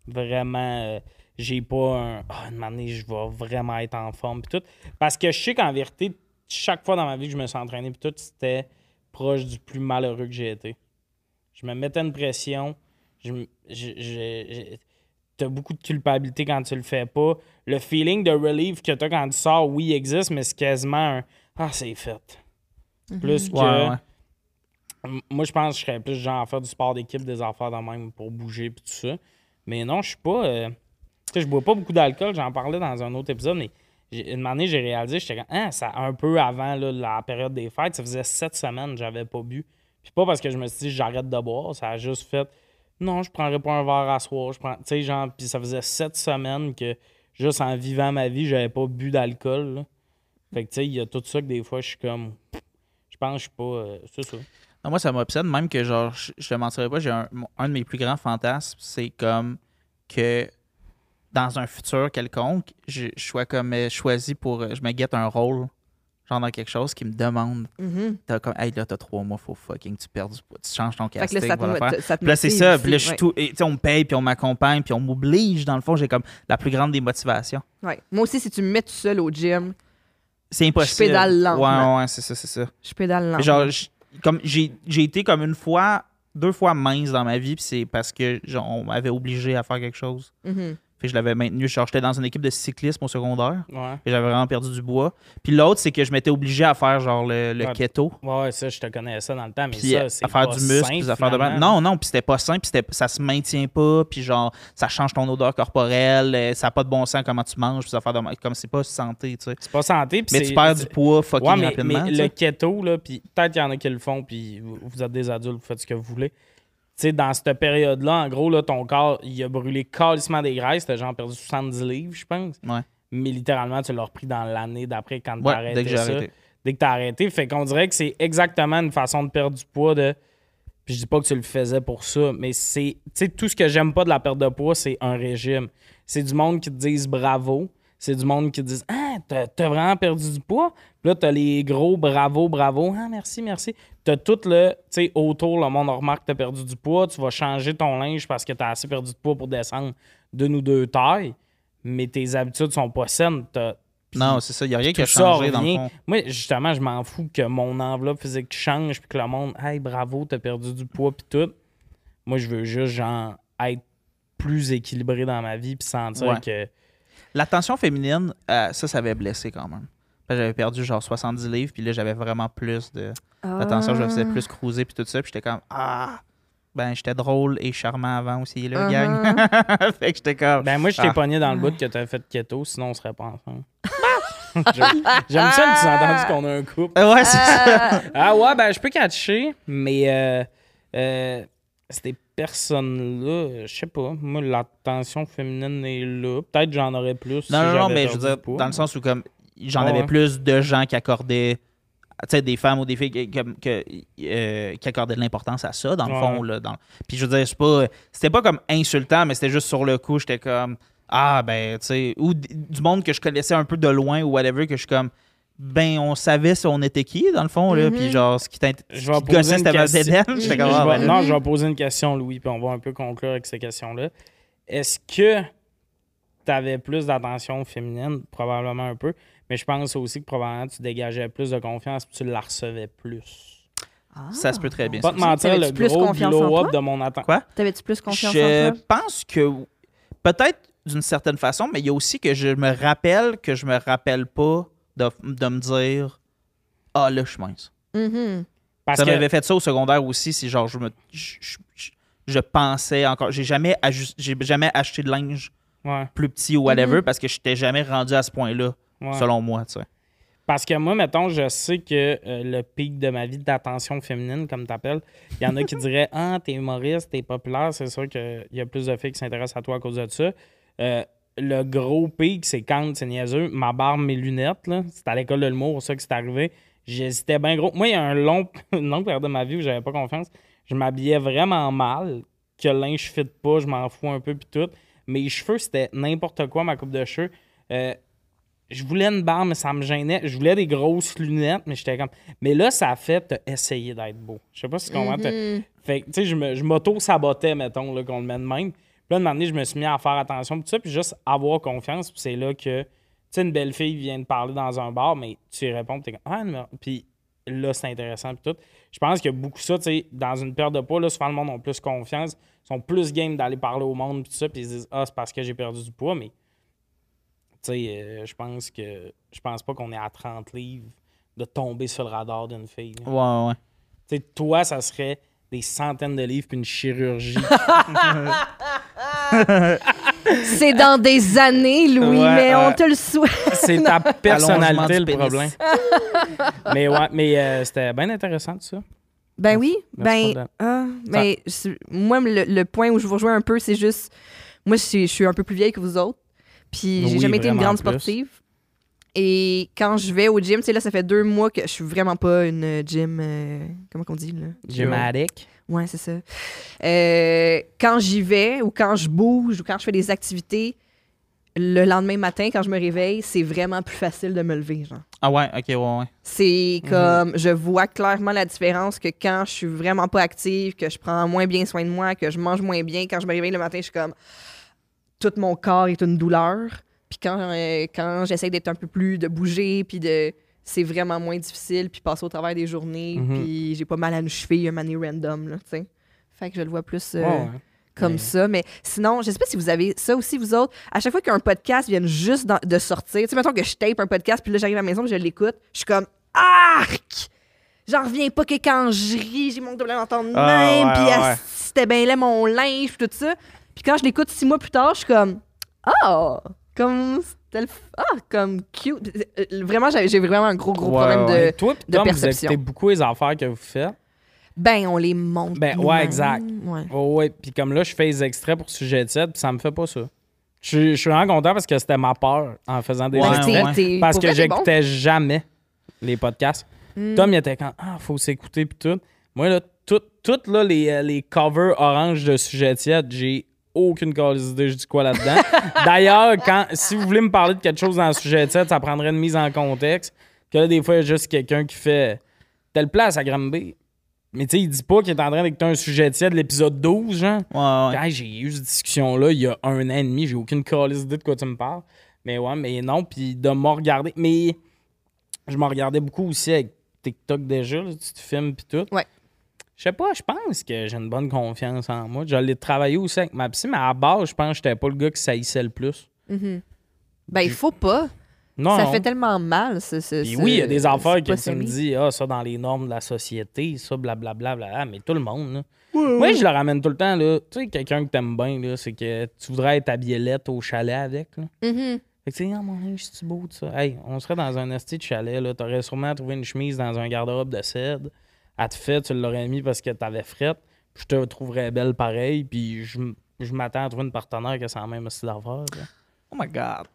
vraiment, euh, j'ai pas un. Ah, une année, je vais vraiment être en forme, puis tout. Parce que je sais qu'en vérité, chaque fois dans ma vie que je me suis entraîné, puis tout, c'était proche du plus malheureux que j'ai été. Je me mettais une pression. Je, me- je, je- je- t'as beaucoup de culpabilité quand tu le fais pas. Le feeling de relief que t'as quand tu sors, oui, il existe, mais c'est quasiment un Ah, c'est fait. Plus que. Ouais, ouais. M- Moi, je pense que je serais plus genre à faire du sport d'équipe, des affaires de même pour bouger puis tout ça. Mais non, je suis pas. euh, sais, je bois pas beaucoup d'alcool, j'en parlais dans un autre épisode, mais une année, j'ai réalisé, j'étais comme, ça, un peu avant la période des fêtes, ça faisait sept semaines que j'avais pas bu. Puis pas parce que je me suis dit, j'arrête de boire, ça a juste fait, non, je prendrais pas un verre à soir. Je prends, tu sais, genre, puis ça faisait sept semaines que, juste en vivant ma vie, j'avais pas bu d'alcool. Fait que, tu sais, il y a tout ça que des fois, je suis comme, je pense je suis pas, euh, c'est ça. Non, moi, ça m'obsède, même que, genre, je, je te mentirais pas, j'ai un de mes plus grands fantasmes, c'est comme que dans un futur quelconque, je, je sois comme euh, choisi pour. euh, Je me guette un rôle, genre dans quelque chose qui me demande. Mhm. T'as comme, hey, là, t'as trois mois, faut fucking tu perdes du poids. Tu changes ton Fait que casting. là, ça ça Puis là, c'est ça. Puis là, je suis ouais. tout. et, on me paye, puis on m'accompagne, puis on m'oblige. Dans le fond, j'ai comme la plus grande des motivations. Ouais. Moi aussi, si tu me mets tout seul au gym, C'est impossible. pédale lentement. Ouais, ouais, c'est ça, c'est ça. je pédale lentement. Genre, comme j'ai j'ai été comme une fois, deux fois mince dans ma vie, puis c'est parce que genre, on m'avait obligé à faire quelque chose. Mhm. Fait que je l'avais maintenu. Genre, j'étais dans une équipe de cyclisme au secondaire, Ouais. et j'avais vraiment perdu du bois. Puis l'autre, c'est que je m'étais obligé à faire genre le, le Ouais. keto. Ouais, ça, je te connais ça dans le temps, mais Puis ça, à c'est faire pas du muscle, puis des affaires de. Non, non, puis c'était pas sain, puis c'était- ça se maintient pas, puis genre, ça change ton odeur corporelle, euh, ça n'a pas de bon sens comment tu manges, puis affaires de. Comme c'est pas santé, tu sais. C'est pas santé. puis Mais tu perds du poids fucking Ouais, mais, rapidement. mais le keto, là, puis peut-être qu'il y en a qui le font, puis vous, vous êtes des adultes, vous faites ce que vous voulez. Sais, dans cette période-là, en gros, là, ton corps, il a brûlé calissement des graisses. T'as genre perdu 70 livres, je pense. Ouais. Mais littéralement, tu l'as repris dans l'année d'après quand t'as Ouais, arrêté dès que ça. arrêté. Dès que t'as arrêté. Fait qu'on dirait que c'est exactement une façon de perdre du poids de... Puis je dis pas que tu le faisais pour ça, mais c'est... Tu sais, tout ce que j'aime pas de la perte de poids, c'est un régime. C'est du monde qui te disent bravo. C'est du monde qui disent Ah, t'as t'as vraiment perdu du poids. Puis là, t'as les gros bravo, bravo. Ah, merci, merci. T'as tout le, tu sais, autour, le monde remarque que t'as perdu du poids. Tu vas changer ton linge parce que t'as assez perdu de poids pour descendre d'une ou deux tailles. Mais tes habitudes sont pas saines. T'as- Non, c'est ça. Il n'y a rien qui a changé dans le fond. Moi, justement, je m'en fous que mon enveloppe physique change puis que le monde, hey, bravo, t'as perdu du poids puis tout. Moi, je veux juste, genre, être plus équilibré dans ma vie puis sentir Ouais. que. L'attention féminine, euh, ça, ça avait blessé quand même. J'avais perdu genre 70 livres, puis là, j'avais vraiment plus de. Attention, je me faisais Ah. plus cruiser, puis tout ça, puis j'étais comme Ah! Ben, j'étais drôle et charmant avant aussi, là, Uh-huh. gang. fait que j'étais comme. Ben, moi, je t'ai Ah. pogné dans le bout que t'as fait keto, sinon on serait pas ensemble. J'aime ça, le sous-entendu qu'on a un couple. Ouais, c'est ça. Ah, Ah ouais, ben je peux catcher, mais euh, euh, ces personnes-là, je sais pas, moi l'attention féminine est là. Peut-être j'en aurais plus. si Non, non, non, mais je veux dire, dans le sens où, comme, j'en Ouais, avais plus de gens qui accordaient. Tu sais, des femmes ou des filles qui, que- euh, qui accordaient de l'importance à ça, dans le Ouais. fond. Là, dans... Puis je veux dire, c'est pas, c'était pas comme insultant, mais c'était juste sur le coup, j'étais comme, ah, ben, tu sais, ou d- du monde que je connaissais un peu de loin ou whatever, que je suis comme, ben, on savait si on était qui, dans le fond, là, Mhm. puis genre, ce qui t'int- Je vais poser une question. Je ah, vais- ben, non, je vais poser une question, Louis, puis on va un peu conclure avec ces questions-là. Est-ce que tu avais plus d'attention féminine? Probablement un peu. Mais je pense aussi que probablement tu dégageais plus de confiance puis tu la recevais plus. ça se peut très bien. Pas te mentir, le T'avais-tu plus gros confiance en glow-up toi? de mon attention. Quoi? T'avais-tu plus confiance je en toi? pense que peut-être d'une certaine façon, mais il y a aussi que je me rappelle que je me rappelle pas de, de me dire Ah là, je suis mince. Mhm. Parce ça que m'avait fait ça au secondaire aussi, si genre je me. Je, je- je- je pensais encore. J'ai jamais, j'ai jamais acheté de linge Ouais, plus petit ou whatever parce que je n'étais jamais rendu à ce point-là, ouais. selon moi. tu sais. Parce que moi, mettons, je sais que euh, le pic de ma vie d'attention féminine, comme t'appelles, il y en a qui diraient Ah, t'es humoriste, t'es populaire, c'est sûr qu'il y a plus de filles qui s'intéressent à toi à cause de ça. Euh, le gros pic, c'est quand, c'est niaiseux, ma barbe, mes lunettes, là, c'était à l'école de l'humour, ça que c'est arrivé. J'hésitais bien gros. Moi, il y a un long, une longue période de ma vie où j'avais pas confiance. Je m'habillais vraiment mal, que le linge fit pas, je m'en fous un peu, puis tout. Mes cheveux, c'était n'importe quoi, ma coupe de cheveux. Euh, je voulais une barbe, mais ça me gênait. Je voulais des grosses lunettes, mais j'étais comme. Mais là, ça a fait t'as essayé d'être beau. Je sais pas si tu comprends. Fait que, tu sais, je m'auto-sabotais, mettons, là, qu'on le met de même. Puis là, un moment je me suis mis à faire attention, puis tout ça, puis juste avoir confiance. Puis c'est là que, tu sais, une belle fille vient de parler dans un bar, mais tu y réponds, puis t'es comme, ah, non. Puis là, c'est intéressant, puis tout. Je pense qu'il y a beaucoup ça, tu sais, dans une période de poids, là, souvent le monde a plus confiance, sont plus game d'aller parler au monde, puis tout ça, puis ils se disent, ah, c'est parce que j'ai perdu du poids, mais, tu sais, euh, je pense que, je pense pas qu'on est à 30 livres de tomber sur le radar d'une fille. là. Ouais, ouais. Tu sais, toi, ça serait des centaines de livres puis une chirurgie. C'est dans des années, Louis, Ouais, mais on te le souhaite. C'est ta personnalité le problème. mais ouais, mais euh, c'était bien intéressant tout ça. Ben oui, Merci ben, ah, c'est- moi, le, le point où je vous rejoins un peu, c'est juste, moi, je suis, je suis un peu plus vieille que vous autres, puis j'ai Oui, jamais été une grande plus. sportive. Et quand je vais au gym, tu sais, là, ça fait deux mois que je suis vraiment pas une gym, euh, comment qu'on dit, là? Gymatic. Ouais, c'est ça. Euh, quand j'y vais ou quand je bouge ou quand je fais des activités, le lendemain matin, quand je me réveille, c'est vraiment plus facile de me lever, genre. Ah ouais, ok, ouais, ouais. C'est Mhm. comme, je vois clairement la différence que quand je suis vraiment pas active, que je prends moins bien soin de moi, que je mange moins bien, quand je me réveille le matin, je suis comme, tout mon corps est une douleur. Puis quand, euh, quand j'essaie d'être un peu plus, de bouger, puis de, c'est vraiment moins difficile, puis passer au travers des journées, Mhm. puis j'ai pas mal à une cheville, un mané random, là, tu sais. Fait que je le vois plus euh, ouais. comme Mais- ça. Mais sinon, je sais pas si vous avez ça aussi, vous autres. À chaque fois qu'un podcast vient juste de sortir, tu sais, mettons que je tape un podcast, puis là, j'arrive à la maison, puis je l'écoute, je suis comme Arc! J'en reviens pas que quand je ris, j'ai mon double entendre de Ah, même, ouais, puis ouais. c'était bien là mon linge, puis tout ça. Puis quand je l'écoute six mois plus tard, je suis comme Ah! Comme. Ah, comme cute. Euh, Vraiment, j'ai vraiment un gros, gros Ouais, problème ouais. de. Toi, de Tom, vous perception. écoutez beaucoup les affaires que vous faites. Ben, on les monte. Ben, ouais, exact. Ouais. Oh, ouais, puis comme là, je fais les extraits pour sujet de set, puis ça me fait pas ça. Je suis- je suis vraiment content parce que c'était ma peur en faisant des extraits. Parce que t'es bon. j'écoutais jamais les podcasts. Mm. Tom, il était quand Ah, faut s'écouter puis tout. Moi, là, tout- toutes là, les, euh, les covers orange de sujet tiède, j'ai aucune calice idée, je dis quoi là-dedans. D'ailleurs, quand si vous voulez me parler de quelque chose dans le sujet tiède, ça prendrait une mise en contexte. Que là, des fois, il y a juste quelqu'un qui fait telle place à Granby. Mais tu sais, il dit pas qu'il est en train d'écouter un sujet tiède de l'épisode 12, genre. Ouais, ouais. Quand j'ai eu cette discussion-là il y a un an et demi, j'ai aucune calice idée de quoi tu me parles. Mais ouais, mais non, puis de me regarder. Mais je me regardais beaucoup aussi avec TikTok déjà, là, tu te filmes puis tout. Ouais. Je sais pas, je pense que j'ai une bonne confiance en moi. J'allais travailler aussi avec ma psy, mais à la base, je pense que j'étais pas le gars qui saillissait le plus. Mhm. Ben, il faut pas. Non, ça non. fait tellement mal. Ce, ce- Puis oui, il y a des affaires que tu me dis, ah, ça dans les normes de la société, ça, blablabla, bla, bla, mais tout le monde, là. Moi, je le ramène tout le temps, là. Tu sais, quelqu'un que t'aimes bien, là, c'est que tu voudrais être habillé lettre au chalet avec, là. Mhm. Fait que tu sais, ah, mon linge, c'est beau, tout ça? Hey, on serait dans un esti de chalet, là. T'aurais sûrement trouvé une chemise dans un garde-robe de cèdre. À te fait, tu l'aurais mis parce que t'avais frette. Puis je te trouverais belle pareil. Puis je, je m'attends à trouver une partenaire qui a la même style d'affaires. Oh my god.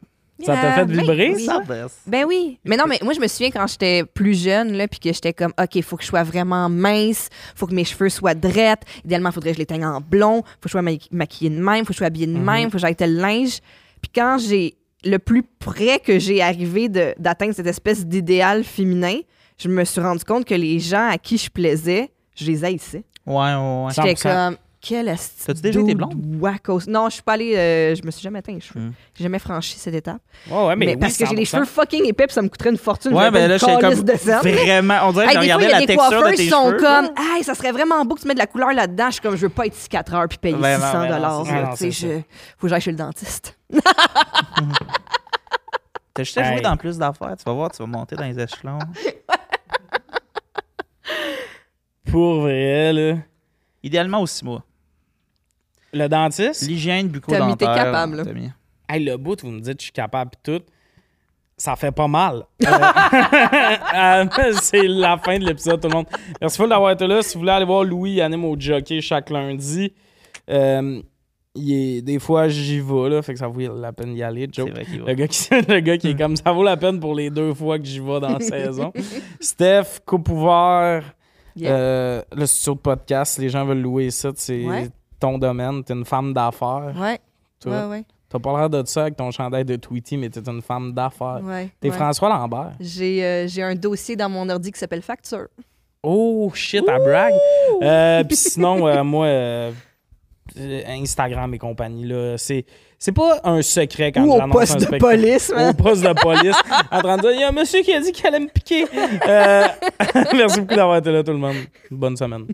Ça t'a fait ben vibrer, oui. ça? Ben oui. Mais non, mais moi, je me souviens quand j'étais plus jeune, là, puis que j'étais comme, OK, il faut que je sois vraiment mince, faut que mes cheveux soient drettes. Idéalement, il faudrait que je les teigne en blond, faut que je sois ma- maquillée de même, faut que je sois habillée de Mhm. même, faut que j'aille tel linge. Puis quand j'ai, le plus près que j'ai arrivé de- d'atteindre cette espèce d'idéal féminin, je me suis rendu compte que les gens à qui je plaisais, je les haïssais. Ouais, ouais, ouais. J'étais 100%. comme, quel esti T'as-tu déjà été blonde? wackos. Non, je suis pas allée, euh, je me suis jamais teint les cheveux. Mm. J'ai jamais franchi cette étape. Ouais, ouais, mais, Mais, oui, parce que j'ai les 100%. cheveux fucking épais, puis ça me coûterait une fortune. Ouais, j'aurais ben là, une j'étais comme de vraiment. On dirait que Hey, je y a la des texture de tes sont cheveux. comme, hey, ça serait vraiment beau que tu mettes de la couleur là-dedans. Je suis comme, je veux pas être ici 4 heures puis payer Ben non, 600 ben non, dollars. Tu sais, je- faut que j'aille chez le dentiste. T'as juste à jouer dans plus d'affaires. Tu vas voir, tu vas monter dans les échelons. Pour vrai, là. Idéalement, aux six mois. Le dentiste? L'hygiène T'as bucco-dentaire. mis- t'es capable, là. t'as mis. Hey, le bout, vous me dites, je suis capable pis tout. Ça fait pas mal. Euh, euh, c'est la fin de l'épisode, tout le monde. Merci beaucoup d'avoir été là. Si vous voulez aller voir Louis, il anime au jockey chaque lundi. Euh, il est, des fois, j'y vais, là, fait que ça vaut la peine d'y aller, Joe. C'est vrai qu'il va. Le gars, qui, le gars qui est comme ça vaut la peine pour les deux fois que j'y vais dans la saison. Steph, coupe ouvert, Yeah. euh, le studio de podcast, les gens veulent louer ça, c'est Ouais. ton domaine, t'es une femme d'affaires. Ouais. toi. Ouais, ouais. T'as pas l'air de ça avec ton chandail de Tweety, mais t'es une femme d'affaires. ouais T'es ouais. François Lambert. J'ai euh, j'ai un dossier dans mon ordi qui s'appelle Facture. Oh shit, à brag. Euh, Puis sinon, euh, moi, Instagram et compagnie, là, c'est, c'est pas un secret quand Ou au poste un de police, man. Au poste de police. en train de dire, il y a un monsieur qui a dit qu'il allait me piquer. Euh, merci beaucoup d'avoir été là, tout le monde. Bonne semaine.